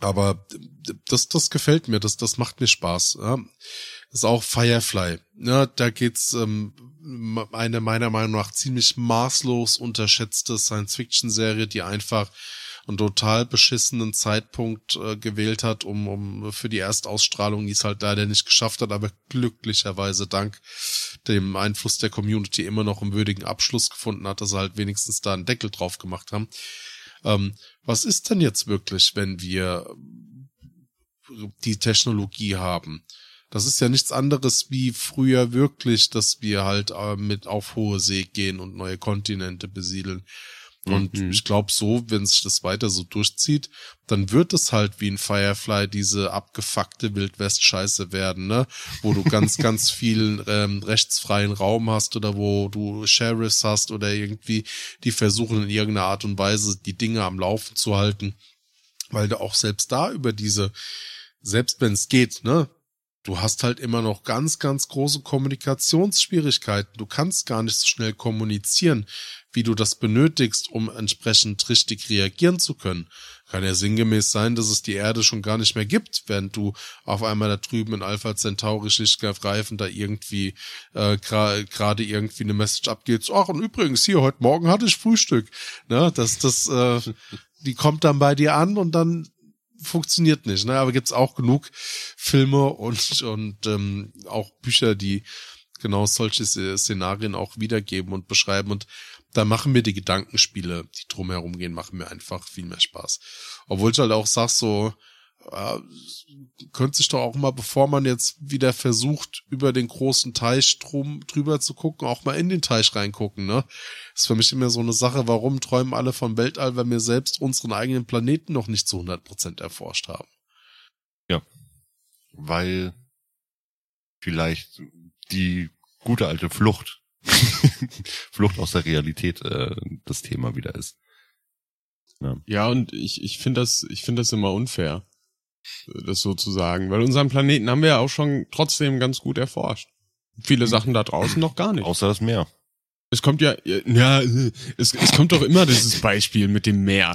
aber das, das gefällt mir, das, das macht mir Spaß. Ja. Das ist auch Firefly. Ja, da geht's ähm, eine meiner Meinung nach ziemlich maßlos unterschätzte Science-Fiction-Serie, die einfach einen total beschissenen Zeitpunkt äh, gewählt hat, um, um für die Erstausstrahlung, die es halt leider nicht geschafft hat, aber glücklicherweise dank dem Einfluss der Community immer noch einen würdigen Abschluss gefunden hat, dass sie halt wenigstens da einen Deckel drauf gemacht haben. Ähm, was ist denn jetzt wirklich, wenn wir die Technologie haben? Das ist ja nichts anderes wie früher wirklich, dass wir halt äh, mit auf hohe See gehen und neue Kontinente besiedeln. Und Mhm. ich glaube so, wenn sich das weiter so durchzieht, dann wird es halt wie ein Firefly diese abgefuckte Wildwest-Scheiße werden, ne? Wo du ganz, ganz viel ähm, rechtsfreien Raum hast oder wo du Sheriffs hast oder irgendwie, die versuchen in irgendeiner Art und Weise die Dinge am Laufen zu halten. Weil du auch selbst da über diese, selbst wenn es geht, ne? Du hast halt immer noch ganz, ganz große Kommunikationsschwierigkeiten. Du kannst gar nicht so schnell kommunizieren, wie du das benötigst, um entsprechend richtig reagieren zu können. Kann ja sinngemäß sein, dass es die Erde schon gar nicht mehr gibt, während du auf einmal da drüben in Alpha Centauri schlicht greifend da irgendwie äh, gerade gra irgendwie eine Message abgeht. Ach, und übrigens, hier, heute Morgen hatte ich Frühstück. Ne, das, das, äh, die kommt dann bei dir an und dann funktioniert nicht. Ne? Aber gibt's auch genug Filme und, und ähm, auch Bücher, die genau solche Szenarien auch wiedergeben und beschreiben. Und da machen mir die Gedankenspiele, die drumherum gehen, machen mir einfach viel mehr Spaß. Obwohl ich halt auch sag, so, äh, könnte sich doch auch mal, bevor man jetzt wieder versucht, über den großen Teich drum, drüber zu gucken, auch mal in den Teich reingucken, ne? ist für mich immer so eine Sache, warum träumen alle vom Weltall, wenn wir selbst unseren eigenen Planeten noch nicht zu 100% erforscht haben? Weil vielleicht die gute alte Flucht, Flucht aus der Realität äh, das Thema wieder ist. Ja, und ich, ich finde das, ich finde das immer unfair, das so zu sagen. Weil unseren Planeten haben wir ja auch schon trotzdem ganz gut erforscht. Viele Sachen da draußen noch gar nicht. Außer das Meer. Es kommt ja, ja, es, es kommt doch immer dieses Beispiel mit dem Meer.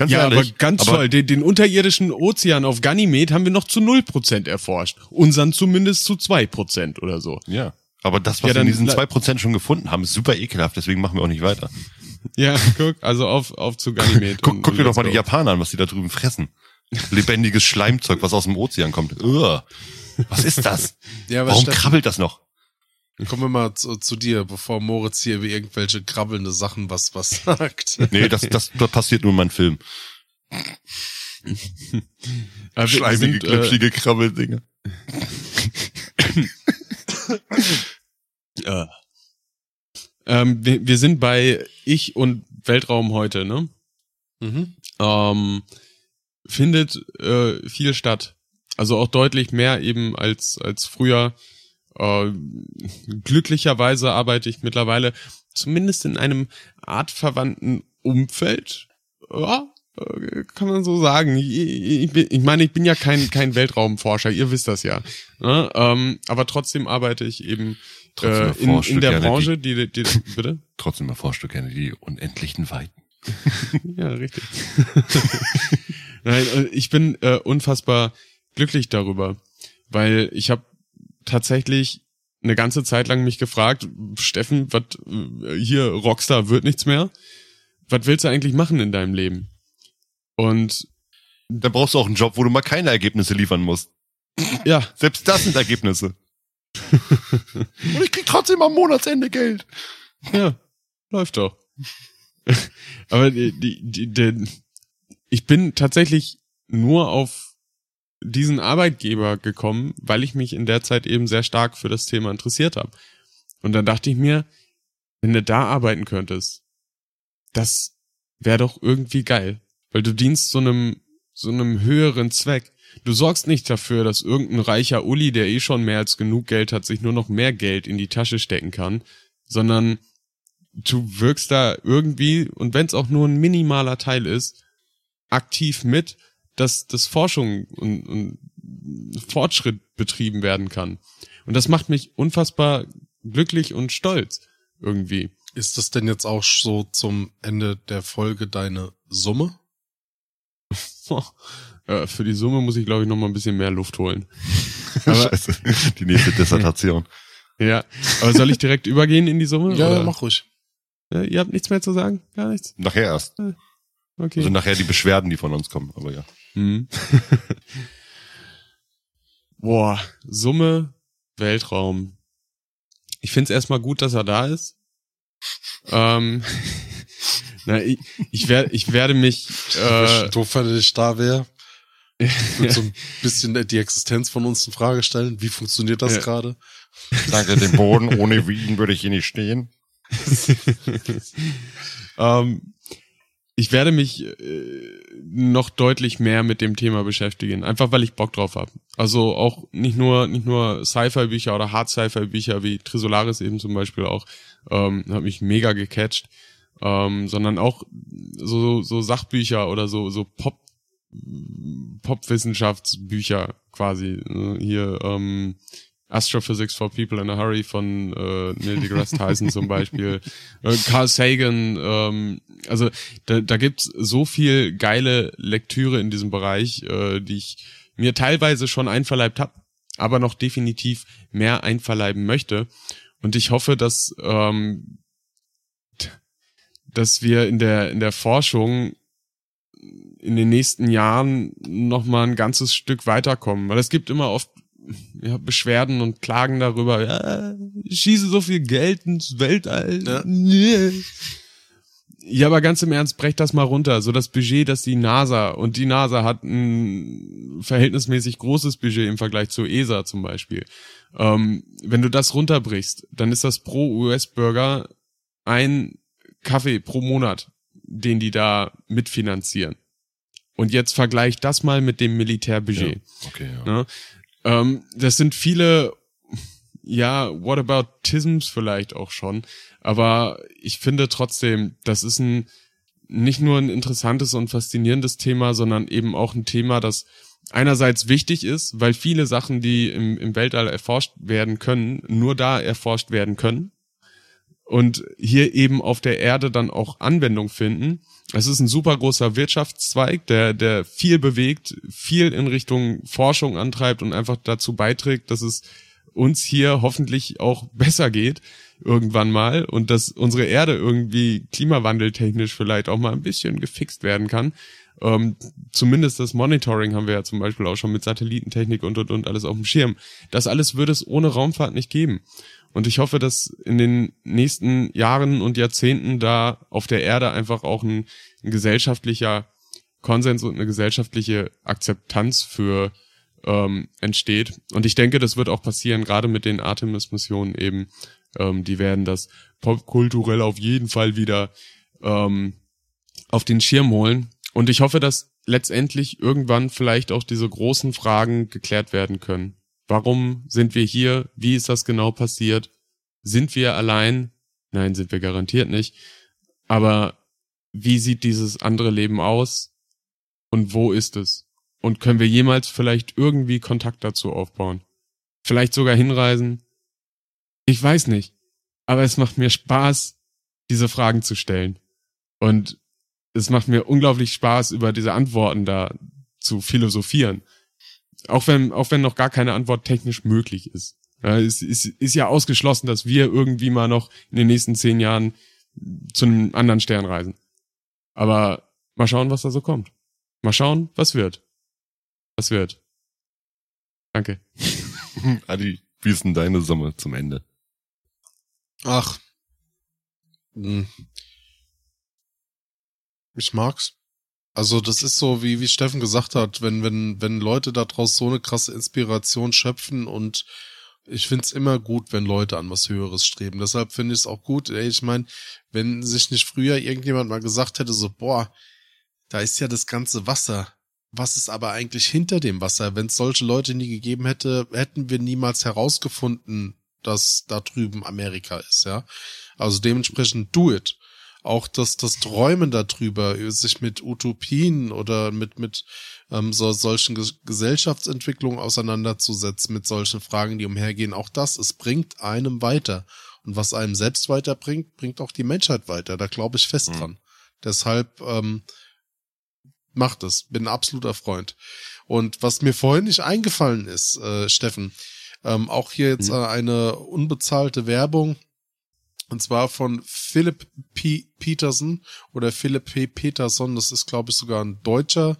Ganz ja, ehrlich, aber ganz aber toll. Den, den unterirdischen Ozean auf Ganymed haben wir noch zu 0% erforscht. Unseren zumindest zu 2% oder so. Ja. Aber das, was Ja, wir in diesen la- zwei Prozent schon gefunden haben, ist super ekelhaft, deswegen machen wir auch nicht weiter. Ja, guck, also auf, auf zu Ganymed. Guck, und- guck und dir doch mal die. Japaner an, was die da drüben fressen. Lebendiges Schleimzeug, was aus dem Ozean kommt. Ugh. Was ist das? Ja, aber Warum krabbelt das noch? Kommen wir mal zu, zu dir, bevor Moritz hier über irgendwelche krabbelnde Sachen was, was sagt. Nee, das, das, das passiert nur in meinem Film. Schleimige, sind, äh, glitschige Krabbeldinger. Äh. Ähm, wir, wir sind bei Ich und Weltraum heute, ne? Mhm. Ähm, findet äh, viel statt. Also auch deutlich mehr eben als, als früher. Äh, glücklicherweise arbeite ich mittlerweile zumindest in einem artverwandten Umfeld. Ja, äh, kann man so sagen. Ich, bin- ich meine, ich bin ja kein, kein Weltraumforscher, ihr wisst das ja. Ne? Ähm, aber trotzdem arbeite ich eben äh, in, in der Branche, die, die, bitte? Trotzdem erforscht du gerne die unendlichen Weiten. Ja, richtig. Nein, äh, ich bin äh, unfassbar glücklich darüber, weil ich habe tatsächlich eine ganze Zeit lang mich gefragt, Steffen, was äh, hier Rockstar wird nichts mehr. Was willst du eigentlich machen in deinem Leben? Und Dann brauchst du auch einen Job, wo du mal keine Ergebnisse liefern musst. ja, Selbst das sind Ergebnisse. Und ich krieg trotzdem am Monatsende Geld. Ja, läuft doch. Aber die, die, die, die, ich bin tatsächlich nur auf diesen Arbeitgeber gekommen, weil ich mich in der Zeit eben sehr stark für das Thema interessiert habe. Und dann dachte ich mir, wenn du da arbeiten könntest, das wäre doch irgendwie geil, weil du dienst so einem so einem höheren Zweck. Du sorgst nicht dafür, dass irgendein reicher Uli, der eh schon mehr als genug Geld hat, sich nur noch mehr Geld in die Tasche stecken kann, sondern du wirkst da irgendwie, und wenn es auch nur ein minimaler Teil ist, aktiv mit, dass, dass Forschung und, und Fortschritt betrieben werden kann. Und das macht mich unfassbar glücklich und stolz irgendwie. Ist das denn jetzt auch so zum Ende der Folge deine Summe? Äh, für die Summe muss ich, glaube ich, noch mal ein bisschen mehr Luft holen. Scheiße. Die nächste Dissertation. Ja, aber soll ich direkt übergehen in die Summe? Ja, oder? mach ruhig. Ja, ihr habt nichts mehr zu sagen? Gar nichts? Nachher erst. Okay. Also nachher die Beschwerden, die von uns kommen. Aber ja. Hm. Boah, Summe, Weltraum. Ich find's erstmal gut, dass er da ist. Ähm, na, ich, ich, werd, ich werde mich äh, Doof, wenn er nicht da wäre. Ich würde so ein bisschen die Existenz von uns in Frage stellen. Wie funktioniert das Ja. gerade? Danke dem Boden. Ohne Wien würde ich hier nicht stehen. ähm, ich werde mich äh, noch deutlich mehr mit dem Thema beschäftigen, einfach weil ich Bock drauf habe. Also auch nicht nur nicht nur Sci-Fi-Bücher oder Hard-Sci-Fi-Bücher wie Trisolaris eben zum Beispiel auch, ähm, hat mich mega gecatcht, ähm, sondern auch so so Sachbücher oder so so Pop Popwissenschaftsbücher quasi äh, hier ähm, Astrophysics for People in a Hurry von äh, Neil deGrasse Tyson zum Beispiel, äh, Carl Sagan, ähm, also da, da gibt's so viel geile Lektüre in diesem Bereich, äh, die ich mir teilweise schon einverleibt habe, aber noch definitiv mehr einverleiben möchte. Und ich hoffe, dass ähm, dass wir in der in der Forschung in den nächsten Jahren noch mal ein ganzes Stück weiterkommen, weil es gibt immer oft ja, Beschwerden und Klagen darüber, ja, ich schieße so viel Geld ins Weltall. Ja. Nee. Ja, aber ganz im Ernst, brech das mal runter. So das Budget, das die NASA und die NASA hat ein verhältnismäßig großes Budget im Vergleich zur ESA zum Beispiel. Ähm, wenn du das runterbrichst, dann ist das pro US-Bürger ein Kaffee pro Monat, den die da mitfinanzieren. Und jetzt vergleich das mal mit dem Militärbudget. Okay, ja. Ähm, das sind viele, ja, Whataboutisms vielleicht auch schon, aber ich finde trotzdem, das ist ein nicht nur ein interessantes und faszinierendes Thema, sondern eben auch ein Thema, das einerseits wichtig ist, weil viele Sachen, die im, im Weltall erforscht werden können, nur da erforscht werden können und hier eben auf der Erde dann auch Anwendung finden. Es ist ein super großer Wirtschaftszweig, der, der viel bewegt, viel in Richtung Forschung antreibt und einfach dazu beiträgt, dass es uns hier hoffentlich auch besser geht irgendwann mal und dass unsere Erde irgendwie klimawandeltechnisch vielleicht auch mal ein bisschen gefixt werden kann. Ähm, zumindest das Monitoring haben wir ja zum Beispiel auch schon mit Satellitentechnik und und und alles auf dem Schirm. Das alles würde es ohne Raumfahrt nicht geben. Und ich hoffe, dass in den nächsten Jahren und Jahrzehnten da auf der Erde einfach auch ein, ein gesellschaftlicher Konsens und eine gesellschaftliche Akzeptanz für ähm, entsteht. Und ich denke, das wird auch passieren, gerade mit den Artemis-Missionen eben. Ähm, die werden das popkulturell auf jeden Fall wieder ähm, auf den Schirm holen. Und ich hoffe, dass letztendlich irgendwann vielleicht auch diese großen Fragen geklärt werden können. Warum sind wir hier? Wie ist das genau passiert? Sind wir allein? Nein, sind wir garantiert nicht. Aber wie sieht dieses andere Leben aus? Und wo ist es? Und können wir jemals vielleicht irgendwie Kontakt dazu aufbauen? Vielleicht sogar hinreisen? Ich weiß nicht. Aber es macht mir Spaß, diese Fragen zu stellen. Und es macht mir unglaublich Spaß, über diese Antworten da zu philosophieren. Auch wenn, auch wenn noch gar keine Antwort technisch möglich ist. Ja, es ist, ist ja ausgeschlossen, dass wir irgendwie mal noch in den nächsten zehn Jahren zu einem anderen Stern reisen. Aber mal schauen, was da so kommt. Mal schauen, was wird. Was wird. Danke. Adi, wie ist denn deine Summe zum Ende? Ach. Hm. Ich mag's. Also das ist so, wie, wie Steffen gesagt hat, wenn, wenn, wenn Leute daraus so eine krasse Inspiration schöpfen und ich find's immer gut, wenn Leute an was Höheres streben. Deshalb finde ich es auch gut. Ey, ich meine, wenn sich nicht früher irgendjemand mal gesagt hätte, so, boah, da ist ja das ganze Wasser. Was ist aber eigentlich hinter dem Wasser? Wenn es solche Leute nie gegeben hätte, hätten wir niemals herausgefunden, dass da drüben Amerika ist, ja. Also dementsprechend do it auch das, das Träumen darüber, sich mit Utopien oder mit, mit ähm, so, solchen Gesellschaftsentwicklungen auseinanderzusetzen, mit solchen Fragen, die umhergehen, auch das, es bringt einem weiter. Und was einem selbst weiterbringt, bringt auch die Menschheit weiter. Da glaube ich fest mhm. dran. Deshalb ähm, macht es. Bin ein absoluter Freund. Und was mir vorhin nicht eingefallen ist, äh, Steffen, ähm, auch hier jetzt äh, eine unbezahlte Werbung und zwar von Philip P. Peterson oder Philip P. Peterson. Das ist, glaube ich, sogar ein deutscher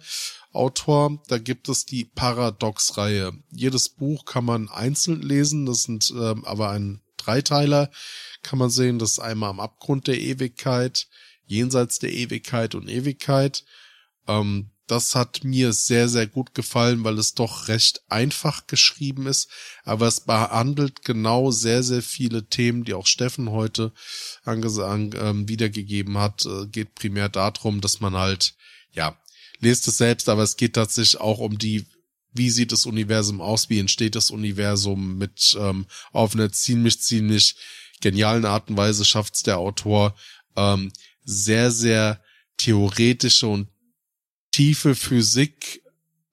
Autor. Da gibt es die Paradox-Reihe. Jedes Buch kann man einzeln lesen. Das sind ähm, aber ein Dreiteiler. Kann man sehen, das ist einmal am Abgrund der Ewigkeit, jenseits der Ewigkeit und Ewigkeit. Ähm, das hat mir sehr, sehr gut gefallen, weil es doch recht einfach geschrieben ist, aber es behandelt genau sehr, sehr viele Themen, die auch Steffen heute ähm, wiedergegeben hat. Äh, geht primär darum, dass man halt, ja, lest es selbst, aber es geht tatsächlich auch um die wie sieht das Universum aus, wie entsteht das Universum mit ähm, auf eine ziemlich, ziemlich genialen Art und Weise schafft der Autor ähm, sehr, sehr theoretische und tiefe Physik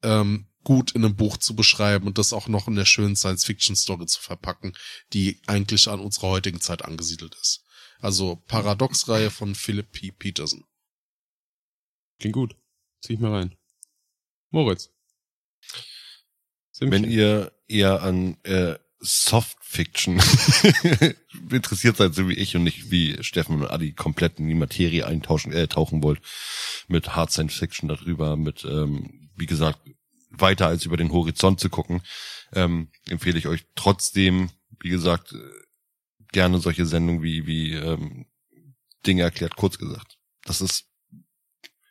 ähm, gut in einem Buch zu beschreiben und das auch noch in der schönen Science-Fiction-Story zu verpacken, die eigentlich an unserer heutigen Zeit angesiedelt ist. Also Paradox-Reihe von Philip P. Peterson. Klingt gut. Zieh ich mal rein. Moritz. Wenn ihr eher an äh, Soft Fiction interessiert seid, so wie ich und nicht wie Steffen und Adi komplett in die Materie eintauschen, äh, tauchen wollt, mit Hard Science Fiction darüber, mit, ähm, wie gesagt, weiter als über den Horizont zu gucken, ähm, empfehle ich euch trotzdem, wie gesagt, gerne solche Sendungen wie, wie ähm, Dinge erklärt, kurz gesagt. Das ist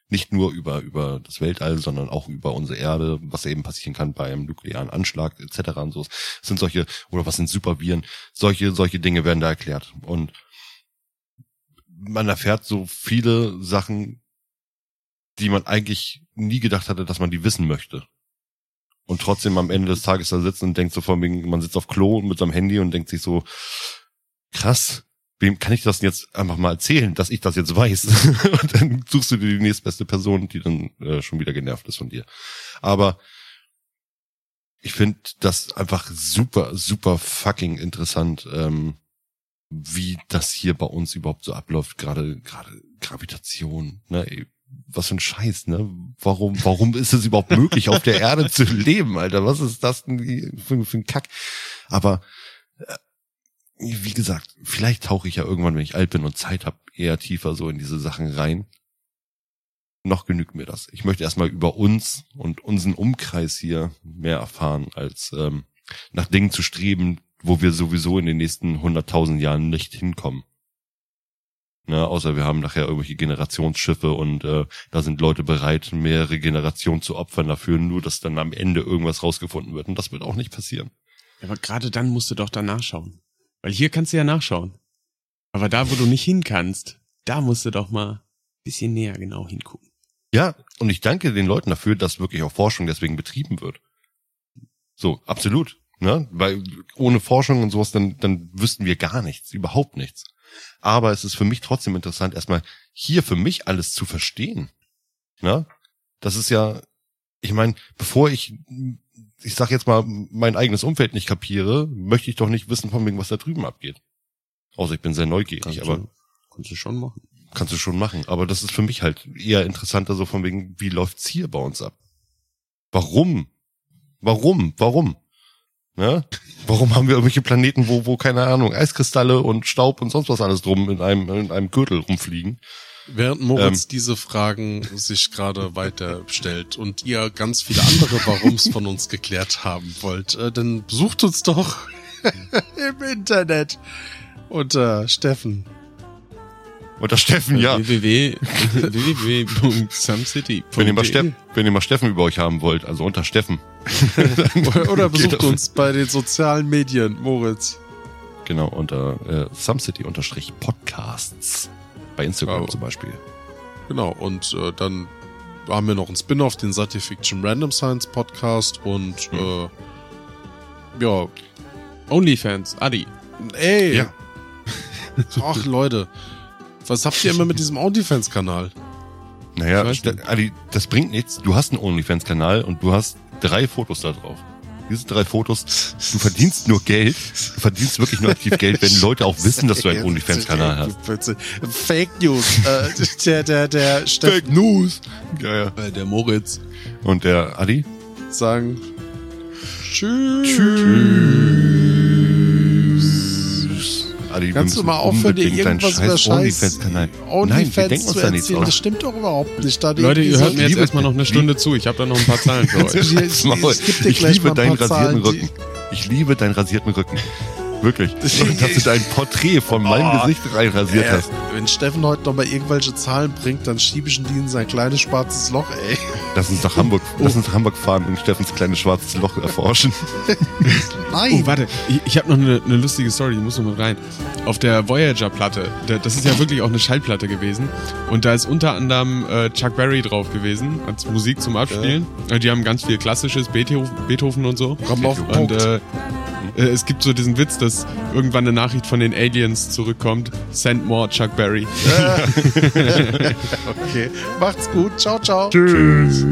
nicht nur über, über das Weltall, sondern auch über unsere Erde, was eben passieren kann bei einem nuklearen Anschlag etc. und so. Das sind solche, oder was sind Superviren, solche, solche Dinge werden da erklärt. Und man erfährt so viele Sachen, die man eigentlich nie gedacht hatte, dass man die wissen möchte. Und trotzdem am Ende des Tages da sitzt und denkt so von wegen, man sitzt auf Klo mit seinem Handy und denkt sich so, krass, wem kann ich das jetzt einfach mal erzählen, dass ich das jetzt weiß? und dann suchst du dir die nächstbeste Person, die dann äh, schon wieder genervt ist von dir. Aber ich finde das einfach super, super fucking interessant, ähm, wie das hier bei uns überhaupt so abläuft, gerade gerade Gravitation, ne? Ey, was für ein Scheiß, ne? Warum, warum ist es überhaupt möglich, auf der Erde zu leben, Alter? Was ist das denn für, für ein Kack? Aber äh, wie gesagt, vielleicht tauche ich ja irgendwann, wenn ich alt bin und Zeit habe, eher tiefer so in diese Sachen rein. Noch genügt mir das. Ich möchte erstmal über uns und unseren Umkreis hier mehr erfahren, als ähm, nach Dingen zu streben, wo wir sowieso in den nächsten hunderttausend Jahren nicht hinkommen. Ne, außer wir haben nachher irgendwelche Generationsschiffe und äh, da sind Leute bereit, mehrere Generationen zu opfern dafür, nur dass dann am Ende irgendwas rausgefunden wird. Und das wird auch nicht passieren. Aber gerade dann musst du doch da nachschauen. Weil hier kannst du ja nachschauen. Aber da, wo du nicht hin kannst, da musst du doch mal bisschen näher genau hingucken. Ja, und ich danke den Leuten dafür, dass wirklich auch Forschung deswegen betrieben wird. So, absolut. Ne? Weil ohne Forschung und sowas, dann, dann wüssten wir gar nichts, überhaupt nichts. Aber es ist für mich trotzdem interessant, erstmal hier für mich alles zu verstehen. Ne? Das ist ja, ich meine, bevor ich, ich sag jetzt mal, mein eigenes Umfeld nicht kapiere, möchte ich doch nicht wissen von wegen, was da drüben abgeht. Außer ich bin sehr neugierig, Kannst aber du, kannst du schon machen. kannst du schon machen. Aber das ist für mich halt eher interessanter, so von wegen, wie läuft's hier bei uns ab? Warum? Warum? Warum? Ne? Warum haben wir irgendwelche Planeten, wo, wo, keine Ahnung, Eiskristalle und Staub und sonst was alles drum in einem, in einem Gürtel rumfliegen? Während Moritz diese Fragen sich gerade weiter stellt und ihr ganz viele andere Warums von uns geklärt haben wollt, äh, dann besucht uns doch im Internet unter Steffen. Oder Steffen, ja. www www.sumcity. Wenn ihr, mal Steffen, wenn ihr mal Steffen über euch haben wollt, also unter Steffen. Oder besucht uns bei den sozialen Medien, Moritz. Genau, unter äh, SumCity-Podcasts. Bei Instagram Wow. zum Beispiel. Genau, und äh, dann haben wir noch einen Spin-off, den Science-Fiction Random Science Podcast und äh, ja, Onlyfans, Adi. ey, Ja. ach Leute, was habt ihr immer mit diesem OnlyFans-Kanal? Naja. Ali, das bringt nichts. Du hast einen OnlyFans-Kanal und du hast drei Fotos da drauf. Diese drei Fotos, du verdienst nur Geld. Du verdienst wirklich nur aktiv Geld, wenn Leute auch wissen, dass du einen OnlyFans-Kanal hast. Fake News. Äh, der, der, der Steffen, News! Ja, ja. Äh, der Moritz. Und der Adi? sagen Tschüss. Adi, wir Kannst du mal aufhören, dir irgendwas über scheiß OnlyFans denken uns zu da nichts erzählen? Das aus. stimmt doch überhaupt nicht. Da Leute, ihr hört mir jetzt erstmal noch eine Stunde zu. Ich habe da noch ein paar Zahlen für euch. Ich- liebe deinen rasierten Rücken. Ich liebe deinen rasierten Rücken. Wirklich. Dass du dein Porträt von meinem Oh. Gesicht reinrasiert Äh, hast. wenn Steffen heute noch mal irgendwelche Zahlen bringt, dann schiebe ich ihn in sein kleines schwarzes Loch, ey. Lass uns nach Hamburg, lass uns nach Hamburg fahren und Steffens kleines schwarzes Loch erforschen. Nein. Oh, warte, ich, ich habe noch eine, eine lustige Story, die muss noch mal rein. Auf der Voyager-Platte, da- das ist ja wirklich auch eine Schallplatte gewesen. Und da ist unter anderem äh, Chuck Berry drauf gewesen, als Musik zum Abspielen. Äh, Die haben ganz viel klassisches, Beethoven, Beethoven und so. Komm auf den Und Punkt. äh, äh, es gibt so diesen Witz, dass irgendwann eine Nachricht von den Aliens zurückkommt. Send more Chuck Berry. okay. Macht's gut. Ciao, ciao. Tschüss.